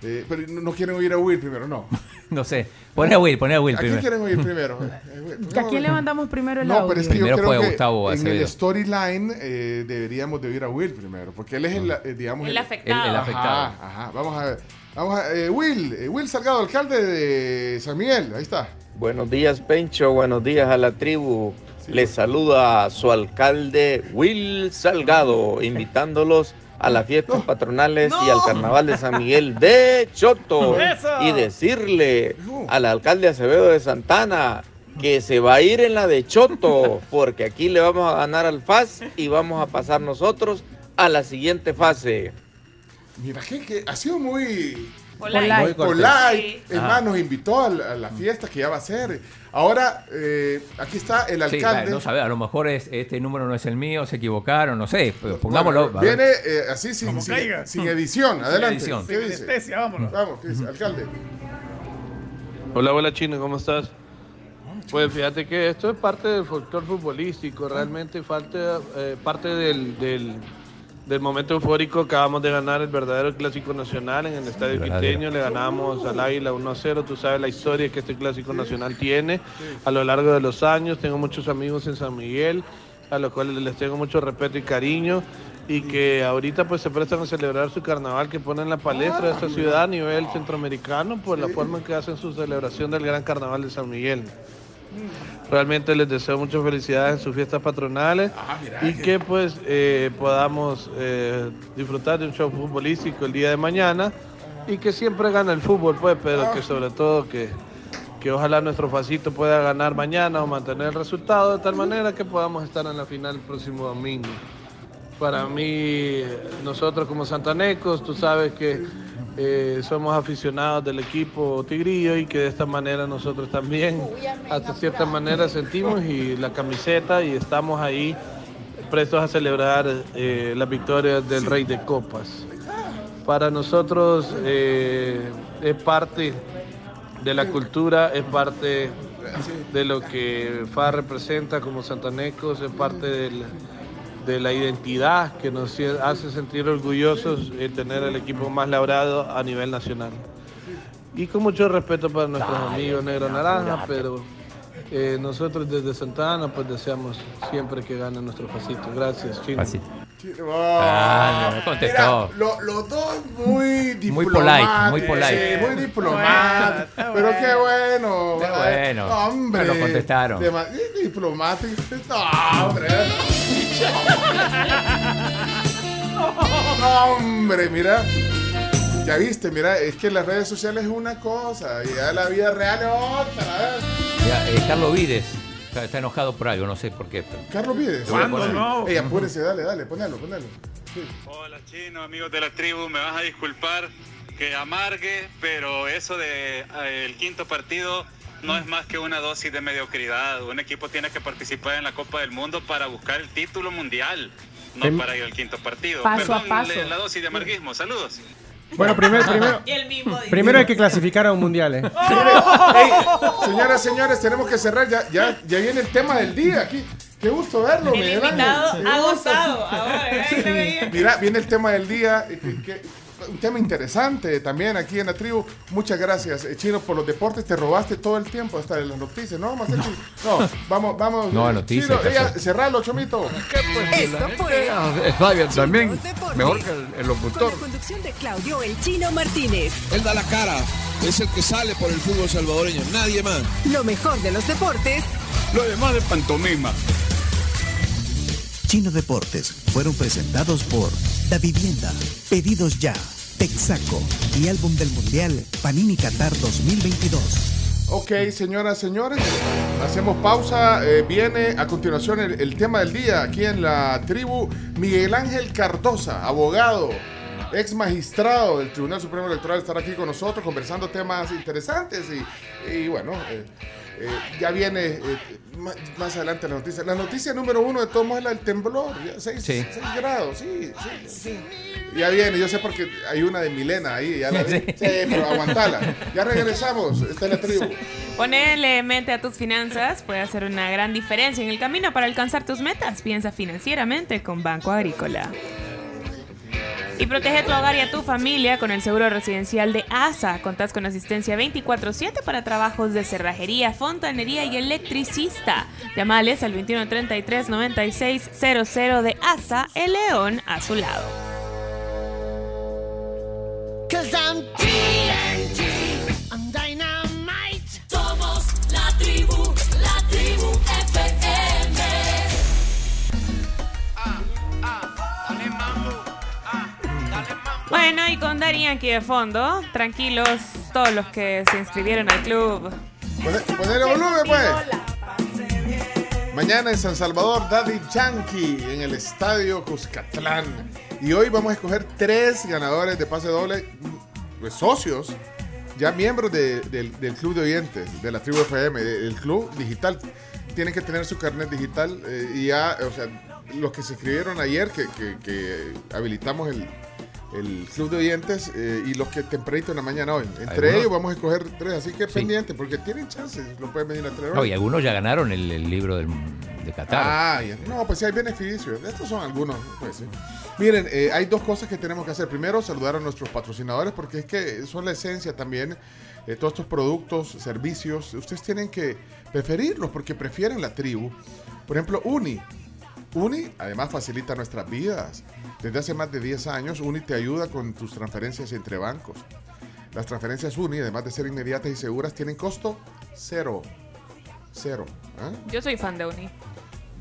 Eh, pero no, no quieren oír a Will primero, no. *laughs* No sé. Poné a Will, poné a Will ¿A quién primero. quieren oír primero? *laughs* Eh, Will, ¿A quién le mandamos primero el No, audio? pero es que Primero yo creo fue que Gustavo en el storyline eh, deberíamos de oír a Will primero, porque él es el, eh, digamos... El afectado. El- el Ajá, afectado. Ajá, vamos a ver. Vamos a, eh, Will, eh, Will Salgado, alcalde de San Miguel, ahí está. Buenos días, Pencho. Buenos días a la tribu. Les saluda su alcalde Will Salgado, *laughs* invitándolos a las fiestas patronales y al carnaval de San Miguel *laughs* de Choto. Y decirle al alcalde Acevedo de Santana que se va a ir en la de Choto, *laughs* porque aquí le vamos a ganar al FAS y vamos a pasar nosotros a la siguiente fase. Mira, que, que ha sido muy... Polite. Polite. Más, nos invitó a la, a la fiesta que ya va a ser. Ahora, eh, aquí está el Sí, alcalde. no sabe, a lo mejor es- este número no es el mío, se equivocaron, no sé, pero pongámoslo. Bueno, viene eh, así sin, sin, sin edición. Adelante. edición. ¿Qué Sin dice? vámonos. Vamos, ¿qué dice? Alcalde. Hola, hola Chino, ¿cómo estás? Pues fíjate que esto es parte del folclore futbolístico, realmente falta eh, parte del, del, del momento eufórico. Acabamos de ganar el verdadero clásico nacional en el Estadio Verdadero. Quiteño, le ganamos al Águila 1-0. Tú sabes la historia que este clásico nacional tiene a lo largo de los años. Tengo muchos amigos en San Miguel, a los cuales les tengo mucho respeto y cariño. Y que ahorita pues se prestan a celebrar su carnaval que pone en la palestra de esta ciudad a nivel centroamericano por la forma en que hacen su celebración del gran carnaval de San Miguel. Realmente les deseo muchas felicidades en sus fiestas patronales y que pues eh, podamos eh, disfrutar de un show futbolístico el día de mañana y que siempre gana el fútbol pues, pero que sobre todo que, que ojalá nuestro facito pueda ganar mañana o mantener el resultado de tal manera que podamos estar en la final el próximo domingo. Para mí, nosotros como santanecos, tú sabes que eh, somos aficionados del equipo Tigrillo y que de esta manera nosotros también, hasta cierta manera, sentimos y la camiseta y estamos ahí prestos a celebrar eh, las victorias del Rey de Copas. Para nosotros eh, es parte de la cultura, es parte de lo que FA representa como santanecos, es parte del- de la identidad que nos hace sentir orgullosos el tener el equipo más labrado a nivel nacional. Y con mucho respeto para nuestros amigos Negro Naranja, pero eh, nosotros desde Santa Ana pues deseamos siempre que gane nuestro facito. Gracias, Chino. Ah, no, contestó. Mira, lo- los dos muy Muy diplomáticos. polite, muy polite. Sí, muy diplomáticos. Pero qué bueno. Qué bueno. No, hombre. Pero contestaron. Dema- diplomático. No, hombre. No, hombre, mira. Ya viste, mira, es que las redes sociales es una cosa y ya la vida real es otra. ¿eh? Ya, eh, Carlos Vides está, está enojado por algo, no sé por qué. pero- Carlos Vides. A poner. Ey, apúrese, dale, dale, ponelo, ponelo. Sí. Hola chino, amigos de la tribu, me vas a disculpar que amargue, pero eso de eh, el quinto partido no es más que una dosis de mediocridad. Un equipo tiene que participar en la Copa del Mundo para buscar el título mundial, no Em- para ir al quinto partido. Paso a Perdón, paso. le- la dosis de amarguismo. Saludos. Bueno, primero, primero, *laughs* Y el mismo dice. primero hay que clasificar a un mundial, ¿eh? *laughs* Ey, señoras, señores, tenemos que cerrar. Ya, ya, ya viene el tema del día aquí. Qué gusto verlo, El invitado ha gozado. Ahora. Mira, viene el tema del día. Un tema interesante también aquí en la tribu. Muchas gracias, eh, Chino, por los deportes. Te robaste todo el tiempo hasta de las noticias. No, vamos a hacer- No, vamos, vamos. No, noticias, cerralo, Chomito. Esto fue Está bien también. Deportes. Mejor que el, el con locutor. la conducción de Claudio El Chino Martínez. Él da la cara, es el que sale por el fútbol salvadoreño, nadie más. Lo mejor de los deportes Lo demás de pantomima. Chino Deportes fueron presentados por Da Vivienda, Pedidos Ya, Texaco y Álbum del Mundial Panini Qatar 2022. Ok, señoras, señores, hacemos pausa. eh, viene a continuación el, el tema del día aquí en la tribu. Miguel Ángel Cardosa, abogado, ex magistrado del Tribunal Supremo Electoral, estará aquí con nosotros conversando temas interesantes. Y, y bueno, eh, eh, ya viene eh, más, adelante la noticia. La noticia número uno de todos modos es la del temblor, 6 Sí. grados, sí, sí, sí. Ya viene, yo sé porque hay una de Milena ahí, ya la vi. Sí. Sí, pero aguantala. Ya regresamos, está en la tribu. Ponerle mente a tus finanzas puede hacer una gran diferencia en el camino para alcanzar tus metas. Piensa financieramente con Banco Agrícola. Y protege tu hogar y a tu familia con el seguro residencial de ASA. Contás con asistencia 24-7 para trabajos de cerrajería, fontanería y electricista. Llamales al 2133-9600 de ASA, el león a su lado. Cause I'm Bueno, y con Darían aquí de fondo, tranquilos todos los que se inscribieron al club. Poner, volumen, pues. Mañana en San Salvador, Daddy Yankee en el estadio Cuscatlán. Y hoy vamos a escoger tres ganadores de pase doble, pues, socios, ya miembros de- del, club de oyentes, de la tribu FM, del club digital. Tienen que tener su carnet digital eh, y ya, o sea, los que se inscribieron ayer, que habilitamos el, el club de oyentes eh, y los que tempranito en la mañana hoy. Entre ellos vamos a escoger tres, así que pendiente, porque tienen chances, lo pueden venir a traer No, y algunos ya ganaron el, el libro del, de Qatar. Ah, ya. no, pues sí hay beneficios. Estos son algunos. Pues, sí. Miren, eh, hay dos cosas que tenemos que hacer. Primero, saludar a nuestros patrocinadores porque es que son la esencia también. eh, todos estos productos, servicios, ustedes tienen que preferirlos porque prefieren la tribu. Por ejemplo, Uni. Uni además facilita nuestras vidas. Desde hace más de 10 años, Uni te ayuda con tus transferencias entre bancos. Las transferencias Uni, además de ser inmediatas y seguras, tienen costo cero. Cero. ¿ah? Yo soy fan de Uni.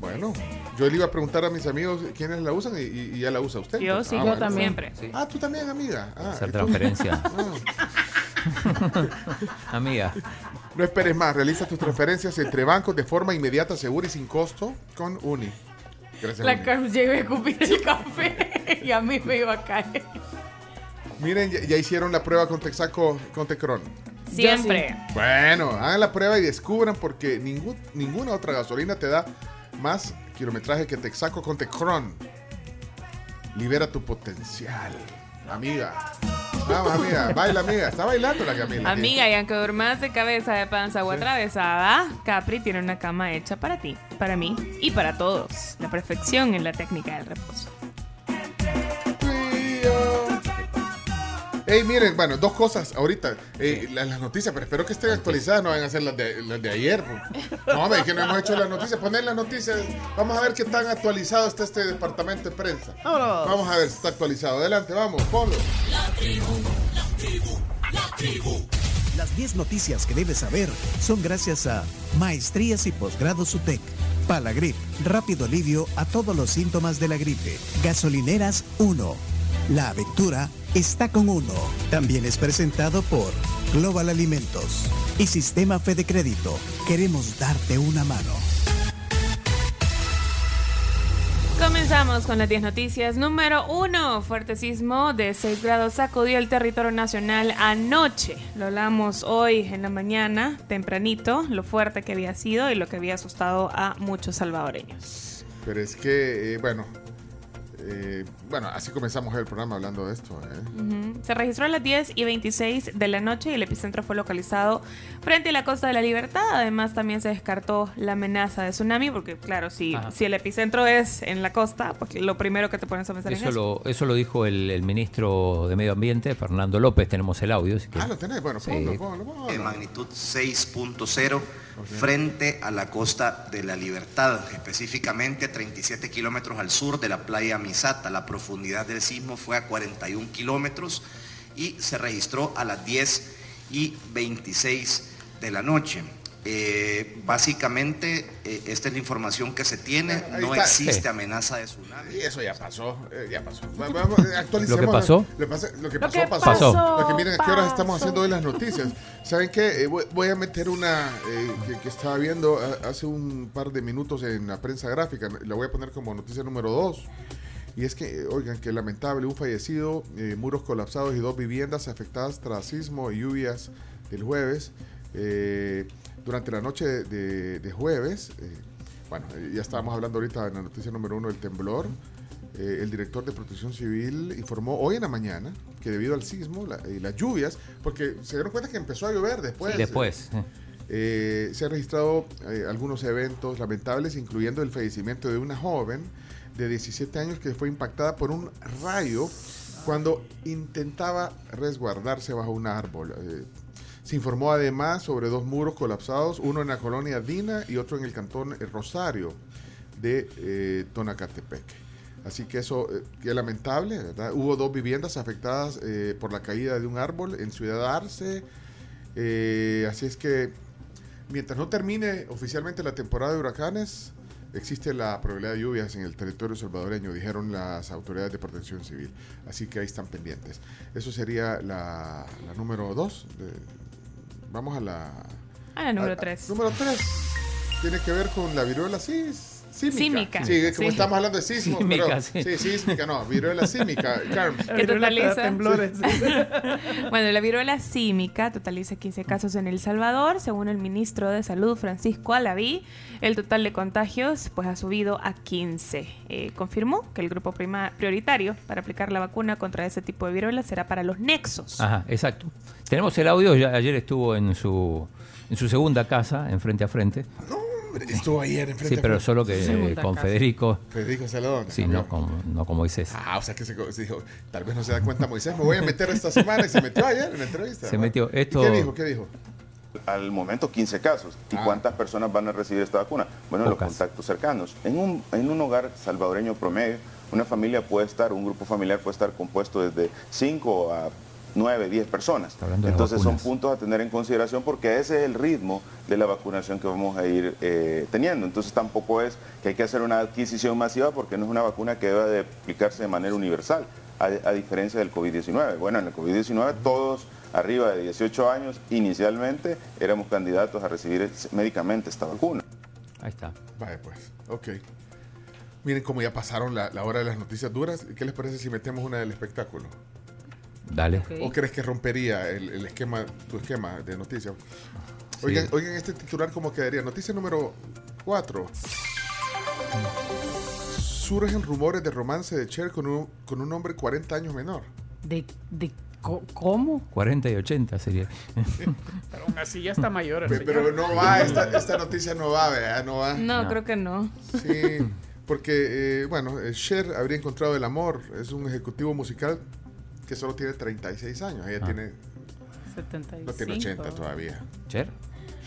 Bueno, yo le iba a preguntar a mis amigos quiénes la usan y, y- y ya la usa usted. Yo pues. sí, Ah, yo bueno. también. Siempre. Sí. Ah, tú también, amiga. Ah, Hacer transferencia. *laughs* Ah. *laughs* Amiga. No esperes más, realiza tus transferencias entre bancos de forma inmediata, segura y sin costo con Uni. Gracias. La llegó a escupir el café *laughs* y a mí me iba a caer. Miren, ya, ya hicieron la prueba con Texaco, con Tecron. Siempre. Bueno, hagan la prueba y descubran porque ningún, ninguna otra gasolina te da más kilometraje que Texaco con Tecron. Libera tu potencial. Amiga. Vamos, amiga. Baila, amiga. Está bailando la Camila. Amiga, y aunque duermas de cabeza, de panza o atravesada, Capri tiene una cama hecha para ti, para mí y para todos. La perfección en la técnica del reposo. Hey, miren, bueno, dos cosas ahorita. Eh, la- las, noticias, pero espero que estén actualizadas, no van a ser las de, las de ayer. pues. No, hombre, que no hemos hecho las noticias. Poner las noticias. Vamos a ver qué tan actualizado está este departamento de prensa. Vamos a ver si está actualizado. Adelante, vamos, ponlo. Las 10 noticias que debes saber son gracias a Maestrías y Posgrados UTEC, Palagrip, rápido alivio a todos los síntomas de la gripe, Gasolineras 1. La aventura está con uno. También es presentado por Global Alimentos y Sistema Fede Crédito. Queremos darte una mano. Comenzamos con las 10 noticias. Número 1. Fuerte sismo de 6 grados sacudió el territorio nacional anoche. Lo hablamos hoy en la mañana, tempranito, lo fuerte que había sido y lo que había asustado a muchos salvadoreños. Pero es que, eh, bueno, eh, bueno, así comenzamos el programa hablando de esto. ¿eh? Ujú. Se registró a las 10 y 26 de la noche y el epicentro fue localizado frente a la costa de la Libertad. Además, también se descartó la amenaza de tsunami, porque, claro, si, Ajá. si el epicentro es en la costa, pues lo primero que te pones a pensar es Eso eso. lo, eso lo dijo el, el ministro de Medio Ambiente, Fernando López. Tenemos el audio. si Ah, lo tenés, bueno, Sí. ponlo, ponlo, ponlo. de magnitud 6.0 frente a la costa de la Libertad, específicamente a 37 kilómetros al sur de la playa Misata. La profundidad del sismo fue a 41 kilómetros y se registró a las 10 y 26 de la noche. Eh, básicamente, eh, esta es la información que se tiene. No existe Sí. amenaza de tsunami. Y eso ya pasó, eh, ya pasó. *laughs* Va- eh, actualicemos. ¿Lo que pasó? Lo, que Lo pasó, que pasó. pasó, Lo que miren a qué horas estamos haciendo hoy las noticias. ¿Saben qué? Eh, voy, voy a meter una eh, que, que estaba viendo ah, hace un par de minutos en la prensa gráfica. La voy a poner como noticia número 2. Y es que, eh, oigan, que lamentable, un fallecido, eh, muros colapsados y dos viviendas afectadas tras sismo y lluvias del jueves. Eh, durante la noche de, de jueves, eh, bueno, eh, ya estábamos hablando ahorita en la noticia número uno del temblor. Eh, el director de Protección Civil informó hoy en la mañana que debido al sismo la- y las lluvias, porque se dieron cuenta que empezó a llover después. Después. eh. Se han registrado algunos eventos lamentables, incluyendo el fallecimiento de una joven de 17 años que fue impactada por un rayo cuando intentaba resguardarse bajo un árbol. Eh, se informó además sobre dos muros colapsados, uno en la colonia Dina y otro en el cantón eh, Rosario de eh, Tonacatepec. Así que eso, eh, qué lamentable, ¿verdad? Hubo dos viviendas afectadas eh, por la caída de un árbol en Ciudad Arce. Eh, así es que mientras no termine oficialmente la temporada de huracanes, existe la probabilidad de lluvias en el territorio salvadoreño, dijeron las autoridades de protección civil. Así que ahí están pendientes. Eso sería la, número dos. Vamos a la... A la número a- a- tres. Número 3. Tiene que ver con la viruela sí, símica. Símica. Sí, como Sí. estamos hablando de sismos. Símica, pero, sí. sí. sísmica, no, viruela símica. *laughs* Carmen. que totaliza temblores. *laughs* bueno, la viruela símica totaliza 15 casos en El Salvador, según el ministro de Salud Francisco Alaví. El total de contagios pues ha subido a 15. Eh, confirmó que el grupo prima- prioritario para aplicar la vacuna contra ese tipo de viruela será para los nexos. Ajá, exacto. Tenemos el audio, ya ayer estuvo en su, en su segunda casa, en frente a frente. Estuvo ayer enfrente. Sí, pero solo que con casa. Federico. Federico Salón. Sí, no con, no con Moisés. Ah, o sea que se, se dijo, tal vez no se da cuenta Moisés, me voy a meter esta semana y se metió ayer en la entrevista. Se metió. ¿Y Esto- ¿Qué dijo? ¿Qué dijo? Al momento 15 casos. ¿Y Ah. cuántas personas van a recibir esta vacuna? Bueno, los contactos cercanos. En un, en un hogar salvadoreño promedio, una familia puede estar, un grupo familiar puede estar compuesto desde 5 a 9, 10 personas. Entonces son puntos a tener en consideración porque ese es el ritmo de la vacunación que vamos a ir eh, teniendo. Entonces tampoco es que hay que hacer una adquisición masiva porque no es una vacuna que deba de aplicarse de manera universal, a, a diferencia del COVID-19. Bueno, en el COVID-19 todos arriba de 18 años inicialmente éramos candidatos a recibir médicamente esta vacuna. Ahí está. Vale, pues, ok. Miren cómo ya pasaron la, la hora de las noticias duras. ¿Qué les parece si metemos una del espectáculo? Dale. ¿O crees que rompería el, el esquema, tu esquema de noticias? Oigan, Sí. oigan, este titular cómo quedaría. Noticia número 4. surgen rumores de romance de Cher con un, con un hombre 40 años menor. ¿De, de cómo? 40 y 80 sería. *laughs* Pero aún así ya está mayor. el Pe- señor. Pero no va, esta, esta noticia no va, ¿verdad? No va. No, creo que no. Sí, porque, eh, bueno, eh, Cher habría encontrado el amor. Es un ejecutivo musical que solo tiene 36 años. Ella Ah. tiene, 75. no tiene 80 todavía. ¿Cher?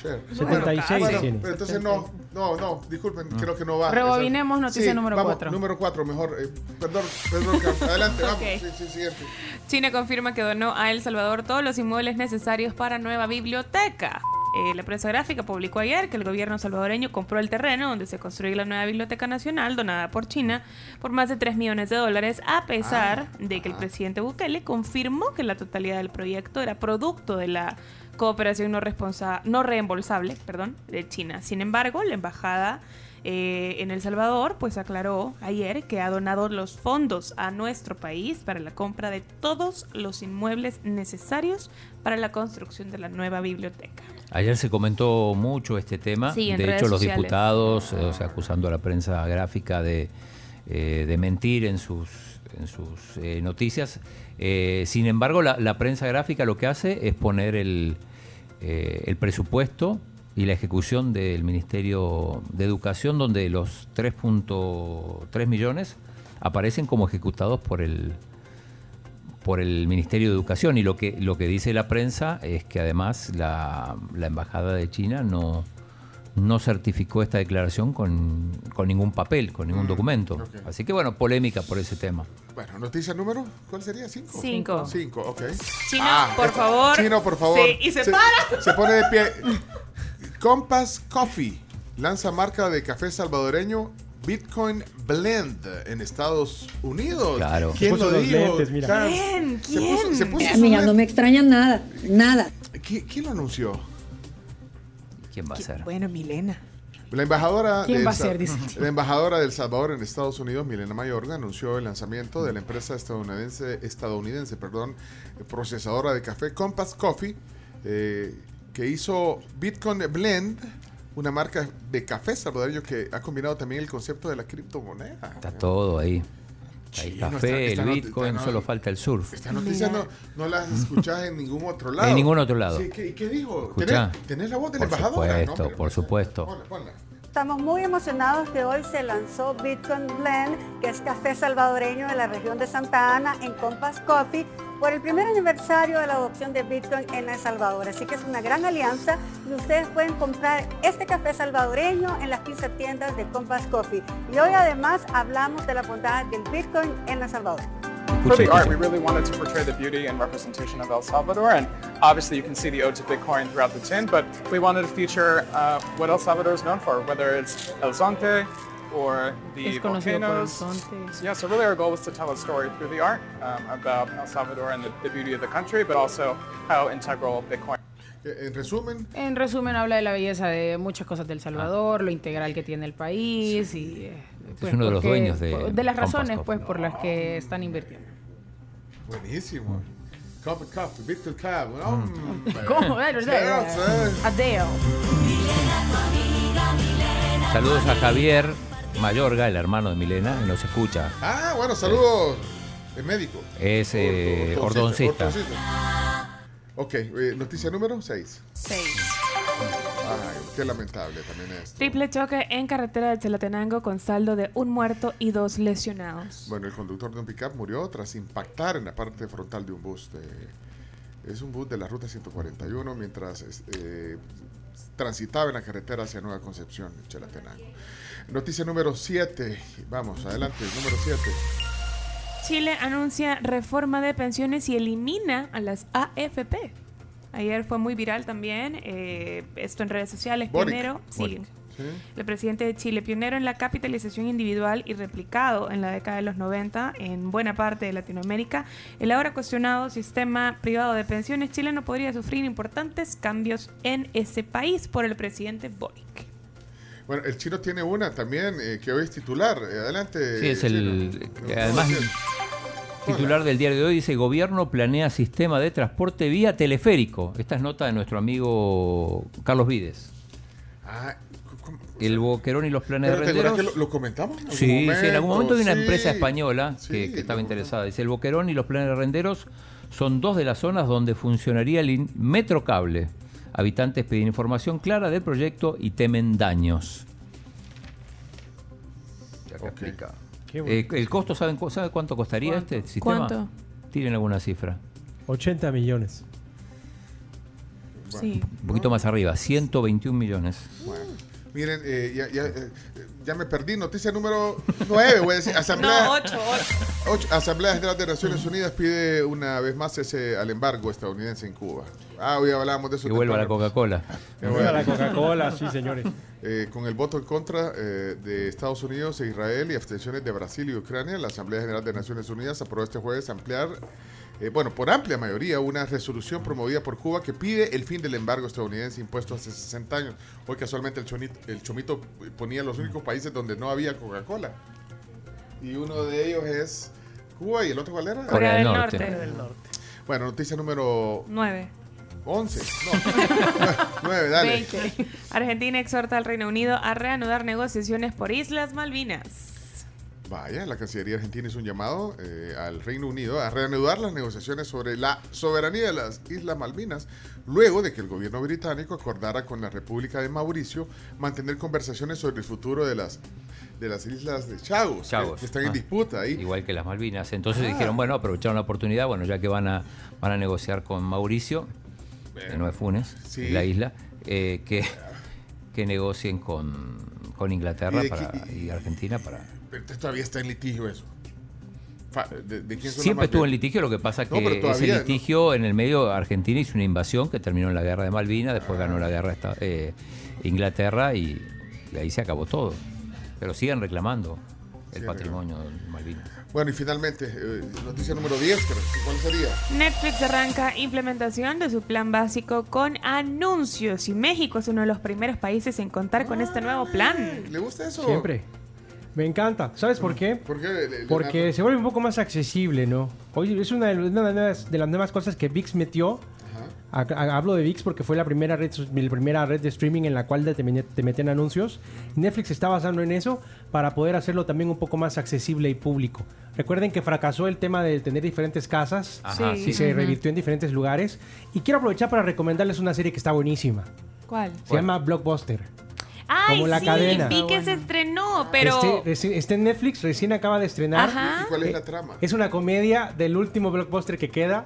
Cher. 76 Bueno, tiene. pero entonces no, no, no, disculpen, creo que no va. Rebobinemos noticia Sí, número vamos, cuatro. Número 4, mejor. eh, perdón, perdón, adelante, *laughs* vamos. Ok. Sí, sí, siguiente. China confirma que donó a El Salvador todos los inmuebles necesarios para nueva biblioteca. Eh, la prensa gráfica publicó ayer que el gobierno salvadoreño compró el terreno donde se construye la nueva Biblioteca Nacional donada por China por más de 3 millones de dólares, a pesar de que el presidente Bukele confirmó que la totalidad del proyecto era producto de la cooperación no, responsa- no reembolsable perdón, de China. Sin embargo, la embajada eh, en El Salvador pues aclaró ayer que ha donado los fondos a nuestro país para la compra de todos los inmuebles necesarios para la construcción de la nueva biblioteca. Ayer se comentó mucho este tema. Sí, en de redes hecho, los sociales. diputados, eh, o sea, acusando a la prensa gráfica de, eh, de mentir en sus, en sus eh, noticias. Sin embargo, la, la prensa gráfica lo que hace es poner el, el presupuesto y la ejecución del Ministerio de Educación, donde los 3.3 millones aparecen como ejecutados por el, por el Ministerio de Educación y lo que lo que dice la prensa es que además la, la embajada de China no no certificó esta declaración con, con ningún papel, con ningún documento. ok. Así que bueno, polémica por ese tema. Bueno, noticia número, ¿cuál sería? ¿Cinco? Cinco. Cinco, ok. Chino, Ah, por favor. Chino, por favor. Sí, y se para. Se pone de pie. Compass Coffee lanza marca de café salvadoreño Bitcoin Blend en Estados Unidos. Claro. ¿Quién lo los dijo? lentes, mira. Claro. ¿Quién? Se puso, se puso A sus mí ya no me extraña nada, nada. ¿Qui- ¿Quién lo anunció? ¿Quién va a ser? Bueno, Milena. La embajadora, ¿Quién del va a ser? Dice. *laughs* la embajadora del Salvador en Estados Unidos, Milena Mayorga, anunció el lanzamiento de la empresa estadounidense, estadounidense perdón, procesadora de café Compass Coffee, eh, que hizo Bitcoin Blend, una marca de café salvadoreño que ha combinado también el concepto de la criptomoneda. Está todo ahí. Hay café, el Bitcoin, no- solo falta el surf. Esta noticia no, no la escuchás en ningún otro lado. En ningún otro lado. Sí, ¿qué, qué dijo? ¿Tenés, tenés la voz de la Por supuesto, No, por supuesto. Ponla, ponla. Estamos muy emocionados que hoy se lanzó Bitcoin Blend, que es café salvadoreño de la región de Santa Ana en Compass Coffee, por el primer aniversario de la adopción de Bitcoin en El Salvador. Así que es una gran alianza y ustedes pueden comprar este café salvadoreño en las 15 tiendas de Compass Coffee. Y hoy además hablamos de la bondad del Bitcoin en El Salvador. For the art, we really wanted to portray the beauty and representation of El Salvador, and obviously you can see the ode to Bitcoin throughout the tin, but we wanted to feature uh, what El Salvador is known for, whether it's El Zonte or the Es conocido por el volcanoes. zonte. So, yeah, so really our goal was to tell a story through the art um, about El Salvador and the, the beauty of the country, but also how integral Bitcoin Eh, En resumen, En resumen, habla de la belleza de muchas cosas del Salvador, lo integral que tiene el país y... eh, Es uno de los dueños de. De las razones, pues, por las que están invirtiendo. Buenísimo. Cup and Cup, Victor Cab. Mm. Mm. ¿Cómo? Adeo. Saludos a Javier Mayorga, el hermano de Milena, que nos escucha. Ah, bueno, saludos. Es médico. Es eh. Ok, eh, noticia número 6. 6 qué lamentable también esto. Triple choque en carretera de Chalatenango con saldo de un muerto y dos lesionados. Bueno, el conductor de un pickup murió tras impactar en la parte frontal de un bus. de- es un bus de la ruta 141 mientras es- eh, transitaba en la carretera hacia Nueva Concepción, en Chalatenango. Noticia número 7. Vamos, adelante, número 7. Chile anuncia reforma de pensiones y elimina a las AFP. Ayer fue muy viral también eh, esto en redes sociales. Boric. Pionero, sí, Boric. Sí. el presidente de Chile, pionero en la capitalización individual y replicado en la década de los 90 en buena parte de Latinoamérica, el ahora cuestionado sistema privado de pensiones chileno podría sufrir importantes cambios en ese país por el presidente Boric. Bueno, el chino tiene una también eh, que hoy es titular. Adelante. Sí, es el. Chino. que además. Titular del diario de hoy dice: Gobierno planea sistema de transporte vía teleférico. Esta es nota de nuestro amigo Carlos Vides. Ah, ¿cómo? El Boquerón y los planes de ¿te acuerdas renderos. que lo, lo comentamos? en Sí, sí, en algún momento de una Sí. empresa española que, Sí, que estaba interesada. Dice, el Boquerón y los planes de renderos son dos de las zonas donde funcionaría el metrocable. Habitantes piden información clara del proyecto y temen daños. Ya que explica. Eh, el costo, ¿saben, cu- ¿sabe cuánto costaría ¿Cuánto? este sistema? ¿Cuánto? Tienen alguna cifra. 80 millones. Sí. Un poquito más arriba, 121 millones. Miren, eh, ya, ya, eh, ya me perdí. Noticia número 9, voy a decir. Asamblea, No. Asamblea General de Naciones Unidas pide una vez más ese al embargo estadounidense en Cuba. Ah, hoy hablábamos de eso. Que vuelva la Coca-Cola. *laughs* Qué Viva la Coca-Cola, sí, señores. *laughs* Eh, con el voto en contra eh, de Estados Unidos e Israel y abstenciones de Brasil y Ucrania, la Asamblea General de Naciones Unidas aprobó este jueves ampliar, eh, bueno, por amplia mayoría, una resolución promovida por Cuba que pide el fin del embargo estadounidense impuesto hace 60 años. Hoy casualmente el, chonito- el Chomito ponía los únicos países donde no había Coca-Cola. Y uno de ellos es Cuba y el otro cuál era? Corea del Norte. Corea del Norte. Bueno, noticia número Nueve. 11. No, *laughs* 9, dale. 20. Argentina exhorta al Reino Unido a reanudar negociaciones por Islas Malvinas. Vaya, la Cancillería Argentina hizo un llamado eh, al Reino Unido a reanudar las negociaciones sobre la soberanía de las Islas Malvinas, luego de que el gobierno británico acordara con la República de Mauricio mantener conversaciones sobre el futuro de las, de las Islas de Chagos, que- Chagos. que, están en Ah. disputa ahí. Igual que las Malvinas. Entonces Ah. dijeron, bueno, aprovecharon la oportunidad, bueno, ya que van a, van a negociar con Mauricio, que no es Funes, Sí. la isla, eh, que, que negocien con, con Inglaterra ¿Y de para- qué- y Argentina para... Pero todavía está en litigio eso. ¿De, de quién Siempre estuvo en litigio, lo que pasa No, que ese litigio en el medio Argentina hizo una invasión que terminó en la guerra de Malvinas, después ganó la guerra esta- eh, Inglaterra y, y ahí se acabó todo. Pero siguen reclamando el patrimonio de Malvinas. Bueno, y finalmente, eh, noticia número 10, creo. ¿cuál sería? Netflix arranca implementación de su plan básico con anuncios y México es uno de los primeros países en contar con este nuevo plan. ¿Le gusta eso? Siempre. Me encanta. ¿Sabes por qué? ¿Por qué, Le- Le- Porque se vuelve un poco más accesible, ¿no? Hoy es una de, una de las- de las nuevas cosas que VIX metió. Hablo de VIX porque fue la primera red, la primera red de streaming en la cual te, meten anuncios. Netflix está basando en eso para poder hacerlo también un poco más accesible y público. Recuerden que fracasó el tema de tener diferentes casas Ajá, y sí. se Ujú. revirtió en diferentes lugares. Y quiero aprovechar para recomendarles una serie que está buenísima. ¿Cuál? Se llama Blockbuster. Ay, Como la sí, cadena. vi que se estrenó, pero... Este, está en Netflix, recién acaba de estrenar. Ajá. ¿Y cuál es la trama? Es una comedia del último blockbuster que queda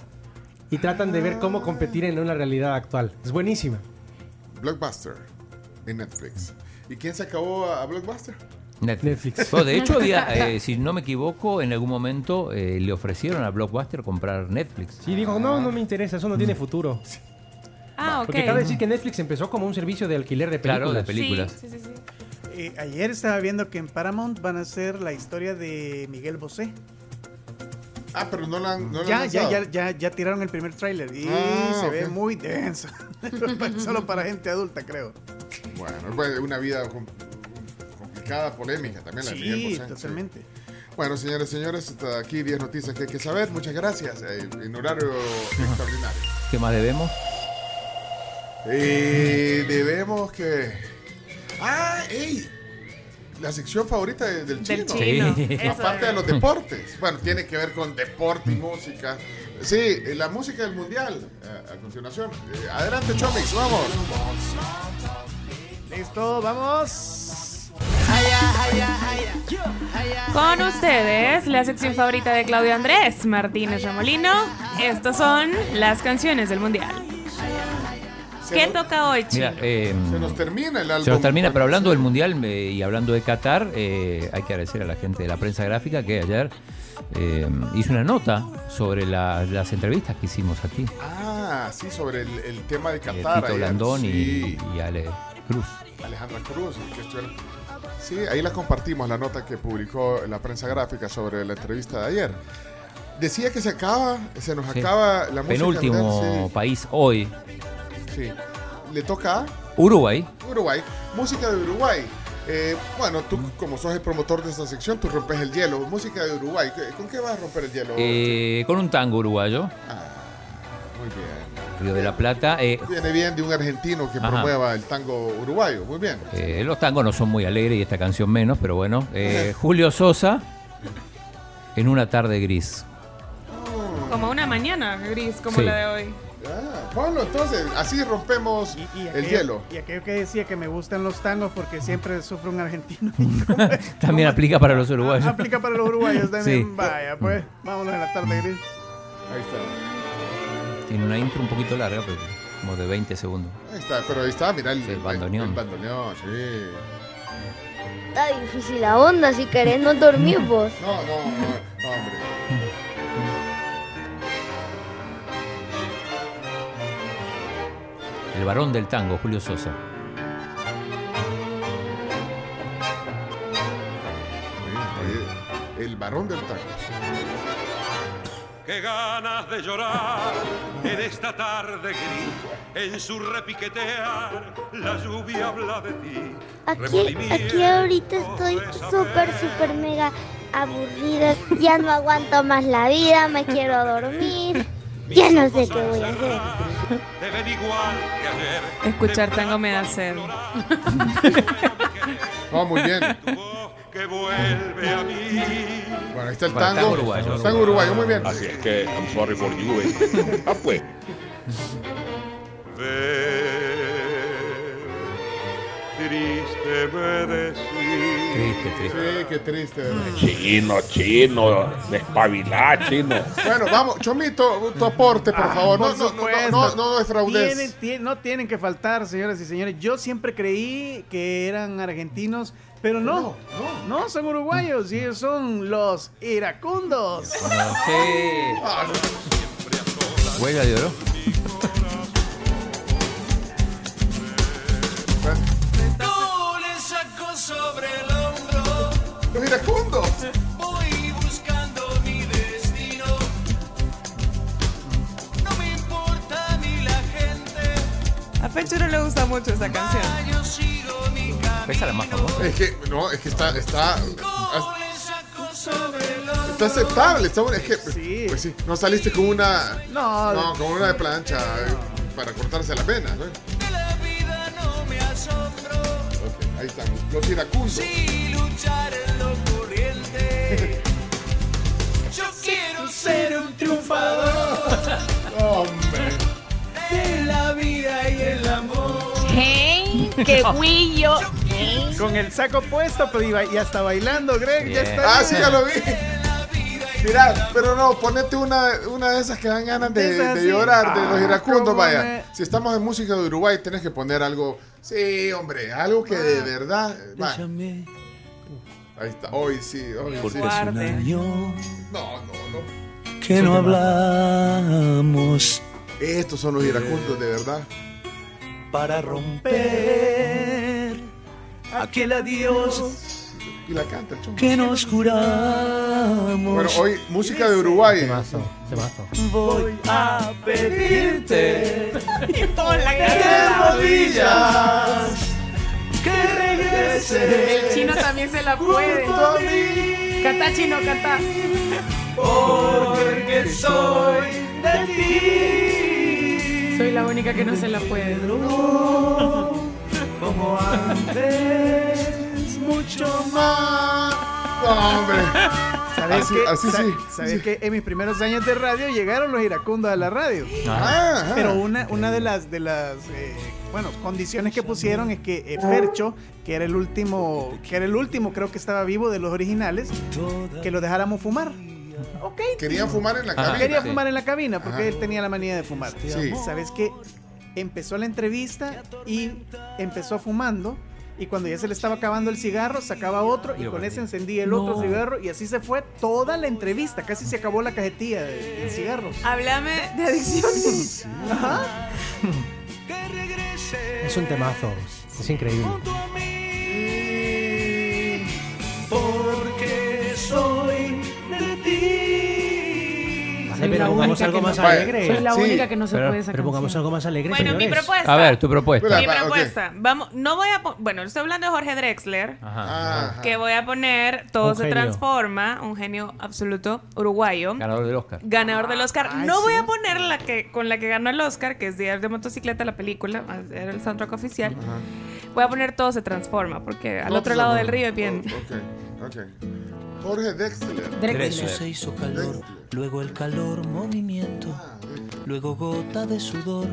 y tratan de ver cómo competir en una realidad actual. Es buenísima. Blockbuster en Netflix. ¿Y quién se acabó a, Blockbuster? Netflix. Netflix. Bueno, de hecho, había, *laughs* eh, si no me equivoco, en algún momento eh, le ofrecieron a Blockbuster comprar Netflix. Sí, dijo, no, no me interesa, eso no tiene futuro. *laughs* Ah, ok. Porque cabe decir que Netflix empezó como un servicio de alquiler de películas. Claro, de Sí, películas. sí, sí, sí. Eh, ayer estaba viendo que en Paramount van a hacer la historia de Miguel Bosé. Ah, pero no la han, no la Ya, han ya, ya, ya, ya tiraron el primer tráiler y Ah, se ve muy denso. *laughs* Solo para gente adulta, creo. Bueno, fue una vida com- complicada, polémica también la de Miguel Sí, Bosé, totalmente. Bueno, señores y señores, hasta aquí 10 noticias que hay que saber. Muchas gracias. eh, en horario *laughs* extraordinario. ¿Qué más debemos? Eh, debemos que. ¡Ah! ¡Ey! La sección favorita de- del Del chino. chino. Sí. Eso Aparte es. de los deportes. Bueno, tiene que ver con deporte y música. Sí, eh, la música del mundial. eh, a continuación. Eh, adelante, Chomix, vamos. Listo, vamos. Con ustedes, la sección favorita de Claudio Andrés Martínez Remolino. Estas son las canciones del Mundial. ¿Qué nos- toca hoy? Mira, eh, Se nos termina el álbum. se nos termina, pero hablando del Mundial eh, y hablando de Qatar, eh, hay que agradecer a la gente de la prensa gráfica que ayer eh, hizo una nota sobre la- las entrevistas que hicimos aquí. Ah, sí, sobre el, el tema de Eh, Qatar. Tito ayer. Blandón y- Sí. y, Ale Cruz. Alejandra Cruz. que estuvieron- Sí, ahí la compartimos, la nota que publicó la prensa gráfica sobre la entrevista de ayer. Decía que se acaba, se nos Sí. acaba la música. Penúltimo del- país hoy, Sí. Le toca a Uruguay. Uruguay. Música de Uruguay. Eh, bueno, tú como sos el promotor de esta sección, tú rompes el hielo. Música de Uruguay. ¿Qué- ¿Con qué vas a romper el hielo? Eh, con un tango uruguayo. Muy bien. Río de la Plata. Eh, Viene bien de un argentino que Ajá. promueva el tango uruguayo. Muy bien. eh, los tangos no son muy alegres y esta canción menos, pero bueno. Eh, Julio Sosa, en una tarde gris. Como una mañana gris, como Sí. la de hoy. Ah, Pablo, entonces, así rompemos el aquello- hielo. Y aquello que decía que me gustan los tangos porque siempre sufro un argentino. *laughs* *laughs* También aplica para los uruguayos. Aplica para los uruguayos también. Sí. Vaya, pues, vámonos a la tarde gris. Ahí está. Tiene una intro un poquito larga, pero como de 20 segundos. Ahí está, pero ahí está, mira el, el bandoneón. El bandoneón, sí. Está difícil la onda, si querés no dormir vos. No, no, no, no, hombre. El varón del tango, Julio Sosa. El varón del tango. Qué ganas de llorar en esta tarde gris, en su repiquetear, la lluvia habla de ti. Aquí, aquí ahorita estoy súper, súper mega aburrida. Ya no aguanto más la vida, me quiero dormir. Ya no sé qué voy a hacer. Escuchar tango me da sed. No, muy bien. que vuelve a mí. Bueno, ahí está el Bueno, tango. tango uruguayo. Tango uruguayo, muy bien. Así es que, I'm sorry for you. eh. *laughs* Ah, pues. Triste me decís. Triste, triste. Sí, qué triste. Chino, chino, despabilá, chino. Bueno, vamos, Chomito, tu aporte, por Ah, favor. por no, no, no, no, no, no defraudes. Tienen- tie- no tienen que faltar, señoras y señores. Yo siempre creí que eran argentinos, pero no. No, son uruguayos y ellos son los iracundos. Huella de oro. Pecho no le gusta mucho esa canción. Esa es la más famosa. Es que, no, es que está, está, Le saco sobre el hombro. está aceptable. Está, bueno, es que, pues sí, no saliste con una, No, no, con una de plancha eh, para cortarse la pena, ¿no? De la vida no me asombro. Ok, ahí están, los iracundos. Si luchar en lo corriente. Yo quiero ser un triunfador. *laughs* Hombre. De la ¡Hey! ¡Qué guillo! Con el saco puesto, pero iba- y hasta bailando, Greg. Ya está. Ah, sí, ya lo vi. Mira, pero no, ponete una, una de esas que dan ganas de, llorar, de los Ah, iracundos, vaya. me- Si estamos en música de Uruguay, tenés que poner algo, sí, hombre, algo que de verdad, vaya. Ahí está, hoy sí, hoy Porque sí. es un año No, no, no. que no hablamos Estos son los iracundos, de verdad. Para romper aquel adiós Y la canta, el que nos juramos. Bueno, hoy música de Uruguay. Temazo, temazo. voy a pedirte *laughs* Y toda la de rodillas que El regrese. chino también se la puede. Canta chino, canta. Porque soy de ti. Soy la única que no se la puede. Como antes, mucho más. No, hombre. ¿Sabes Así- Sa- sí. ¿Sabes que en mis primeros años de radio llegaron los iracundos a la radio? Ajá. Pero una, una de las de las eh, bueno condiciones que pusieron es que eh, Fercho, que era el último, que era el último, creo que estaba vivo de los originales, que lo dejáramos fumar. Ok. Querían fumar en la cabina. Quería fumar en la cabina porque Ajá. él tenía la manía de fumar. Sí. ¿Sabes qué? Empezó la entrevista y empezó fumando. Y cuando ya se le estaba acabando el cigarro, sacaba otro y Y lo con ese encendía el otro cigarro y así se fue toda la entrevista. Casi se acabó la cajetilla de, de cigarros. Háblame de adicciones. *laughs* Ajá. Es un temazo. Es increíble. Porque soy de ti. Hace Pero pongamos algo más no- alegre. Soy la Sí, única que no se pero- puede esa Pero pongamos canción. algo más alegre, Bueno, mi señores. propuesta. A ver, tu propuesta. Mi propuesta. Vamos, no voy a bueno, estoy hablando de Jorge Drexler. Ajá. Que voy a poner Todo Un se genio. transforma, un genio absoluto uruguayo. Ganador del Oscar. Ganador del Oscar. Ay, no sí. voy a poner la que con la que ganó el Oscar, que es Días de Motocicleta, la película, era el soundtrack oficial. Voy a poner Todo se transforma, porque al otro lado del río es bien. Ok, ok. Jorge Dexter. Eso se hizo calor, luego el calor movimiento, luego gota de sudor,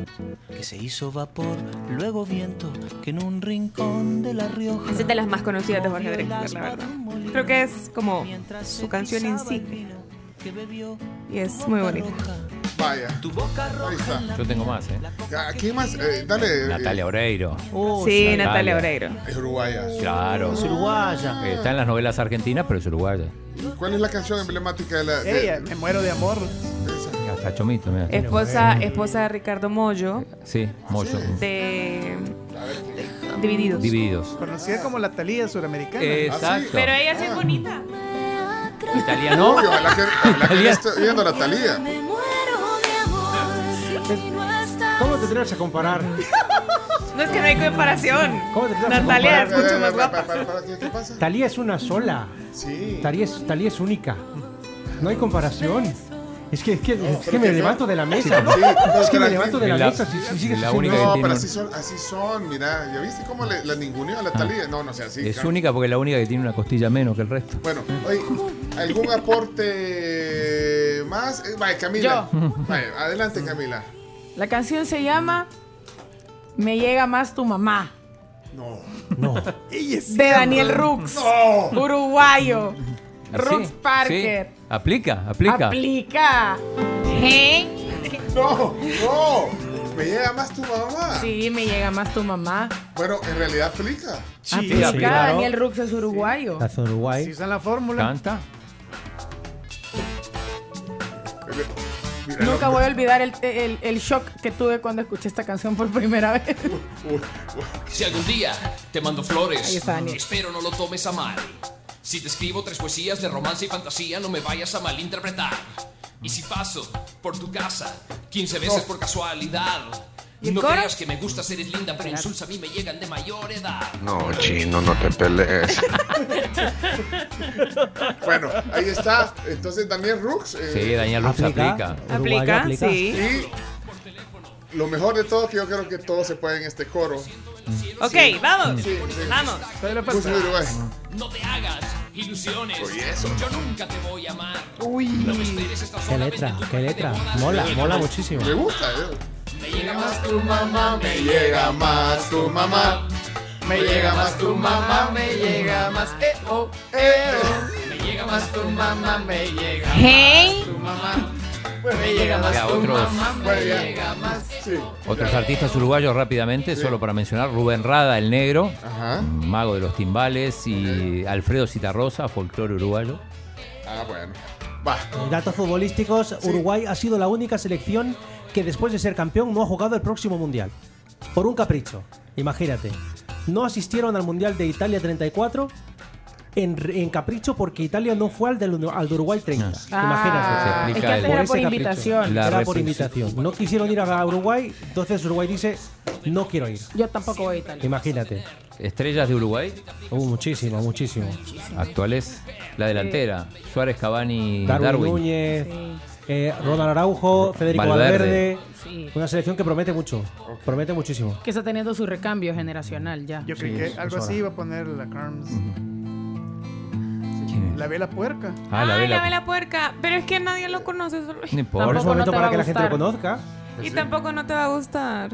que se hizo vapor, luego viento, que en un rincón de La Rioja. Es de las más conocidas de Jorge Drexler, la verdad. Creo que es como su canción insignia. Y es muy bonita. Vaya. Ahí está. Yo tengo más, ¿eh? ¿A ¿Quién más? Eh, dale. Natalia Oreiro. Sí, Natalia Oreiro. Es uruguaya. Claro. Es uruguaya. Eh, Está en las novelas argentinas, pero es uruguaya. ¿Cuál es la canción emblemática de la. de- Ella, me muero de amor. Hasta Chomito, mira. Esposa, esposa de Ricardo Mollo, Sí, Moyo. de Divididos. Divididos. Conocida como la Talía suramericana. Exacto. Pero ella sí es bonita. Italiano. Uy, ojalá que, ojalá que Italia- le esté viendo la Talía. ¿Cómo te atreves a comparar? *laughs* No es que no hay comparación. ¿Cómo te atreves a Natalia es comparar? mucho más Pa- guapa. pa- pa- pa- ¿Qué pasa? Talía es una sola. Sí. Talía es, Talía es única. No hay comparación. Es que, es que, es que pero me que no. levanto de la mesa. Sí, no, es que me tranquilo. levanto de la, La- mesa. Si, si sigues la haciendo única No, tiene pero así son, así son, mira, ¿ya viste cómo le, la ninguneó a la Talía? No, no sea así. Es claro. única porque es la única que tiene una costilla menos que el resto. Bueno, oye, ¿algún aporte más? Eh, Vaya, Camila. Vaya, adelante, Camila. La canción se llama Me llega más tu mamá. No. No. De Daniel Rux. No. Uruguayo. ¿Ah, Rux sí? Parker. Sí. Aplica, aplica. Aplica. No, no. Me llega más tu mamá. Sí, me llega más tu mamá. Bueno, en realidad aplica. Aplica. sí, claro. Daniel Rux es uruguayo. Hace Uruguay. Si usan la fórmula. Canta. Mira, Nunca voy a olvidar el, el- el shock que tuve cuando escuché esta canción por primera vez. *laughs* Si algún día te mando flores, está, espero no lo tomes a mal. Si te escribo tres poesías de romance y fantasía, no me vayas a malinterpretar. Y si paso por tu casa 15 veces por casualidad, ¿Y el no coro? creas que me gustas, eres linda, pero insultos a mí me llegan de mayor edad. No, chino, no te pelees. *laughs* Bueno, ahí está. Entonces, Daniel Rux. eh, Sí, Daniel Rux Aplica. aplica. Aplica, aplica. sí. Y lo mejor de todo que yo creo que todos se pueden en este coro. Ok, vamos. Sí, sí. Vamos. No te hagas ilusiones. Oye, eso. Yo nunca te voy a amar. Uy. No me esperes esta Qué letra, qué letra. Mola, me llega mola más- muchísimo. Me gusta, eh. Me llega más tu mamá, me llega más tu mamá. Me llega más tu mamá, me llega más. Eh, oh, eh, oh. Me llega Más tu mamá, me llega Hey. más tu mamá. Me llega más tu otros- mamá, me Bueno, ya. llega más. Sí. Otros artistas uruguayos rápidamente, solo para mencionar, Rubén Rada, el negro, Ajá. mago de los timbales, y Alfredo Citarrosa, folclore uruguayo. Ah, bueno. Va. Eh, Datos futbolísticos. Uruguay ha sido la única selección que después de ser campeón no ha jugado el próximo mundial. Por un capricho. Imagínate. No asistieron al mundial de Italia 34 en, en capricho porque Italia no fue al, del, al de Uruguay 30. Ah, Se es que antes era por invitación. La Era por invitación. No quisieron ir a Uruguay, entonces Uruguay dice, no quiero ir. Yo tampoco voy a Italia. Imagínate. Estrellas de Uruguay, Uh, muchísimo, muchísimo. actuales, la delantera, Suárez, Cavani, Darwin, Darwin. Núñez, eh, Ronald Araujo, Federico Valverde. Valverde. Sí. Una selección que promete mucho. Promete muchísimo. Que está teniendo su recambio generacional ya. Yo creí que algo así iba a poner la Carms. ¿Quién es? La vela puerca. Ah, la Ay, vela. la vela puerca. Pero es que nadie lo conoce. solo- No importa. Es momento no para va que a la gente lo gustar. conozca. Y tampoco no te va a gustar.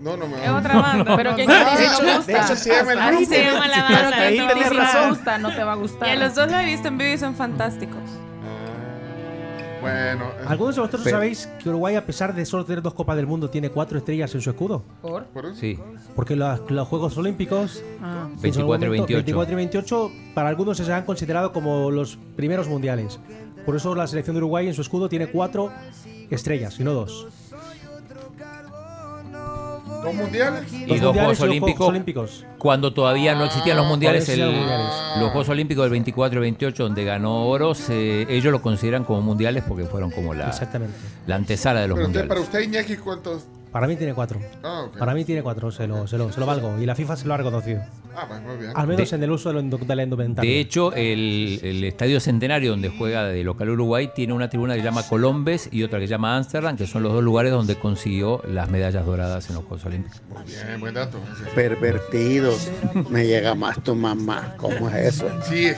No, no me Es otra banda. Pero ¿quién no, te de hecho- de se llama el Así grupo. se llama la Pero banda. ahí no te va a gustar. no razón. gusta, no te va a Y gustar. a los dos lo he visto en vivo y son fantásticos. Bueno. eh, ¿Algunos de vosotros Pero- sabéis que Uruguay, a pesar de solo tener dos Copas del Mundo, tiene cuatro estrellas en su escudo? ¿Por? Sí, Porque los, los Juegos Olímpicos, Ah. en su 24 y momento, 28. 24 y 28, para algunos se han considerado como los primeros mundiales. Por eso la selección de Uruguay en su escudo tiene cuatro estrellas y no dos. ¿Dos mundiales? y Los dos mundiales Juegos y los Olímpicos, Juegos Olímpicos. cuando todavía no existían los mundiales, cuando el- los mundiales. los Juegos Olímpicos del 24 y 28 donde ganó oro, se- ellos lo consideran como mundiales porque fueron como la, Exactamente. la antesala de los Pero usted, mundiales. para usted, Iñaki, ¿cuántos? Para mí tiene cuatro. Ah, ok. Para mí tiene cuatro, se lo, se lo, se lo valgo. Y la FIFA se lo ha reconocido. Ah, pues muy bien. Al menos De- en el uso de, lo, de la indumentaria. De hecho, el, el Estadio Centenario donde juega de local Uruguay tiene una tribuna que se llama Colombes y otra que se llama Amsterdam, que son los dos lugares donde consiguió las medallas doradas en los Juegos Olímpicos. Muy bien, buen dato. Pervertidos. Me llega más tu mamá. ¿Cómo es eso? Sí,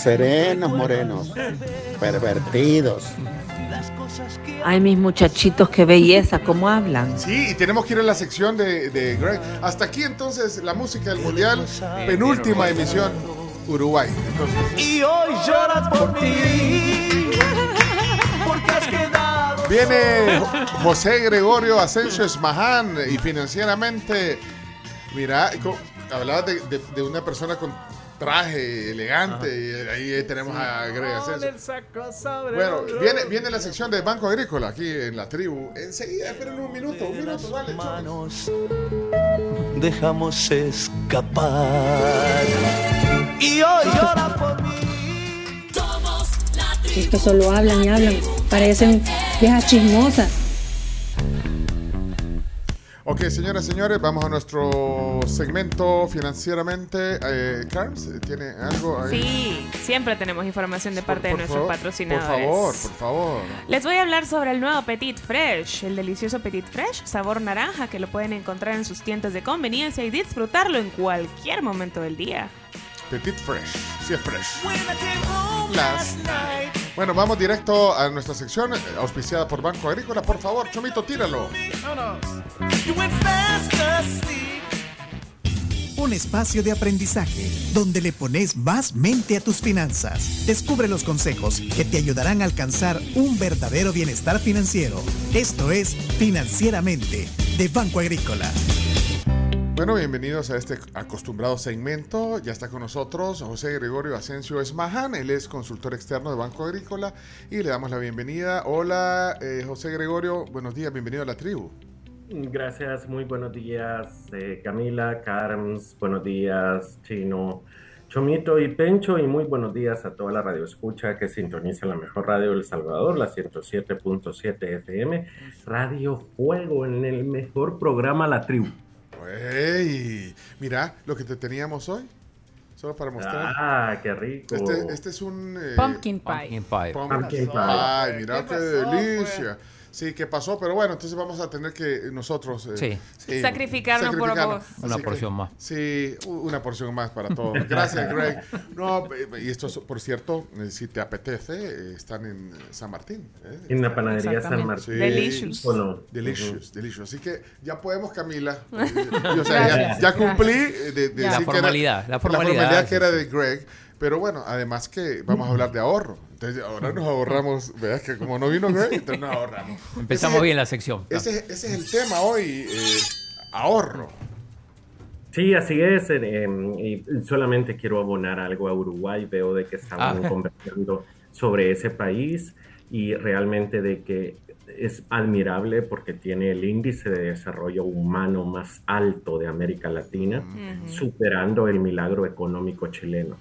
Serenos, morenos. Pervertidos. Ay, mis muchachitos, qué belleza, cómo hablan. Sí, y tenemos que ir a la sección de, de Greg. Hasta aquí entonces la música del Mundial, penúltima emisión, Uruguay. Entonces, Y hoy lloras por mí. Porque has quedado. viene José Gregorio Asensio Esmaján y financieramente, mira, hablabas de, de- de una persona con traje elegante y ahí tenemos a Greg Bueno, viene, viene la sección de Banco Agrícola aquí en la tribu. Enseguida, esperen un minuto, un minuto, dale. manos dejamos escapar. Y hoy lloras por mí. Es que solo hablan y hablan. Parecen viejas chismosas. Ok, señoras y señores, vamos a nuestro segmento financieramente. Eh, Carms, ¿tiene algo ahí? Sí, siempre tenemos información de parte de Por nuestros favor, patrocinadores. Por favor, por favor. Les voy a hablar sobre el nuevo Petit Fresh, el delicioso Petit Fresh, sabor naranja, que lo pueden encontrar en sus tiendas de conveniencia y disfrutarlo en cualquier momento del día. Petit Fresh, sí es fresh. Last Bueno, vamos directo a nuestra sección eh, auspiciada por Banco Agrícola. Por favor, Chomito, tíralo. Un espacio de aprendizaje donde le pones más mente a tus finanzas. Descubre los consejos que te ayudarán a alcanzar un verdadero bienestar financiero. Esto es Financieramente de Banco Agrícola. Bueno, bienvenidos a este acostumbrado segmento. Ya está con nosotros José Gregorio Asensio Esmaján. Él es consultor externo de Banco Agrícola y le damos la bienvenida. Hola, eh, José Gregorio. Buenos días, bienvenido a la tribu. Gracias, muy buenos días eh, Camila, Carms, buenos días Chino, Chomito y Pencho y muy buenos días a toda la radio escucha que sintoniza la mejor radio del Salvador, la 107.7 FM, Radio Fuego en el mejor programa La Tribu. ¡Ey! Mira lo que te teníamos hoy. Solo para mostrar. Ah, qué rico. Este, este es un. eh, Pumpkin pie. Pumpkin pie. Pumpkin pie. Ay, mira ¿Qué qué, pasó, delicia. Sí, ¿qué pasó? Pero bueno, entonces vamos a tener que nosotros... eh, Sí. Sacrificarnos por vos. Una que- porción más. Sí, una porción más para todos. Gracias, Greg. No, eh, y esto, es, por cierto, eh, si te apetece, eh, están en San Martín. ¿eh? En la panadería San. Martín. Sí. Delicious. ¿O no? Delicious, delicious. Así que ya podemos, Camila. *laughs* eh, yo, o sea, ya, ya cumplí de, de La decir que era- formalidad, la formalidad, La que sí, era de Greg. Pero bueno, además que vamos a hablar de ahorro. Entonces ahora nos ahorramos, veas que como no vino Greg, entonces nos ahorramos. Empezamos Ese es- bien la sección. Ese, es- ese es el tema hoy, eh, ahorro. Sí, así es. eh, y solamente quiero abonar algo a Uruguay. Veo de que estamos Ah. conversando sobre ese país y realmente de que es admirable porque tiene el índice de desarrollo humano más alto de América Latina, superando el milagro económico chileno.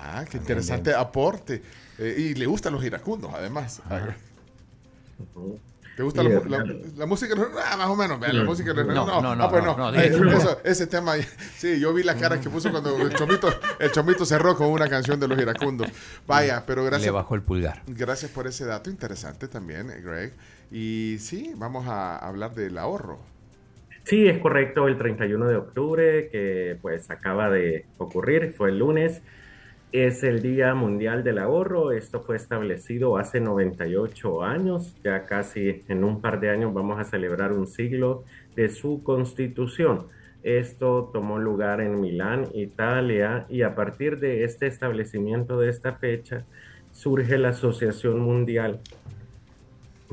Mira, qué interesante aporte. Eh, y le gustan los iracundos, además. ¿Te gusta la, la- la música? Ah, más o menos. vea, La música no, No, no, no, no, ah, pues no, no. eso- ese tema, sí, yo vi la cara que puso cuando el chomito, el chomito cerró con una canción de los iracundos. Vaya, pero gracias. Le bajó el pulgar. Gracias por ese dato interesante también, eh, Greg. Y sí, vamos a hablar del ahorro. Sí, es correcto, el 31 de octubre, que pues acaba de ocurrir, fue el lunes, es el Día Mundial del Ahorro. Esto fue establecido hace 98 años, ya casi en un par de años vamos a celebrar un siglo de su constitución. Esto tomó lugar en Milán, Italia, y a partir de este establecimiento de esta fecha surge la Asociación Mundial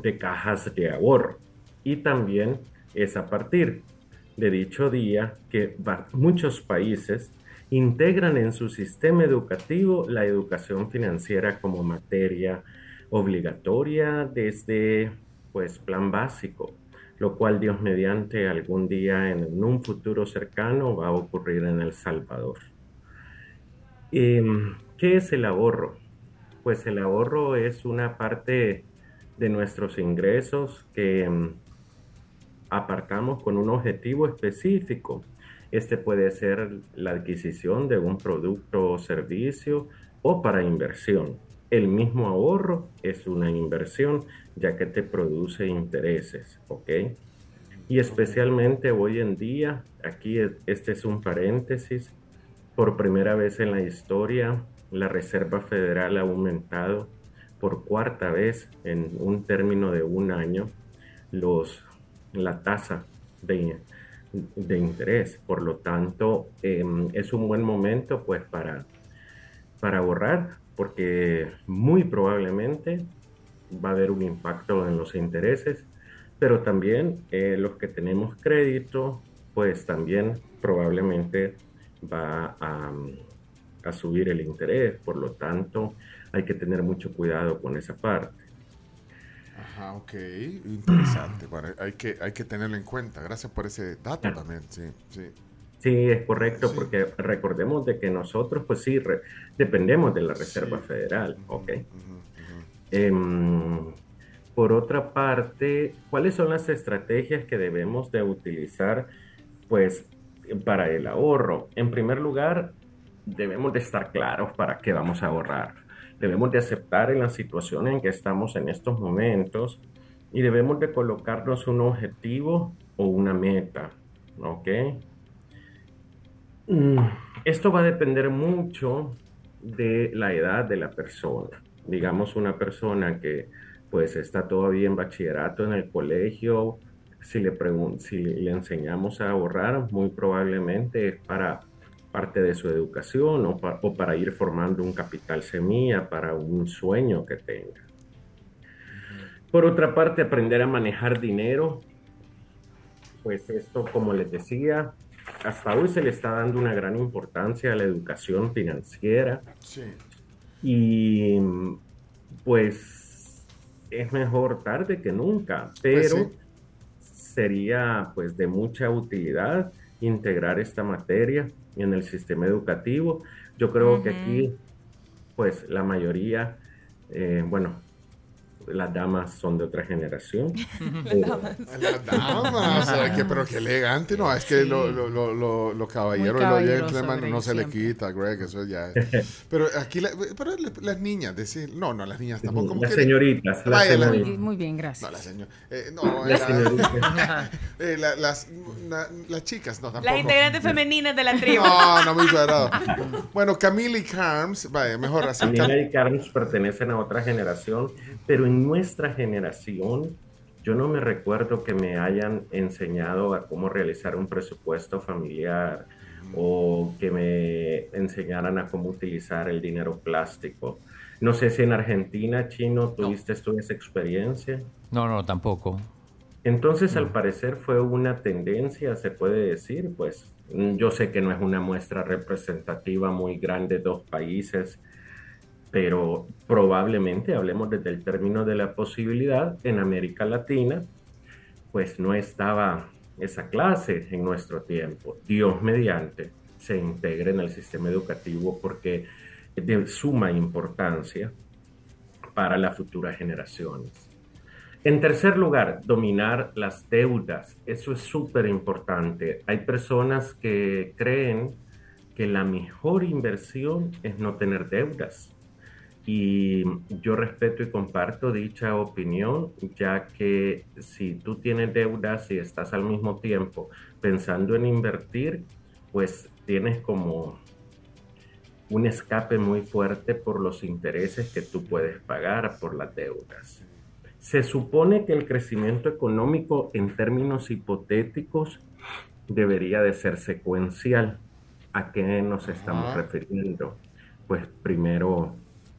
de Cajas de Ahorro. Y también es a partir de dicho día que muchos países integran en su sistema educativo la educación financiera como materia obligatoria desde pues plan básico lo cual Dios mediante algún día en un futuro cercano va a ocurrir en El Salvador. Em, ¿Qué es el ahorro? Pues el ahorro es una parte de nuestros ingresos que em, apartamos con un objetivo específico. Este puede ser la adquisición de un producto o servicio o para inversión. El mismo ahorro es una inversión ya que te produce intereses, ¿ok? Y especialmente hoy en día, aquí es- este es un paréntesis, por primera vez en la historia, la Reserva Federal ha aumentado por cuarta vez en un término de un año los, la tasa de, de interés. Por lo tanto, em, es un buen momento pues para, para ahorrar porque muy probablemente va a haber un impacto en los intereses, pero también eh, los que tenemos crédito, pues también probablemente va a subir el interés, por lo tanto hay que tener mucho cuidado con esa parte. Ajá, ok, interesante. Bueno, hay que, hay que tenerlo en cuenta. Gracias por ese dato también, sí, sí. Sí, es correcto, porque recordemos de que nosotros, pues sí, re- dependemos de la Reserva Federal, ¿ok? Em, por otra parte, ¿cuáles son las estrategias que debemos de utilizar, pues, para el ahorro? En primer lugar, debemos de estar claros para qué vamos a ahorrar. Debemos de aceptar en la situación en que estamos en estos momentos y debemos de colocarnos un objetivo o una meta, ¿ok? Mm, Esto va a depender mucho de la edad de la persona. Digamos, una persona que pues está todavía en bachillerato en el colegio, si le, si le enseñamos a ahorrar, muy probablemente es para parte de su educación o, pa- o para ir formando un capital semilla para un sueño que tenga. Por otra parte, aprender a manejar dinero, pues esto, como les decía, hasta hoy se le está dando una gran importancia a la educación financiera Sí. y pues es mejor tarde que nunca, pero Pues sería pues de mucha utilidad integrar esta materia en el sistema educativo. Yo creo que aquí pues la mayoría, eh, bueno, las damas son de otra generación. *laughs* pero- Las damas, ay, que- pero qué elegante, no, es que lo, lo, lo, lo, lo caballero Muy y lo caballeroso, gentleman Greg, no se le siempre. quita, Greg, eso ya. *laughs* Pero aquí, la- pero la- las niñas, decir, no, no, las niñas tampoco. como Las señoritas, las Vaya, las- señoritas. Muy bien, gracias. No, la señora. eh, no, Las la- señoritas. *laughs* eh, la- las, na- las chicas, no, tampoco. Las integrantes femeninas de la tribu. No, no, muy cuadrado. Bueno, Camille y Carms, vaya, mejor así. Camila y Carlos pertenecen a otra generación, pero en nuestra generación yo no me recuerdo que me hayan enseñado a cómo realizar un presupuesto familiar o que me enseñaran a cómo utilizar el dinero plástico. No sé si en Argentina, Chino, tuviste tú esa experiencia. No, no, tampoco. Entonces, al parecer fue una tendencia, se puede decir, pues yo sé que no es una muestra representativa muy grande de dos países, pero probablemente hablemos desde el término de la posibilidad en América Latina, pues no estaba esa clase en nuestro tiempo. Dios mediante se integre en el sistema educativo porque es de suma importancia para las futuras generaciones. En tercer lugar, dominar las deudas. Eso es súper importante. Hay personas que creen que la mejor inversión es no tener deudas. Y yo respeto y comparto dicha opinión, ya que si tú tienes deudas y estás al mismo tiempo pensando en invertir, pues tienes como un escape muy fuerte por los intereses que tú puedes pagar por las deudas. Se supone que el crecimiento económico en términos hipotéticos debería de ser secuencial. ¿A qué nos estamos Ajá. refiriendo? Pues primero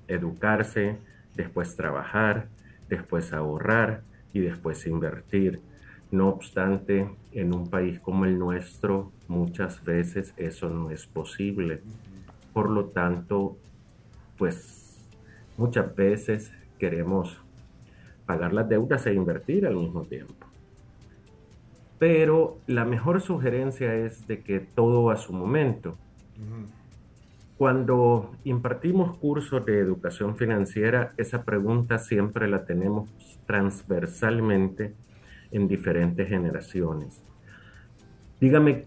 educarse, después trabajar, después ahorrar y después invertir. No obstante, en un país como el nuestro, muchas veces eso no es posible. Por lo tanto, pues muchas veces queremos pagar las deudas e invertir al mismo tiempo. Pero la mejor sugerencia es de que todo a su momento. Cuando impartimos cursos de educación financiera, esa pregunta siempre la tenemos transversalmente en diferentes generaciones. Dígame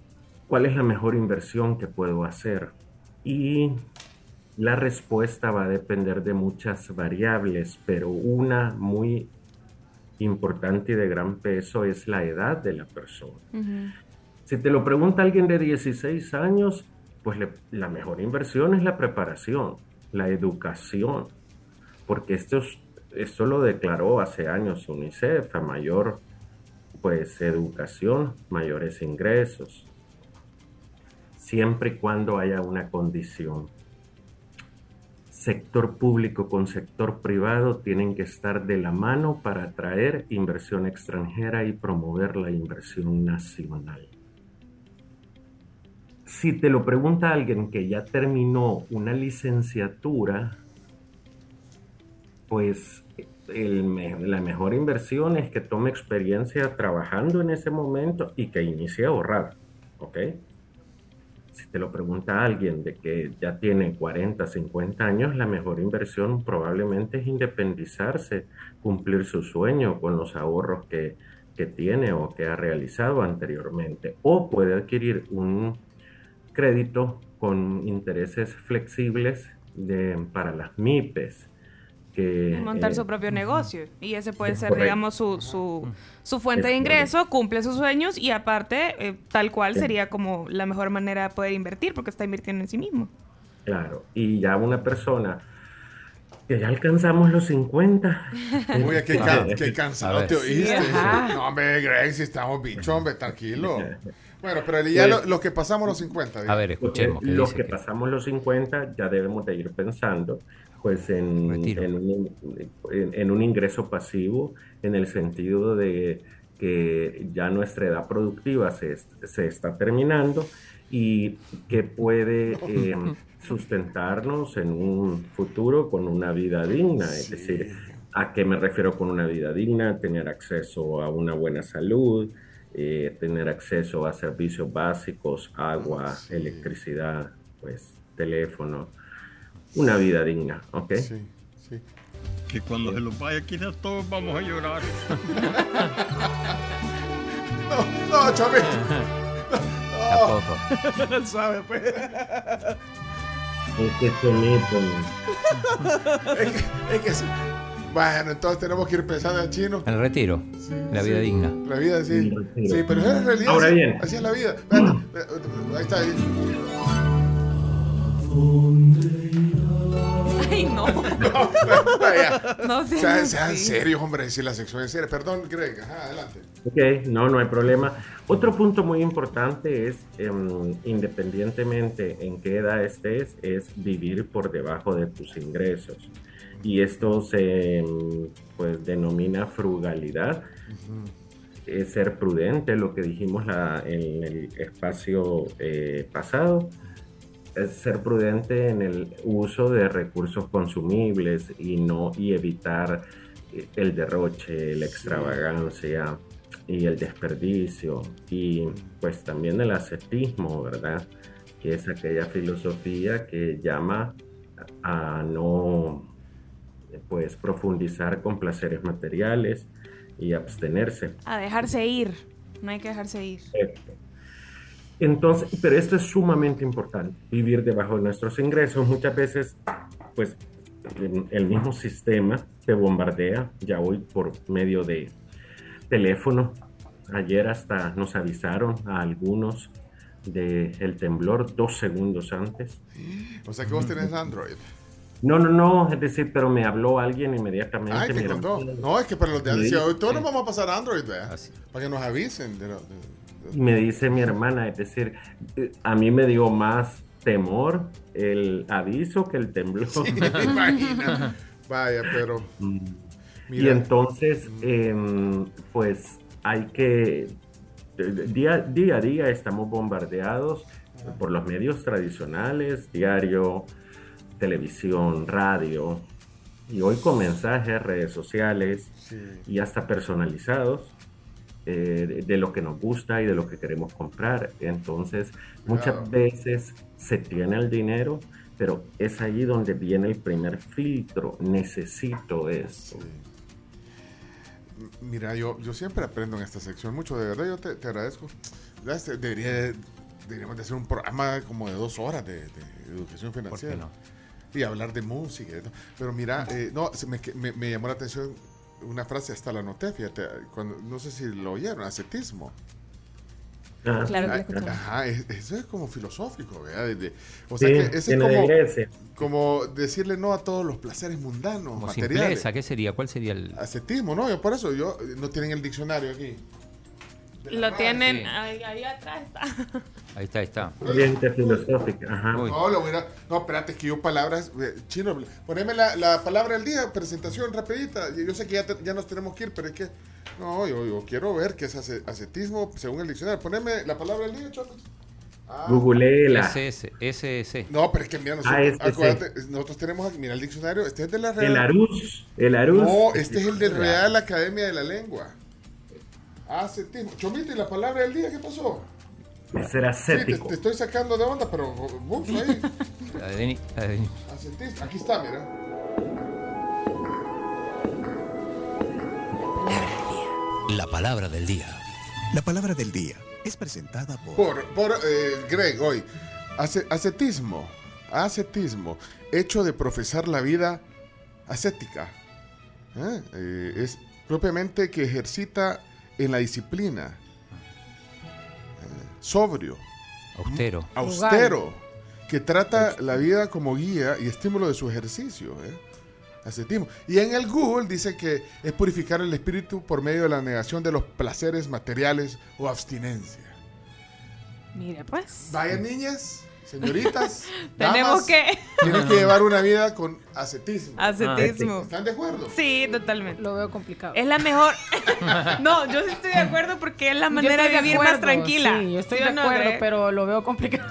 cuál es la mejor inversión que puedo hacer. Y la respuesta va a depender de muchas variables, pero una muy importante y de gran peso es la edad de la persona. Si te lo pregunta alguien de 16 años, pues la mejor inversión es la preparación, la educación, porque esto, es- esto lo declaró hace años UNICEF, a mayor pues educación, mayores ingresos, siempre y cuando haya una condición. Sector público con sector privado tienen que estar de la mano para atraer inversión extranjera y promover la inversión nacional. Si te lo pregunta alguien que ya terminó una licenciatura, pues la mejor inversión es que tome experiencia trabajando en ese momento y que inicie a ahorrar, ¿ok? Si te lo pregunta alguien de que ya tiene 40, 50 años, la mejor inversión probablemente es independizarse, cumplir su sueño con los ahorros que, que tiene o que ha realizado anteriormente. O puede adquirir un crédito con intereses flexibles de- para las MIPES. Que, montar eh, su propio negocio. Y ese puede es ser, correcto. digamos, su, su, su fuente Es de ingreso, cumple sus sueños y aparte, eh, tal cual Sí. sería como la mejor manera de poder invertir porque está invirtiendo en sí mismo. Claro, y ya una persona que ya alcanzamos los 50. *laughs* Oye, qué, *laughs* ca- qué cansado te oíste. Sí, no, hombre, Greg, si estamos bichos, hombre, tranquilo. *laughs* Bueno, pero ya lo, lo que pasamos los 50. A ver, escuchemos. Los dice que pasamos los 50 ya debemos de ir pensando pues en, en, un, en- en un ingreso pasivo en el sentido de que ya nuestra edad productiva se, se está terminando y que puede eh, *laughs* sustentarnos en un futuro con una vida digna. Es decir, ¿a qué me refiero con una vida digna? Tener acceso a una buena salud, eh, tener acceso a servicios básicos, agua, electricidad, pues teléfono, una vida digna, ¿ok? Que cuando se los vaya quizás todos vamos a llorar. *laughs* No, no, Chavito. *laughs* Tampoco. Él *laughs* sabe, pues. Es que se meten. es, que, es que sí. Bueno, entonces tenemos que ir pensando en chino. El retiro. la vida digna. La vida, sí. Sí, pero es realidad. Ahora así- bien. Así es la vida. Espérate, Ahí está. ahí. Ay, no. *laughs* Vaya. *laughs* No sean sean, serios, hombre, si la sección es seria. Perdón, Greg. Ajá, adelante. Ok, no, no hay problema. Otro punto muy importante es, em, independientemente en qué edad estés, es vivir por debajo de tus ingresos. Y esto se pues, denomina frugalidad. Es ser prudente, lo que dijimos la- en el espacio eh, pasado. Es ser prudente en el uso de recursos consumibles y no y evitar eh, el derroche, la extravagancia y el desperdicio y pues también el ascetismo, ¿verdad? Que es aquella filosofía que llama a no pues profundizar con placeres materiales y abstenerse. A dejarse ir. No hay que dejarse ir. Entonces, pero esto es sumamente importante, vivir debajo de nuestros ingresos. Muchas veces, pues, el- mismo sistema te bombardea ya hoy por medio de teléfono. Ayer hasta nos avisaron a algunos del temblor dos segundos antes. O sea que vos tenés Android. No, no, no, es decir, pero me habló alguien inmediatamente. Ay, te contó. No, es que para los de si todos nos vamos a pasar a Android, vea. Para que nos avisen. De lo- de- me dice mi hermana, es decir, eh, a mí me dio más temor el aviso que el temblor. Sí, *laughs* me imagino. Vaya, pero. *laughs* Y Mira. entonces, em, pues hay que, día, día a día estamos bombardeados por los medios tradicionales, diario, televisión, radio, y hoy con mensajes, redes sociales y hasta personalizados. eh, de, de lo que nos gusta y de lo que queremos comprar. Entonces, muchas Claro. veces se tiene el dinero, pero es allí donde viene el primer filtro. Necesito esto. Mira, yo, yo siempre aprendo en esta sección mucho, de verdad, yo te, te agradezco. Este, Debería, deberíamos de hacer un programa como de dos horas de, de educación financiera. no? Y hablar de música. y de todo. Pero mira, eh, no, se me, me, me llamó la atención una frase, hasta la anoté, fíjate, cuando, no sé si lo oyeron, ascetismo. Claro que lo Ah, escuchamos. Ajá, es- eso es como filosófico, ¿verdad? De- de- o sea Sí, que ese es de como decirle no a todos los placeres mundanos, Como materiales. simpleza, ¿qué sería? ¿Cuál sería el...? Ascetismo, ¿no? Yo por eso, yo no tienen el diccionario aquí. Lo tienen Sí. ahí, ahí atrás. Está. *laughs* Ahí está, ahí está. Corriente filosófica. Ajá. No, lo voy a- no, espérate, que yo palabras, eh, chino, poneme la, la palabra del día, presentación rapidita. Yo sé que ya, te- ya nos tenemos que ir, pero es que, no, yo, yo quiero ver qué es ascetismo según el diccionario. Poneme la palabra del día, chocos. Ah. Googleela. SS, SS. No, pero es que mira, nosotros, Ah, este, acuérdate, nosotros tenemos aquí, mira el diccionario, este es de la El Arús. El Arús. No, este es el de Real Academia de la Lengua. Ascetismo. Chomito, ¿y la palabra del día qué pasó? Sí, te, ascético. te estoy sacando de onda, pero ahí. *laughs* La de Denis. Ascetismo. Aquí está, mira. La palabra del día. La palabra del día es presentada por... Por, por eh, Greg, hoy. Ace- ascetismo. Ascetismo. Hecho de profesar la vida ascética. ¿Eh? Eh, es propiamente que ejercita en la disciplina. Eh, sobrio. Austero. Austero. Que trata la vida como guía y estímulo de su ejercicio. ¿eh? Ascetismo. Y en el Google dice que es purificar el espíritu por medio de la negación de los placeres materiales o abstinencia. Mira, pues. Vaya niñas, señoritas. *laughs* Tenemos damas, que- Tienen que llevar una vida con ascetismo. Ascetismo. ¿Están de acuerdo? Sí, totalmente. Lo veo complicado. Es la mejor. *laughs* *laughs* no, yo sí estoy de acuerdo porque es la manera de vivir más tranquila. Sí, yo estoy ¿Sí de no, acuerdo, Greg? pero lo veo complicado.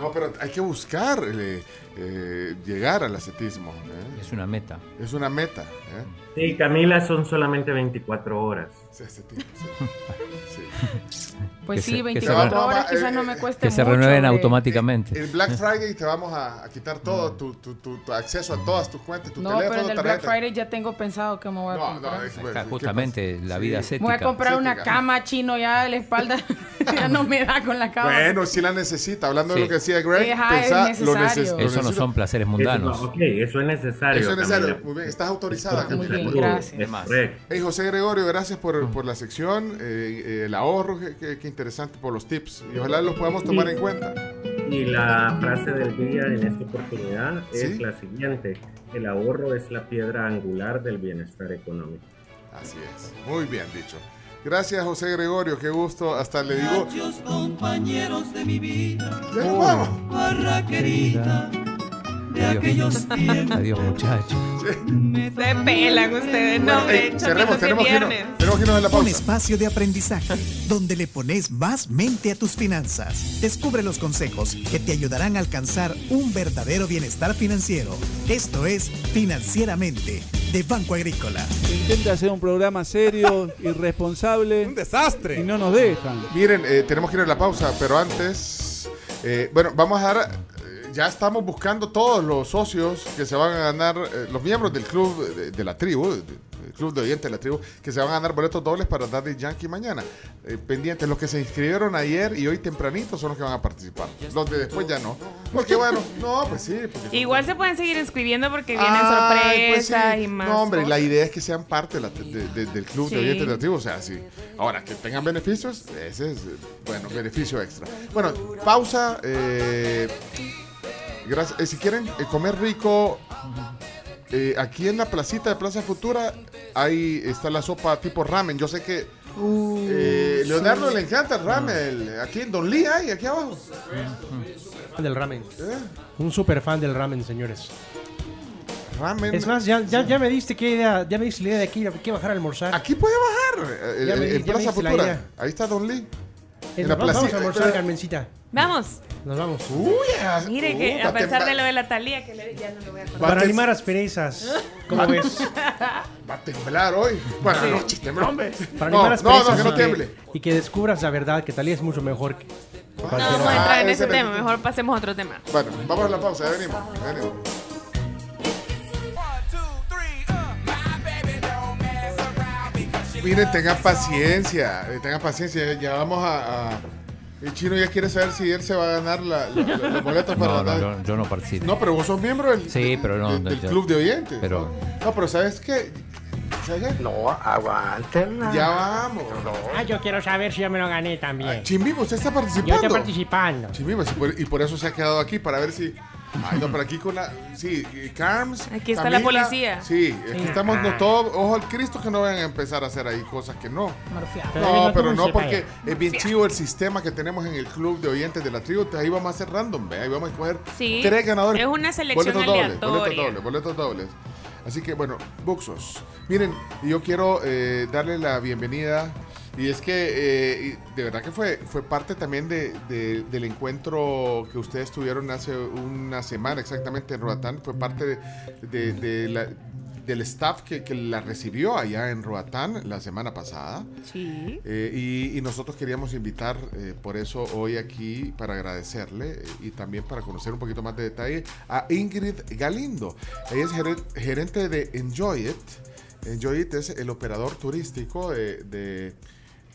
No, pero hay que buscar eh, eh, llegar al ascetismo. ¿eh? Es una meta. Es una meta. ¿eh? Sí, Camila, son solamente 24 horas. Sí, ascetismo, sí. Sí. Pues Que sí, se- que se 24 re- horas quizás eh, no me cueste Que se mucho renueven de- automáticamente. El Black Friday te vamos a, a quitar todo tu, tu- tu- tu acceso a todas tus cuentas, tu No, pero teléfono, en el Black. Friday ya tengo pensado que me voy a No, comprar. no, es- ¿qué justamente la vida Sí. Me voy a ascética. comprar una Ascética. cama chino ya de la espalda. *laughs* ya no me da con la cama. Bueno, si la necesita. Hablando Sí. de lo que decía Greg, pensá, lo, necesario. neces- lo Eso no son placeres mundanos. Eso, ok, eso es necesario. Eso es necesario. Camila. Muy bien, estás autorizada, Muy bien, gracias. Hey, José Gregorio, gracias por, por la sección, eh, eh, el ahorro, qué, interesante por los tips. Y ojalá los podamos tomar en cuenta. Y la frase del día en esta oportunidad ¿Sí? es la siguiente. El ahorro es la piedra angular del bienestar económico. Así es, muy bien dicho. Gracias, José Gregorio, qué gusto. Hasta le digo. Muchos compañeros de mi vida, Ya nos vamos. barra querida, de Adiós. aquellos tiempos. Adiós, muchachos. Se pelan ustedes. No, Bueno, hombre, hey, cerremos, sí tenemos que, tenemos que irnos a la Un pausa. espacio de aprendizaje donde le pones más mente a tus finanzas. Descubre los consejos que te ayudarán a alcanzar un verdadero bienestar financiero. Esto es Financieramente de Banco Agrícola. Intenta hacer un programa serio *laughs* y responsable. Un desastre. Y no nos dejan. Miren, eh, tenemos que ir a la pausa, pero antes, eh, bueno, vamos a dar, eh, ya estamos buscando todos los socios que se van a ganar, eh, los miembros del club de, de la tribu, de- del club de oyentes de la tribu, que se van a ganar boletos dobles para Daddy Yankee mañana. Eh, pendientes, los que se inscribieron ayer y hoy tempranito son los que van a participar. Los de después ya no. Porque bueno, no, pues sí. Igual se pueden seguir inscribiendo porque vienen Ay, pues sí. sorpresas y más. No, hombre, la cosas. idea es que sean parte de la- de- de- del club de oyentes de la tribu. O sea, sí. Ahora, que tengan beneficios, ese es, eh, bueno, beneficio extra. Bueno, pausa. eh, gracias. Eh, si quieren eh, comer rico, eh, aquí en la placita de Plaza Futura, ahí está la sopa tipo ramen. Yo sé que eh, Leonardo le encanta el ramen. Aquí en Don Lee hay, aquí abajo. Fan del ramen. ¿Eh? Un super fan del ramen, señores. Ramen. Es más, ya, ya, ya me diste qué idea, ya me diste la idea de aquí, aquí bajar a almorzar. Aquí puede bajar. en- Plaza Futura. Ahí está Don Lee. En la vamos placita. a almorzar, Carmencita. Vamos. Nos vamos. Uy, Mire que uh, a pesar de lo de la Talía, que le- ya no le voy a acordar. Para animar asperezas. ¿Cómo Va- ves? *laughs* Va a temblar hoy. Bueno, Sí. no, hombre. Para No, animar no, asperezas no, que no y que- tiemble. Y que descubras la verdad, que Talía es mucho mejor que No cualquiera. vamos a entrar en Ah, ese ese tema, me- mejor pasemos a otro tema. Bueno, vamos a la pausa, ya venimos. ya venimos. Miren, tengan paciencia, eh, tengan paciencia. Ya vamos a, a- El chino ya quiere saber si él se va a ganar la, la- la- los boletos para No, no, yo, yo no participo. No, pero vos sos miembro del, Sí, pero no. del- no, del yo- club de oyentes. Pero No, pero ¿sabes qué? ¿Sabes qué? No, aguántenla. Ya vamos. Ah, yo quiero saber si yo me lo gané también. Chimbibo, usted está Yo participando. estoy participando. Sí, por- y por eso se ha quedado aquí, para ver si... Ay, no, pero aquí con la... Sí, Carms... Aquí está la policía. Sí, aquí Sí. estamos no, Ah. todos... Ojo al Cristo que no vayan a empezar a hacer ahí cosas que no. No, pero no, porque es bien chivo el sistema que tenemos en el club de oyentes de la tribu. Ahí vamos a hacer random, ¿ve? Ahí vamos a escoger Sí, tres ganadores. es una selección boletos dobles, aleatoria. boletos dobles, boletos dobles. Así que, bueno, Buxos. Miren, yo quiero eh, darle la bienvenida. Y es que eh, de verdad que fue, fue parte también de, de- del encuentro que ustedes tuvieron hace una semana exactamente en Roatán. Fue parte de, de- de la- del staff que, que la recibió allá en Roatán la semana pasada. Sí. Eh, y, y nosotros queríamos invitar, eh, por eso hoy aquí, para agradecerle y también para conocer un poquito más de detalle, a Ingrid Galindo. Ella es geren- gerente de Enjoy It. Enjoy It es el operador turístico de,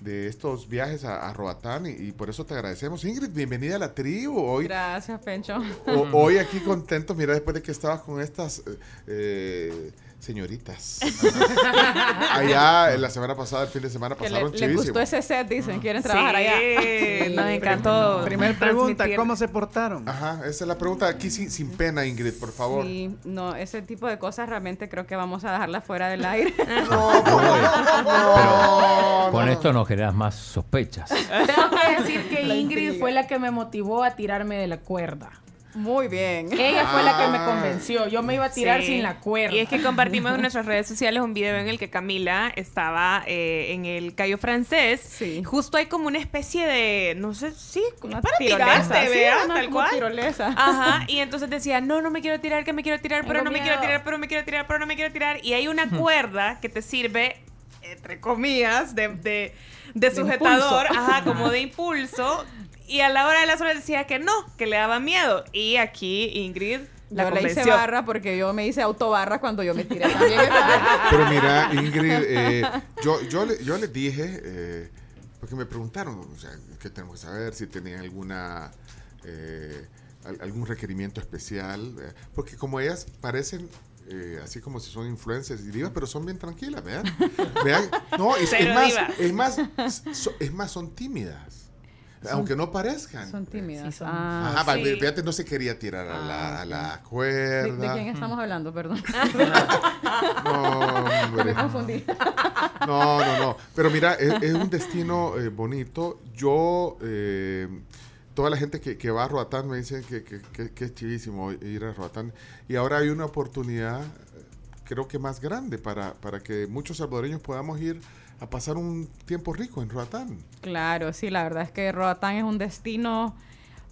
de- estos viajes a, a Roatán y, y por eso te agradecemos. Ingrid, bienvenida a la tribu. Hoy, Gracias, Pencho. o- hoy aquí contentos, mira, después de que estabas con estas eh, eh, señoritas. *laughs* Allá en la semana pasada, el fin de semana pasaron le chivísimo. gustó ese set, dicen. Quieren trabajar allá. Sí, nos encantó. Primer pregunta. ¿cómo se portaron? Ajá, esa es la pregunta aquí sin, sin pena, Ingrid, por favor. Sí, no, ese tipo de cosas realmente creo que vamos a dejarla fuera del aire. *laughs* con esto no generas más sospechas. Tengo que decir que *laughs* Ingrid fue la que me motivó a tirarme de la cuerda. Muy bien. Ella fue la que me Ah. convenció. Yo me iba a tirar Sí. sin la cuerda. Y es que compartimos en nuestras redes sociales un video en el que Camila estaba eh, en el Cayo francés. Justo hay como una especie de, no sé, sí, Una para tirolesa, tirarte, sí, una tal cual. tirolesa. Ajá, *laughs* y entonces decía, no, no me quiero tirar, que me quiero tirar, pero Tengo no me quiero tirar, pero me quiero tirar, pero no me quiero tirar. Y hay una cuerda que te sirve, entre comillas, de, de, sujetador, ajá, como *laughs* de impulso. Y a la hora de las horas decía que no, que le daba miedo. Y aquí Ingrid la yo le hice barra porque yo me hice autobarra cuando yo me tiré también. *laughs* Pero mira, Ingrid, eh, yo, yo, le, yo les dije, eh, porque me preguntaron, o sea, ¿qué tenemos que saber? Si tenían alguna, eh, al- algún requerimiento especial. eh, porque como ellas parecen... eh, así como si son influencers y divas, pero son bien tranquilas, vean. vean no, es, más, es más, so- es más, son tímidas. Son- aunque no parezcan. Son tímidas. son- Ah, Ajá, sí. fíjate, no se quería tirar a la, a la ¿De, cuerda. de quién estamos hablando? Perdón. *laughs* No, hombre. Me confundí. No, no, no. Pero mira, es, es un destino eh, bonito. Yo, eh, toda la gente que, que va a Roatán me dice que, que- que- que es chivísimo ir a Roatán. Y ahora hay una oportunidad, creo que más grande, para, para que muchos salvadoreños podamos ir a pasar un tiempo rico en Roatán. Claro, sí, la verdad es que Roatán es un destino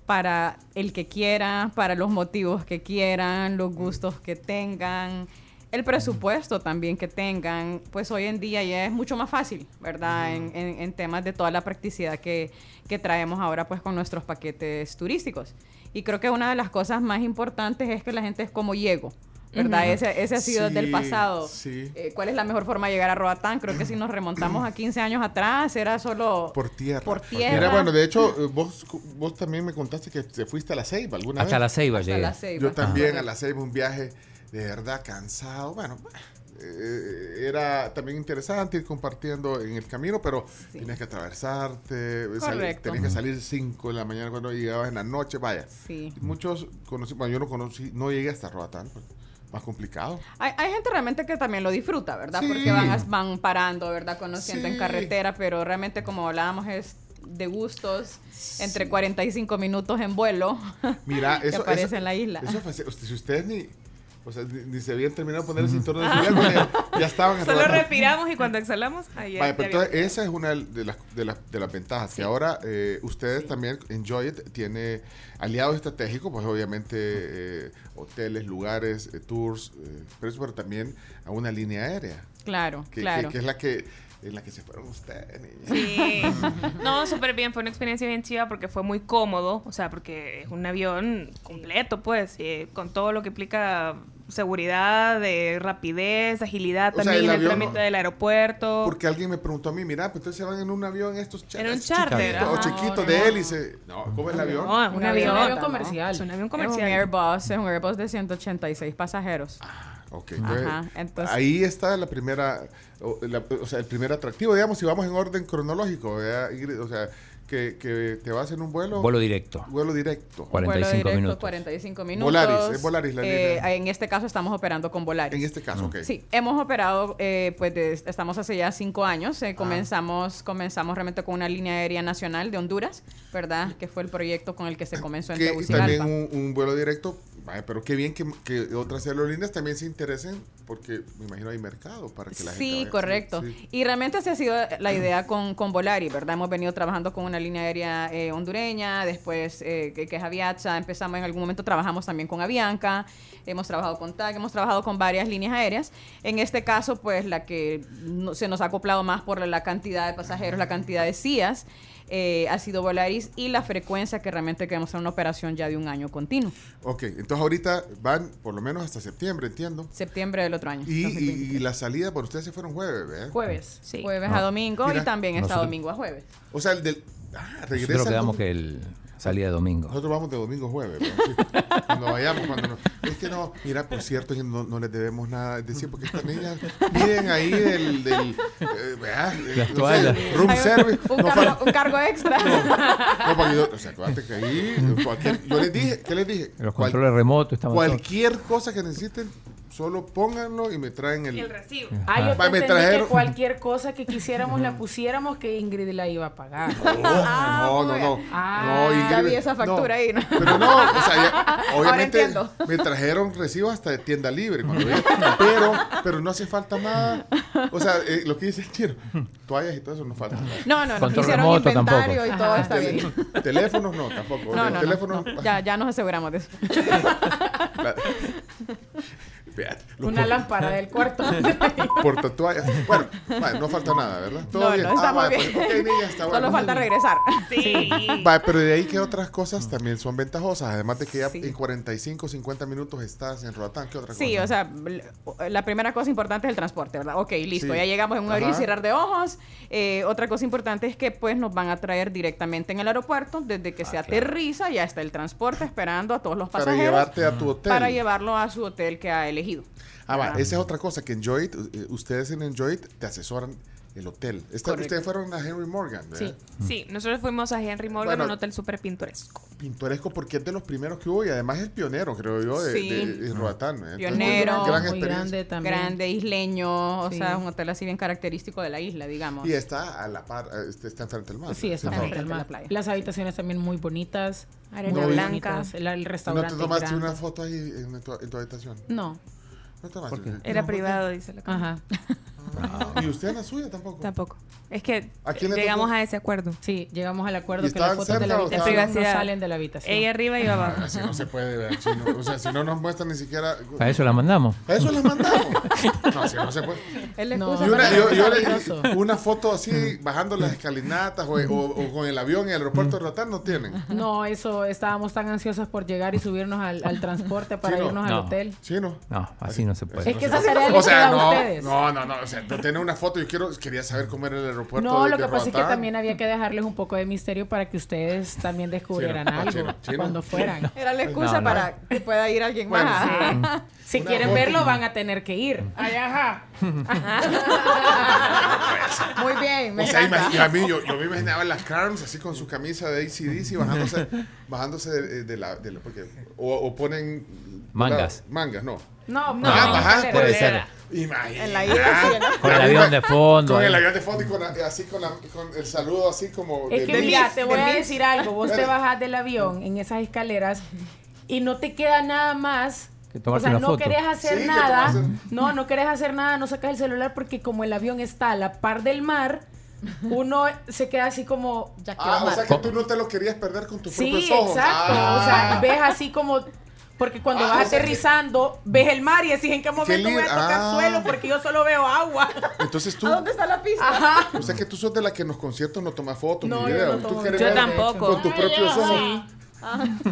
para el que quiera, para los motivos que quieran, los gustos que tengan, el presupuesto también que tengan. Pues hoy en día ya es mucho más fácil, ¿verdad? En, en- en temas de toda la practicidad que, que traemos ahora pues con nuestros paquetes turísticos. Y creo que una de las cosas más importantes es que la gente es como llego. ¿Verdad? Ujú. ese, ese ha sido desde el Sí, pasado. sí. Eh, ¿Cuál es la mejor forma de llegar a Roatán? Creo que si nos remontamos a 15 años atrás, era solo Por tierra. Por tierra. Mira, bueno, de hecho, eh, vos, vos también me contaste que te fuiste a la Ceiba alguna Hasta vez. la Ceiba Hasta llegué. la Ceiba. Yo también Ajá. a la Ceiba, un viaje de verdad cansado. Bueno, eh, era también interesante ir compartiendo en el camino, pero tenías que atravesarte, sal- tenías que salir 5 de la mañana cuando llegabas en la noche, vaya. Sí. Muchos conocí, bueno, yo no conocí, no llegué hasta Roatán, pues, más complicado. Hay, hay gente realmente que también lo disfruta, ¿verdad? Sí. Porque van, van parando, ¿verdad? Conociendo en carretera, pero realmente como hablábamos es de gustos entre 45 minutos en vuelo Mira, *laughs* que eso, aparece eso- en la isla. eso si ustedes ni, O sea, ni, se habían terminado de poner el cinturón de seguridad cuando ya, ya estaban *laughs* Solo respiramos y cuando exhalamos, ahí ya pero entonces esa es una de las, de las, de las ventajas. Que ahora eh, ustedes también, Enjoy It, tiene aliados estratégicos, pues obviamente eh, hoteles, lugares, eh, tours, eh, pero, también a una línea aérea. Claro, Que, que- claro. que es la que, en la que se fueron ustedes, niña. Sí. *laughs* No, súper bien. Fue una experiencia bien chiva porque fue muy cómodo. O sea, porque es un avión completo, pues, eh, con todo lo que implica seguridad, de rapidez, agilidad O sea, también el en el avión- trámite del aeropuerto. Porque alguien me preguntó a mí, mira, pues entonces se van en un avión estos ch- Era un charter, O ajá. chiquitos No, de no. hélice. No, ¿cómo es el avión? No, es un Un avión. avión ¿no? comercial. Es un avión Es un comercial. Airbus, es un Airbus de 186 pasajeros. Ok, Ajá, entonces, entonces- ahí está la primera, o, la- o sea, el primer atractivo, digamos, si vamos en orden cronológico, o sea, que, que te vas en un vuelo. Vuelo directo. Vuelo directo. 45 Vuelo directo, minutos. 45 minutos. Volaris, es Volaris la Eh, línea. en este caso estamos operando con Volaris. En este caso, ok. Sí, hemos operado, eh, pues de- estamos hace ya cinco años. Ah. eh, comenzamos, comenzamos realmente con una línea aérea nacional de Honduras, ¿verdad? Que fue el proyecto con el que se comenzó en Que- y Tegucigalpa. también un, un vuelo directo, vaya, pero qué bien que, que otras aerolíneas también se interesen, porque me imagino hay mercado para que la gente Sí, vaya. correcto. Sí. Y realmente esa ha sido la idea con, con Volari, ¿verdad? Hemos venido trabajando con una línea aérea eh, hondureña, después eh, que, que es Aviacha, empezamos en algún momento, trabajamos también con Avianca, hemos trabajado con TAC, hemos trabajado con varias líneas aéreas. En este caso, pues la que no- se nos ha acoplado más por la cantidad de pasajeros, la cantidad de CIAs, eh, ha sido Volaris y la frecuencia que realmente queremos hacer una operación ya de un año continuo, Ok, entonces ahorita van por lo menos hasta septiembre, entiendo. septiembre del otro año. Y, 2020. y- y la salida por ustedes se fueron jueves, ¿verdad? Jueves. Sí. Jueves No. a domingo Mira, y también está nosotros- domingo a jueves. O sea, el del... Ah, Nosotros regresa. quedamos que el salía de domingo. Nosotros vamos de domingo a jueves. Sí. Cuando vayamos, cuando no. Es que no, mira, por cierto, no, no les debemos nada. Es decir, porque estas niñas piden ahí del. del eh. Las No sé, toallas. room un- service. Un, No cargo, fal- un cargo extra. no, porque yo- o sea, acuérdate que ahí. Cualquier, yo les dije, ¿qué les dije? Los Cual- controles remotos todos. cualquier cosa que necesiten, solo pónganlo y me traen el. El recibo. Ah, yo te Va, me entendí trajeron- que cualquier cosa que quisiéramos la pusiéramos que Ingrid la iba a pagar. No, no, no, no. Ah, no, Ingrid, ya vi esa factura no. ahí, ¿no? Pero no, o sea, ya- *laughs* obviamente entiendo. me trajeron recibos hasta de tienda libre, cuando vi- pero, pero no hace falta nada. O sea, eh, lo que dice el chino, toallas y todo eso no falta. No, no, nos Control hicieron inventario tampoco. y todo Ajá. está bien. Teléfonos no, tampoco. No, no, no, Teléfonos, no. Ya, ya nos aseguramos de eso. *laughs* la- Una por- lámpara del cuarto. *laughs* portatoallas. Bueno, vale, no falta nada, ¿verdad? ¿Todo No, bien? no, estamos vale, bien. pues, ok, niña, está bueno. Solo falta regresar. Sí. Vale, pero de ahí que otras cosas también son ventajosas, además de que ya Sí. en 45, 50 minutos estás en Roatán, ¿qué otra cosa? Sí, o sea, la primera cosa importante es el transporte, ¿verdad? Ok, listo, Sí. ya llegamos en un abrir y cerrar de ojos. Eh, otra cosa importante es que pues nos van a traer directamente en el aeropuerto, desde que se aterriza, ya está el transporte esperando a todos los Para pasajeros. llevarte a tu hotel. Para llevarlo a su hotel que ha elegido. Ah, va, esa es otra cosa que Enjoy eh, ustedes en Enjoy te asesoran el hotel. Esta- ustedes fueron a Henry Morgan, ¿verdad? Sí. Sí, nosotros fuimos a Henry Morgan, Bueno. un hotel súper pintoresco. Pintoresco porque es de los primeros que hubo y además es pionero, creo yo, de, Sí. de- de Roatán. ¿eh? Entonces, Pionero, gran muy grande también. Grande, isleño, o Sí. sea, un hotel así bien característico de la isla, digamos. Y está a la par, eh, este, está enfrente del mar. Sí, está ¿no? frente frente al a la mar. playa. Las habitaciones también muy bonitas. Arena muy blanca. bonitas. El, el ¿No restaurante te tomaste grande. una foto ahí en tu, en tu habitación? No. ¿No tomaste? ¿Por qué? Era ¿No, privado, dice la Ajá. *laughs* Ah, ¿Y usted en la suya tampoco? Tampoco. Es que ¿A llegamos tocó? a ese acuerdo. Sí, llegamos al ¿Y acuerdo que las fotos de la habitación no salen de la habitación. Ella arriba y yo abajo. Ah, Así no se puede ver, chino. O sea, si no nos muestran ni siquiera... Para eso la mandamos. A eso les mandamos. No, si no se puede. La No. Y una, para- yo, yo le- una foto así, bajando las escalinatas o, o- o con el avión en el aeropuerto de Roatán, no tienen. No, eso, estábamos tan ansiosos por llegar y subirnos al, al transporte para Sí, no. irnos No. al hotel. Chino. No, así no se puede. Es que esa les O sea, a no, ustedes. no, no, no, sea, no tiene una foto, yo quiero, quería saber cómo era el aeropuerto No, de, lo de que pasa es que también había que dejarles un poco de misterio para que ustedes también descubrieran algo chino, chino. cuando fueran. Era la excusa No, no. para que pueda ir alguien Bueno, más. sí. Si Una quieren foto. verlo, van a tener que ir. Ay, ajá. Muy bien, me O sea, encanta. imag- a mí, yo, yo me imaginaba las Carms así con su camisa de ACDC bajándose, bajándose de, de la, de la- porque, o, o ponen Mangas. la- mangas, no. No, No, Ah. Puede ser. Imagina. En la. Con el avión de fondo. Con el avión de fondo y con, así con, la- con el saludo así como Es de- que de- mira, te voy de a decir algo. Vos te bajas del avión en esas escaleras y no te queda nada más Que O sea, una no foto. querés hacer Sí, nada. No, no querés hacer nada, no sacas el celular porque como el avión está a la par del mar, uno se queda así como, ya Ah, o mar. sea que tú no te lo querías perder con tus Sí, propios ojos. exacto. Ah. O sea, ves así como. Porque cuando Ah, vas aterrizando, ves el mar y decís en qué momento voy a lindo. tocar Ah. suelo porque yo solo veo agua. Entonces tú. ¿A dónde está la pista? Ajá. O sea que tú sos de la que en los conciertos no toma fotos No, ni yo videos. no Tú Yo tampoco. Con tus propios ojos. Sí.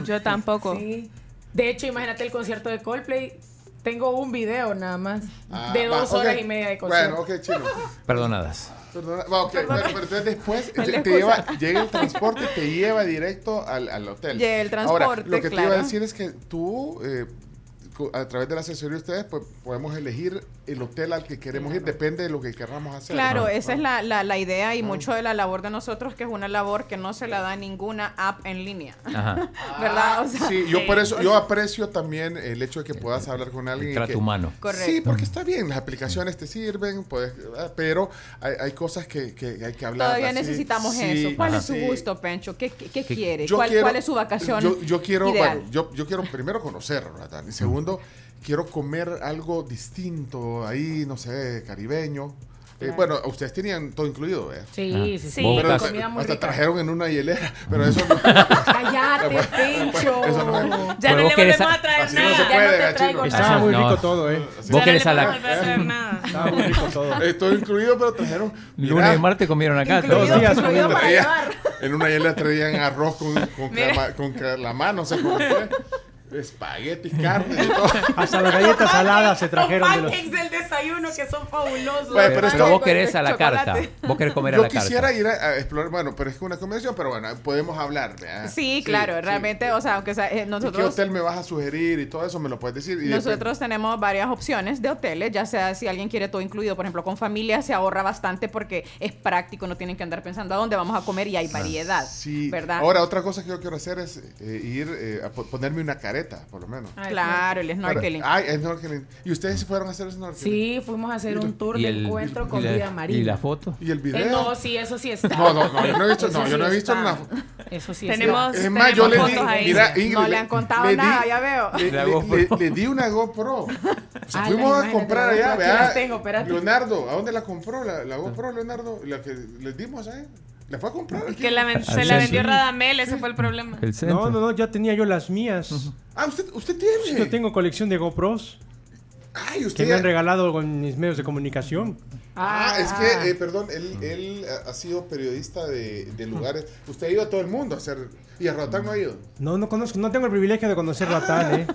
Yo tampoco. Sí. De hecho, imagínate el concierto de Coldplay. Tengo un video nada más. Ah, de va, dos horas y media de concierto. Bueno, ok, chino. Perdonadas. Perdona. Va, ok, bueno, pero entonces después *laughs* ¿Cuál te es lleva, llega el transporte te lleva directo al, al hotel. Llega el Ahora, transporte, lo que te iba a claro. decir es que tú, eh, a través de la asesoría de ustedes, pues podemos elegir el hotel al que queremos ir, depende de lo que queramos hacer. Claro, ¿no? esa es la, la, la idea y mucho de la labor de nosotros, que es una labor que no se la da ninguna app en línea. Ajá. *laughs* ¿Verdad? O sea, Sí, yo por eso, yo aprecio también el hecho de que puedas hablar con alguien. y trato que- humano. Correcto. Sí, porque está bien, las aplicaciones te sirven, puedes, ¿verdad? pero hay, hay cosas que, que hay que hablar. Todavía así. necesitamos Sí, eso. ¿Cuál ajá. es su gusto, Pencho? ¿Qué, qué, qué ¿Qué- quiere? Yo ¿Cuál, quiero- cuál es su vacación Yo, yo quiero, ideal? bueno, yo, yo quiero primero conocer, ¿verdad? Y segundo, quiero comer algo distinto, ahí, no sé, caribeño. Eh, bueno, ustedes tenían todo incluido, ¿eh? Sí, sí, sí. Vos Pero buscas- comida muy hasta rica. trajeron en una hielera, *laughs* pero eso no. Cállate, Pencho. Eso no es- Ya Pero no vos le volvemos a- a traer Así no nada. se Ya puede, no te traigo Estaba Así muy no. rico todo, ¿eh? Vos Ya querés no a la... nada. Estaba muy rico todo. *laughs* Eh, todo incluido, pero trajeron. Lunes mira, y martes comieron acá. Incluido. todos. Dos días Incluido comiendo. para llevar. En una hielera traían arroz con, con, Mira. calama- con calamar, no sé cómo fue. Espagueti, carne y todo. *laughs* Hasta las galletas saladas se Los trajeron de los... pancakes del desayuno que son fabulosos. Bueno, pero Pero, vos querés a la chocolate. carta. Vos querés comer a Yo la quisiera carta. ir a, a explorar, bueno, pero es que una convención, pero bueno, podemos hablar. ¿verdad? Sí, claro, sí. realmente, o sea, aunque sea, eh, ¿Y qué nosotros... hotel me vas a sugerir y todo eso me lo puedes decir? Y Nosotros tenemos varias opciones de hoteles, ya sea si alguien quiere todo incluido, por ejemplo, con familia se ahorra bastante porque es práctico, no tienen que andar pensando a dónde vamos a comer y hay variedad, después- sí. ¿verdad? Ahora, otra cosa que yo quiero hacer es eh, ir eh, a po- ponerme una careta, por lo menos. Ay, claro, el snorkeling. Ay, snorkeling. ¿Y ustedes fueron a hacer snorkeling? Sí, fuimos a hacer un tour ¿Y de el- encuentro y con la- vida ¿Y marina. la foto? ¿Y el Eh, video? no, sí, eso sí está. No, no, no, yo no he visto, Eso no, yo sí no he visto está. una... Eso sí Tenemos- está. Es más, yo le di, fotos ahí. mira, Ingrid, No le han contado nada, ya veo. Le, le- GoPro. le- le di una GoPro. O sea, Ay, fuimos a comprar allá, espérate. Leonardo, ¿a dónde la compró la, la GoPro, Leonardo? La que les dimos, ¿eh? ¿La fue a comprar? aquí? Que la ven- se la vendió. Radamel, ese fue el problema. El. No, no, no, ya tenía yo las mías. Ah, usted, usted tiene. Yo tengo colección de GoPros Ay, que usted. me han regalado con mis medios de comunicación. Ah, es que, eh, perdón, él, él ha- sido periodista de, de lugares. Usted ha ido a todo el mundo a hacer. Y a Roatán no ha ido. No, no conozco, no tengo el privilegio de conocer Ratán, ¿eh?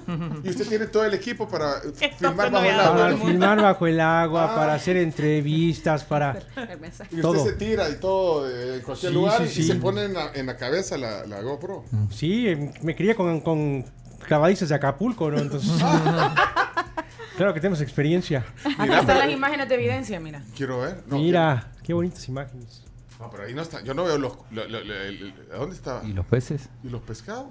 Y usted tiene todo el equipo para *laughs* filmar bajo el agua. Para filmar bajo el agua, Ah. para hacer entrevistas, para... Y usted Todo. se tira y todo eh, en cualquier Sí, lugar sí, y se pone en la, en la cabeza la, la GoPro. Sí, eh, me crié con, con clavadizas de Acapulco, ¿no? Entonces... *laughs* *laughs* claro que tenemos experiencia. Aquí Mira, están las imágenes de evidencia, mira. Quiero ver. No, Mira, qué bonitas imágenes. No, pero ahí no está. Yo no veo los. lo- lo- lo- el- ¿a ¿Dónde está? ¿Y los peces? ¿Y los pescados?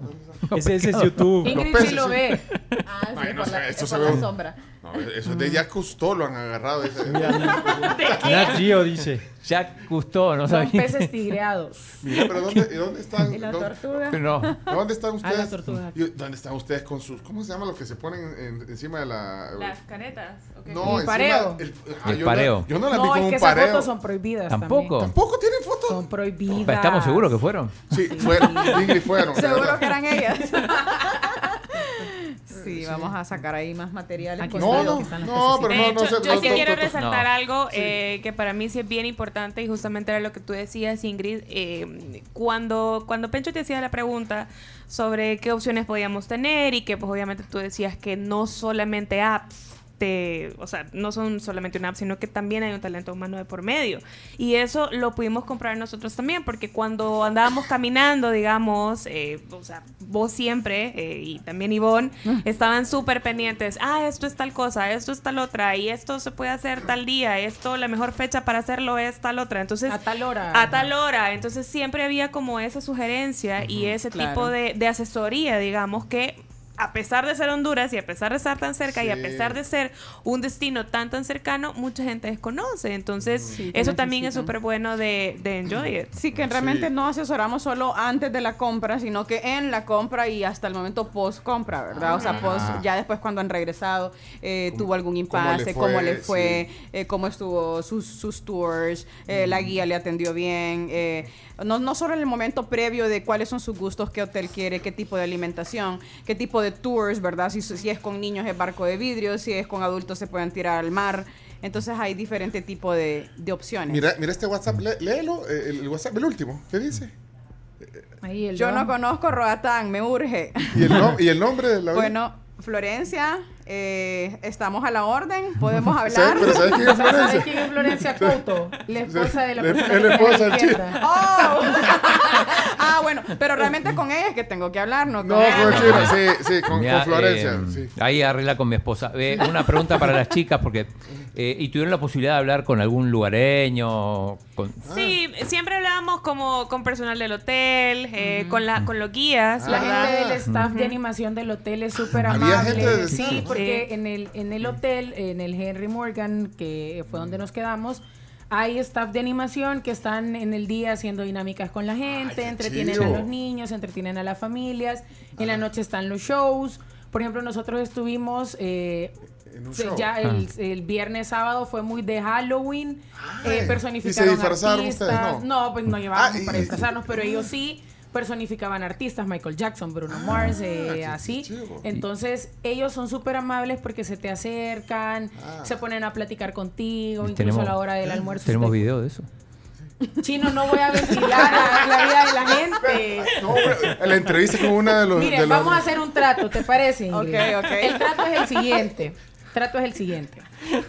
Ese, ese es YouTube. Los Ingrid peces, sí lo ve. *laughs* Ah, sí, Ay, no la, esto es se por ve sombra. No, eso es de Jacques Cousteau, lo han agarrado. ese- Nat Geo dice. Jack Cousteau, no Son sabía. peces tigreados. Mira, pero ¿dónde, y dónde están? Y la dónde- tortuga. No. ¿Dónde están Ah, ustedes? las. Y- ¿Dónde están ustedes con sus. ¿Cómo se llama lo que se ponen en- encima de la. Las caretas. ok. No, El encima- pareo. El, El yo pareo. No, yo no la vi No, con es un que esas pareo. fotos son prohibidas Tampoco. también. ¿Tampoco tienen fotos? Son prohibidas. Estamos seguros que fueron. Sí, fueron. Ingrid fueron. de Seguro verdad. que eran ellas. *laughs* sí, vamos a sacar ahí más materiales. Aquí No, no, no, pero no, no hecho, sé. yo no, sí no, quiero no, no. resaltar No. algo eh, que para mí sí es bien importante y justamente era lo que tú decías, Ingrid. eh, cuando, cuando Pencho te hacía la pregunta sobre qué opciones podíamos tener y que pues obviamente tú decías que no solamente apps te, o sea, no son solamente una app, sino que también hay un talento humano de por medio. Y eso lo pudimos comprar nosotros también, porque cuando andábamos caminando, digamos, eh, o sea, vos siempre eh, y también Ivonne estaban súper pendientes. Ah, esto es tal cosa, esto es tal otra, y esto se puede hacer tal día, esto, la mejor fecha para hacerlo es tal otra. Entonces, A tal hora. a tal hora. Entonces siempre había como esa sugerencia y ese claro. tipo de, de asesoría, digamos, que a pesar de ser Honduras y a pesar de estar tan cerca y a pesar de ser un destino tan tan cercano, mucha gente desconoce. Entonces, Sí, eso también es súper bueno de, de enjoy it. Sí, que realmente Sí. no asesoramos solo antes de la compra, sino que en la compra y hasta el momento post compra, ¿verdad? O sea, Ah. post, ya después cuando han regresado, eh, tuvo algún cómo le impasse, fue? cómo le fue, eh, cómo estuvo sus, sus tours, eh, la guía le atendió bien. No, no solo en el momento previo de cuáles son sus gustos, qué hotel quiere, qué tipo de alimentación, qué tipo de tours, ¿verdad? Si, si es con niños es barco de vidrio, si es con adultos se pueden tirar al mar. Entonces hay diferente tipo de, de opciones. Mira, mira este WhatsApp, lé- léelo, eh, el, el WhatsApp, el último, ¿qué dice? Ahí el Yo don. no conozco Roatán, me urge. ¿Y el, nom- y el nombre de la *laughs* Bueno, Florencia, eh, estamos a la orden, *laughs* podemos hablar. ¿Sabes- pero ¿sabes quién es Florencia? ¿Sabes quién es Florencia Couto? La esposa de la Le- persona la esposa chico. izquierda. Oh. *laughs* ah, bueno, pero realmente con ella es que tengo que hablar, no con No, con Chino, sí, sí, con, Mira, con Florencia. eh, sí. Ahí arregla con mi esposa. Eh, una pregunta para las chicas, porque. Eh, ¿Y tuvieron la posibilidad de hablar con algún lugareño? Con, Sí, siempre hablábamos como con personal del hotel, eh, con la con los guías, La ¿verdad? gente del staff de animación del hotel es súper Había amable. gente sí, porque en el, en el hotel, en el Henry Morgan, que fue donde nos quedamos, hay staff de animación que están en el día haciendo dinámicas con la gente, entretienen chido. a los niños, entretienen a las familias. En la noche están los shows. Por ejemplo, nosotros estuvimos... eh, ya el, el viernes sábado fue muy de Halloween. eh, personificaron ¿y se disfrazaron artistas. ustedes? No. pues no llevábamos Ah, para disfrazarnos, pero ellos sí personificaban artistas, Michael Jackson, Bruno Mars, eh, así. Entonces, ellos son súper amables porque se te acercan, se ponen a platicar contigo, incluso tenemos a la hora del almuerzo. tenemos usted- video de eso. Chino, no voy a ventilar la, la vida de la gente. No, pero la entrevista con una de los... Miren, de los- vamos a hacer un trato, ¿te parece? Ingrid? Ok, ok. El trato es el siguiente. Trato es el siguiente.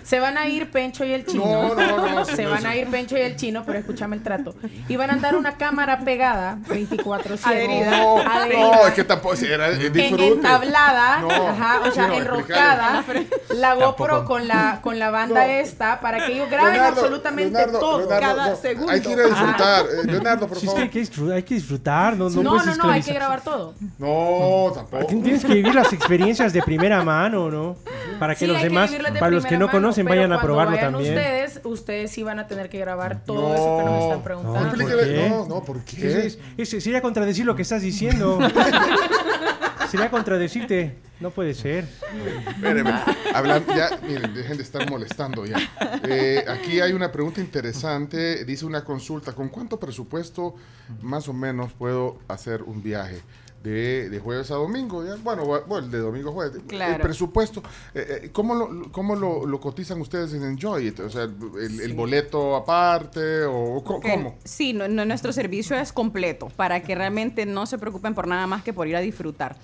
Se van a ir Pencho y el chino. No, no, no, Se van a sí. ir Pencho y el chino, pero escúchame el trato. Y van a andar una cámara pegada 24-7. Adherida. No, Adherida. no, es que tampoco, si era disfrute. entablada, No, ajá, o sea, enroscada, la GoPro Tampoco. con la, con la banda No. esta para que ellos graben Leonardo, absolutamente Leonardo, todo. Leonardo, cada no, segundo. Hay que ir a disfrutar. Eh, Leonardo, por Si es que favor. hay que disfrutar, hay que disfrutar, no, no, No, puedes no, no, hay que grabar todo. No, tampoco. Tienes que vivir las experiencias de primera mano, ¿no? Para que Sí, los demás, para los que no mano, conocen, vayan a probarlo vayan también. Ustedes, ustedes sí van a tener que grabar todo No. eso que nos están No, preguntando. ¿por Explíquele- qué? no, no, ¿por qué? Es- es- es- sería contradecir lo que estás diciendo. *laughs* sería contradecirte. No puede ser. Espérenme. Hablan- ya, miren, dejen de estar molestando ya. Eh, aquí hay una pregunta interesante. Dice una consulta. ¿Con cuánto presupuesto más o menos puedo hacer un viaje? De, de jueves a domingo, ya? Bueno, bu- bueno, de domingo a jueves. El presupuesto, eh, eh, ¿cómo, lo, cómo lo, lo cotizan ustedes en Enjoy? It? O sea, el, el boleto aparte o cómo? Sí, no- no, nuestro servicio es completo para que realmente no se preocupen por nada más que por ir a disfrutar.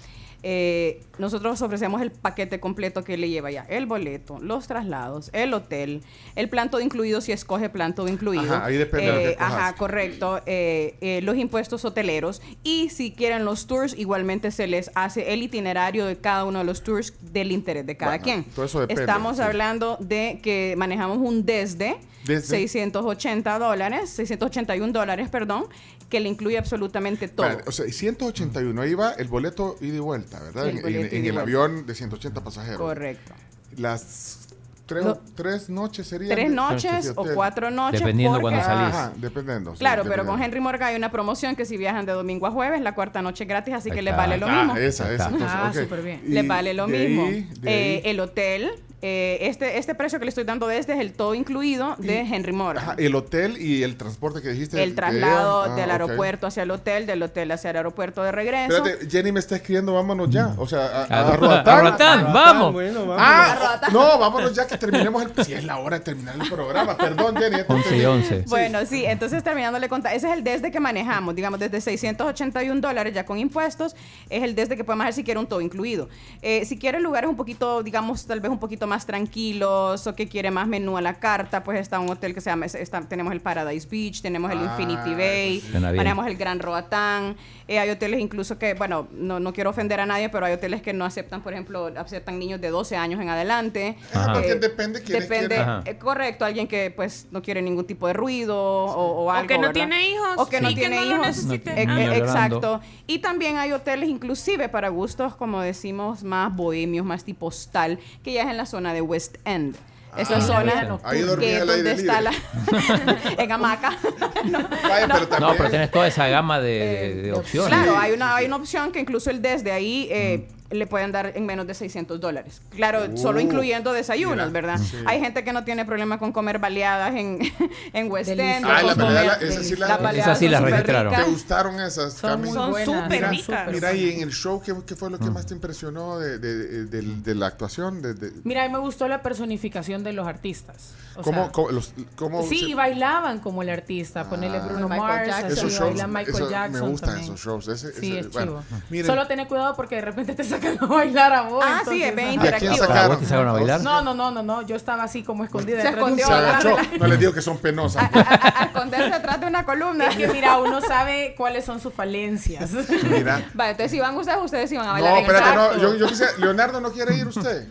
Eh, nosotros ofrecemos el paquete completo que le lleva ya el boleto, los traslados, el hotel, el plan todo incluido si escoge plan todo incluido. Ajá, ahí depende de lo que Eh. Ajá, correcto. eh, eh, los impuestos hoteleros y si quieren los tours, igualmente se les hace el itinerario de cada uno de los tours del interés de cada Bueno, quien. todo eso depende, Estamos sí. hablando de que manejamos un desde, Desde. 680 dólares, 681 dólares, perdón, que le incluye absolutamente todo. Vale, o sea, 181, ahí va el boleto ida y vuelta, ¿verdad? En el vuelta. avión de 180 pasajeros. Correcto. Las tres, tres noches serían. Tres noches de o cuatro noches. Dependiendo porque- cuando salís. Ajá, dependiendo. sí, Claro, pero dependiendo. con Henry Morgan hay una promoción que si viajan de domingo a jueves, la cuarta noche es gratis, así Ahí que les vale lo Ah, mismo. esa, esa. Ahí entonces, Ah, súper bien. Les vale lo de mismo. ahí- Eh, el hotel, eh, este, este precio que le estoy dando de este es el todo incluido de Henry. Ajá, el hotel y el transporte que dijiste. el traslado. Ah, del ok. aeropuerto hacia el hotel, del hotel hacia el aeropuerto de regreso. Espérate, Jenny me está escribiendo, vámonos ya. O sea, a, a, A- Roatán. a Roatán, vamos. Bueno, vamos. Ah, no, vámonos ya que terminemos el. Si es la hora de terminar el programa. Perdón, Jenny. ya te 11 y entendí. 11. Bueno, sí, entonces terminándole contar, ese es el desde que manejamos, digamos, desde 681 dólares ya con impuestos, es el desde que podemos hacer si quiere un todo incluido. Eh, si quiere lugares un poquito, digamos, tal vez un poquito más tranquilos o que quiere más menú a la carta, pues está un hotel que se llama, está- tenemos el Paradise Beach, tenemos el Ah, Infinity Bay, tenemos el Gran Roatán. Eh, hay hoteles incluso que, bueno, no, no quiero ofender a nadie, pero hay hoteles que no aceptan, por ejemplo, aceptan niños de 12 años en adelante. Ah, porque Eh, depende quiénes Depende, quieren. Ajá. eh, correcto, alguien que pues no quiere ningún tipo de ruido o, o algo. que no ¿verdad? tiene hijos O que no y que tiene no hijos. llorando. exacto. Y también hay hoteles inclusive para gustos, como decimos, más bohemios, más tipo hostal, que ya es en la zona de West End. Esa Ah, zona bueno. Ahí que es al donde está la *laughs* en hamaca. *laughs* Vaya, pero también. No, pero tenés toda esa gama de, de- de opciones. Claro, hay una, hay una opción que incluso el desde ahí eh, le pueden dar en menos de 600 dólares. Claro, solo Uh, incluyendo desayunos, mira, ¿verdad? sí. Hay gente que no tiene problema con comer baleadas en, *laughs* en West End. Ah, la baleada, comer- esa sí la- las sí registraron. ricas. ¿Te gustaron esas, Son súper Mira, ricas. Mira, y en el show, ¿qué, qué fue lo que más te impresionó de, de- de- de- de la actuación? De, de- Mira, a mí me gustó la personificación de los artistas. O ¿Cómo, sea, cómo, los- cómo sí, se- y bailaban como el artista. Ponerle Bruno Michael Mars, Jackson. esos shows, baila Michael eso- Jackson me gustan también. esos shows. Ese- Sí, ese- es bueno, chivo. miren, Solo tener cuidado porque de repente te sacan a bailar a vos. Ah, sí, entonces, es bien ajá. ¿Y a quién interactivo. sacaron? ¿A vos te sacaron a bailar? No, no, no, no, no. Yo estaba así como escondida. Se de escondió. Se agachó. No les digo que son penosas. A, a- a esconderse detrás de una columna. Es que mira, uno sabe cuáles son sus falencias. Mira. Vale, entonces si van ustedes, ustedes iban a bailar. No, espérate, no. Yo, yo quisiera- Leonardo, ¿no quiere ir usted?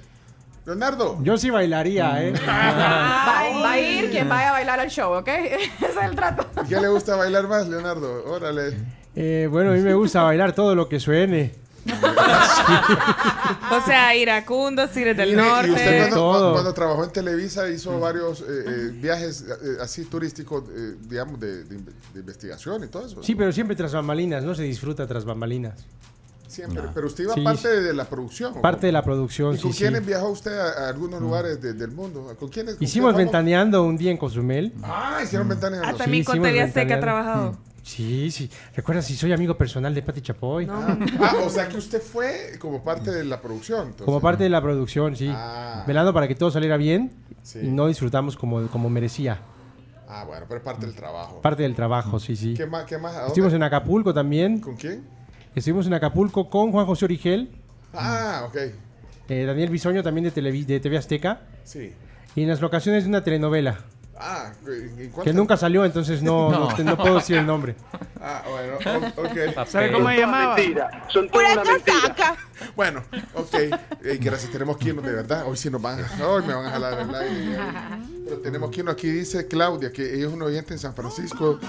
Leonardo. Yo sí bailaría, ¿eh? *laughs* Va, va a ir quien vaya a bailar al show, ¿ok? *laughs* Ese es el trato. ¿Y ¿Qué le gusta bailar más, Leonardo? Órale. Eh, bueno, a mí me gusta bailar todo lo que suene. *laughs* O sea, iracundos, Tigres del Mire, Y usted Norte. cuando, Todo. cuando trabajó en Televisa hizo varios eh, eh, viajes eh, así turísticos, eh, digamos, de, de inve- de investigación y todo eso. Sí, pero siempre tras bambalinas, no se disfruta tras bambalinas. Siempre. Pero usted iba Sí, parte de la producción. ¿o Parte cómo? de la producción, ¿Y sí, con sí. quiénes viajó usted a, a algunos lugares de- del mundo? ¿Con quiénes? con Hicimos quién ventaneando un día en Cozumel. Ah, hicieron ventaneando. Ah, también Sí, con Azteca ha trabajado. Mm. Sí, sí. ¿Recuerdas si soy amigo personal de Pati Chapoy? Ah, o sea que usted fue como parte de la producción. entonces. Como parte de la producción, sí. Ah. Velando para que todo saliera bien Sí. y no disfrutamos como, como merecía. Ah, bueno, pero es parte del trabajo. Parte del trabajo, sí, sí. ¿Qué más? ¿Qué más? Estuvimos en Acapulco también. ¿Con quién? Estuvimos en Acapulco con Juan José Origel, Ah, ok. eh, Daniel Bisoño también de, Televi- de TV Azteca. Sí. Y en las locaciones de una telenovela. Ah, ¿en cuál Que nunca salió, entonces no, *laughs* no. No. no puedo decir el nombre. Ah, bueno, ok. *laughs* ¿Sabe cómo se llamaba? Son toda una mentira. Bueno, ok. Eh, gracias, tenemos quien de verdad. Hoy sí nos van a. Hoy me van a jalar el aire. Pero tenemos quien aquí dice Claudia, que ella es un oyente en San Francisco.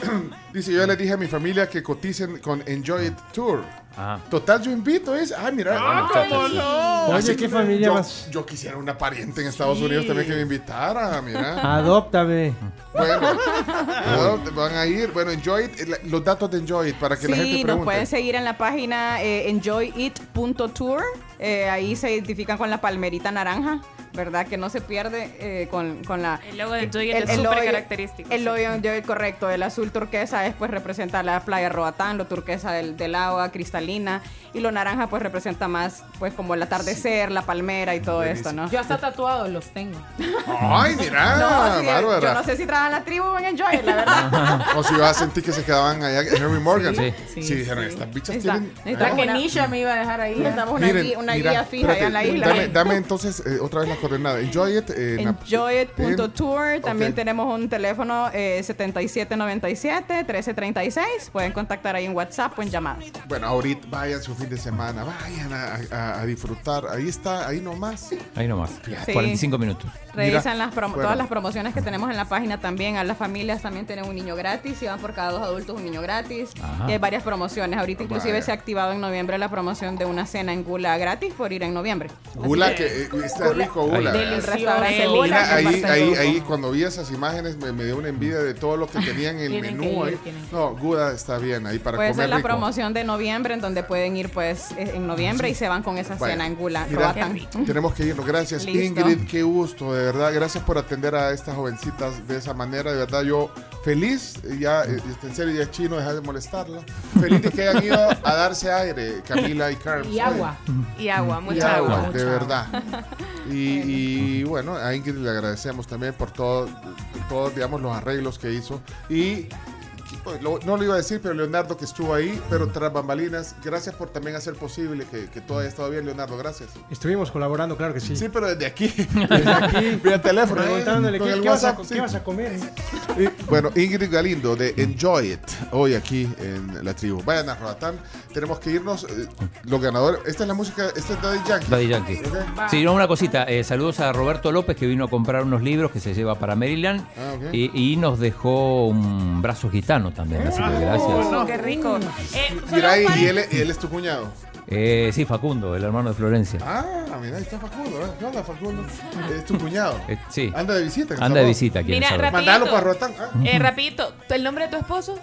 *clears throat* dice: Yo ya les dije a mi familia que coticen con Enjoy It Tour. Ajá. Total, yo invito, es. Ah, mira. Ah, cómo no. Oye, qué familia yo, más- Yo quisiera una pariente en Estados Unidos también que me invitara, mira. Adóptame. Bueno, *laughs* van a ir. Bueno, Enjoy It, los datos de Enjoy It para que la gente Sí, nos pregunte. pueden seguir en la página eh, enjoyit.tour. Eh, ahí se identifican con la palmerita naranja, ¿verdad? Que no se pierde eh, con, con la... El logo de el- es súper característico. El sí. logo de It, correcto. El azul turquesa es, pues representa la playa Roatán, lo turquesa del, del agua cristalina. Y lo naranja pues representa más pues como el atardecer, la palmera y todo esto, ¿no? Yo hasta tatuados los tengo. Ay, mira, *laughs* No, sí, bárbara. yo no sé si trabajan la tribu o en It, la verdad. *laughs* O si vas a sentir que se quedaban allá en Henry Morgan. Sí, Sí, sí, dijeron, sí. estas bichas Está- tienen. está La que Nisha me iba a dejar ahí. Necesitamos una, Miren, guía, una mira, guía fija allá en la isla. Dame, dame entonces eh, otra vez la coordenada. Enjoy it. eh, en Enjoyit.tour. También Ok. tenemos un teléfono eh, 7797-1336. Pueden contactar ahí en WhatsApp o en llamada. Bueno, ahorita vayan su fin de semana, vayan a, a- a disfrutar. Ahí está, ahí nomás. Ahí nomás. Sí. 45 minutos. Revisan las promo- bueno. todas las promociones que tenemos en la página también. A las familias también tienen un niño gratis. Si van por cada dos adultos, un niño gratis. Ajá. Y hay varias promociones. Ahorita inclusive Vaya. se ha activado en noviembre la promoción de una cena en Gula gratis por ir en noviembre. Gula, que eh, está rico, Gula. El restaurante Gula. Gula. Mira, que ahí, ahí, ahí, cuando vi esas imágenes me, me dio una envidia de todo lo que tenían en el menú. ir, ahí. No, Gula está bien ahí para Pues comer es la rico. promoción de noviembre en donde pueden ir pues eh, en noviembre y se van con esa cena en Gula. Mira, *laughs* tenemos que irnos. Gracias, Listo. Ingrid. Qué gusto, de verdad. Gracias por atender a estas jovencitas de esa manera. De verdad, yo feliz. Ya, eh, en serio, ya es chino, dejar de molestarla. Feliz de que hayan ido a darse aire, Camila y Carmen. Y agua. Y agua, Y mucha agua. agua, de verdad. Y, y, bueno, a Ingrid le agradecemos también por todo, todos, los arreglos que hizo. Y lo- no lo iba a decir, pero Leonardo que estuvo ahí, pero tras bambalinas, gracias por también hacer posible que, que todo haya estado bien, Leonardo, gracias. Estuvimos colaborando, claro que sí. Sí, pero desde aquí. *laughs* Desde aquí. *laughs* Vía teléfono. ¿eh? ¿qué, el qué vas a, WhatsApp, qué sí. vas a comer? Y, bueno, Ingrid Galindo de Enjoy It, hoy aquí en la tribu. Vayan a Roatán, tenemos que irnos. eh, los ganadores, esta es la música, esta es Daddy Yankee. Daddy Yankee. Ok. Sí, no, una cosita. eh, saludos a Roberto López que vino a comprar unos libros que se lleva para Maryland Ah, y, y nos dejó un brazo gitano también. Así que gracias. Oh, qué rico. Eh, Mira, y, él, y él es tu cuñado. Eh, sí, Facundo, el hermano de Florencia. Ah, mira, ahí está Facundo. ¿eh? ¿Qué onda, Facundo? Es tu cuñado. Eh, sí. Anda de visita. Anda de visita Mira, rapidito. Mandalo para Roatán. Ah. Eh, rapidito, ¿el nombre de tu esposo?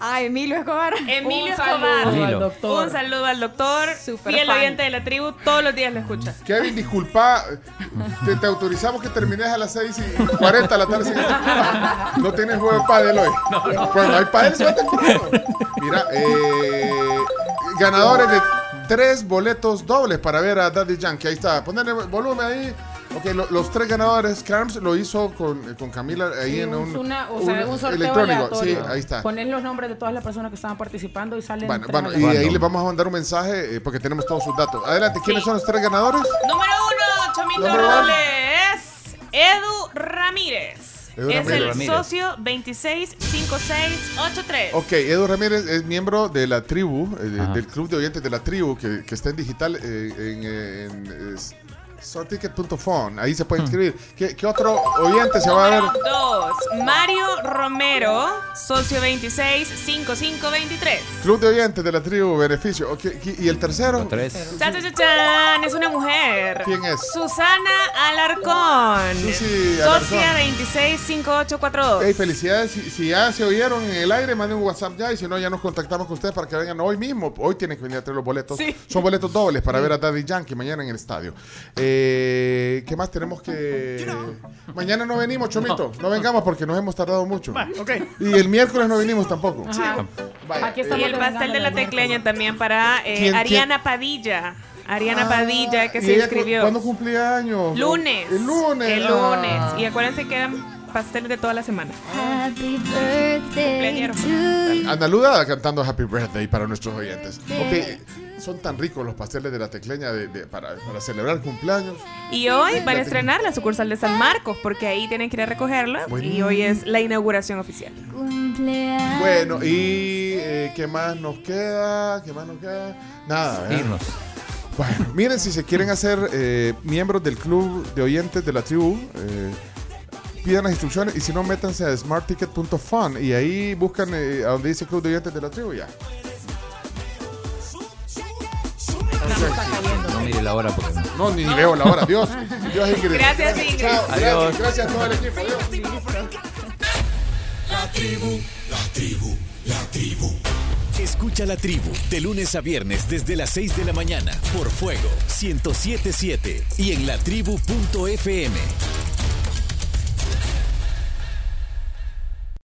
Ah, Emilio Escobar. Emilio Un Escobar. Emilio. al doctor. Un saludo al doctor, Super fiel fan. oyente de la tribu, todos los días lo escucha. Kevin, disculpa, te, te autorizamos que termines a las 6 y 40 de la tarde. siguiente. No tienes juego de pádel hoy. Pues no hay pádel, suelta. Mira, eh, ganadores de tres boletos dobles para ver a Daddy Yankee. Ahí está, ponerle volumen ahí. Ok, lo- los tres ganadores, Carms lo hizo con, con Camila ahí Sí, en un, un, una- o sea, un sorteo electrónico. Sí, aleatorio. ahí está. Poner los nombres de todas las personas que estaban participando y salen Bueno, bueno, y ahí les vamos a mandar un mensaje eh, porque tenemos todos sus datos. Adelante, ¿quiénes Sí. son los tres ganadores? Número uno, Chomito Número uno. Robles, es Edu Ramírez. Edu es Ramírez. el Ramírez. socio 265683. Ok, Edu Ramírez es miembro de la tribu, eh, del club de oyentes de la tribu, que, que está en digital eh, en, eh, en, eh, sorticket.phone. Ahí se puede inscribir. ¿Qué, qué otro oyente se va a ver? Dos, Mario Romero, socio 265523. Club de oyentes de la tribu, beneficio. ¿Y el tercero? Tres. Chan, chan, chan, chan, es una mujer. ¿Quién es? Susana Alarcón. Susi Socia Alarcón. 265842. Hey, felicidades. Si, si ya se oyeron en el aire, manden un WhatsApp ya. Y si no, ya nos contactamos con ustedes para que vengan hoy mismo. Hoy tienen que venir a traer los boletos. Sí. Son boletos dobles para ver a Daddy Yankee mañana en el estadio. Eh, ¿Qué más tenemos que.? Mañana no venimos, Chomito. No, vengamos porque nos hemos tardado mucho. Y el miércoles no venimos tampoco. Ajá. Vaya, Aquí eh, estamos Y el pastel de la tecleña también para eh, ¿Quién- Ariana Padilla. Ariana Ah, Padilla que ¿y se ella inscribió. cu- ¿Cuándo cumplía años? Lunes. El lunes. El ah. lunes. Y acuérdense que eran pasteles de toda la semana. Cumpleañero. Analuda cantando Happy Birthday para nuestros oyentes. Ok, son tan ricos los pasteles de la tecleña de- de- para, para celebrar cumpleaños. Y hoy van a estrenar la sucursal de San Marcos, porque ahí tienen que ir a recogerla. Bueno. Y hoy es la inauguración oficial. Bueno, y eh, ¿qué más nos queda? ¿Qué más nos queda? Nada, ¿verdad? Irnos. Bueno, miren, si se quieren hacer eh, miembros del club de oyentes de la tribu, eh, pidan las instrucciones y si no, métanse a smartticket.fun y ahí buscan eh, a donde dice club de oyentes de la tribu ya. No mire la hora porque no. No, ni, ni veo la hora. Dios. Dios Ingrid. Gracias, Ingrid. Chao, Adiós. Gracias, gracias a todo el equipo. Adiós. La tribu, la tribu, la tribu. Escucha la tribu de lunes a viernes desde las 6 de la mañana por Fuego 1077 y en latribu.fm.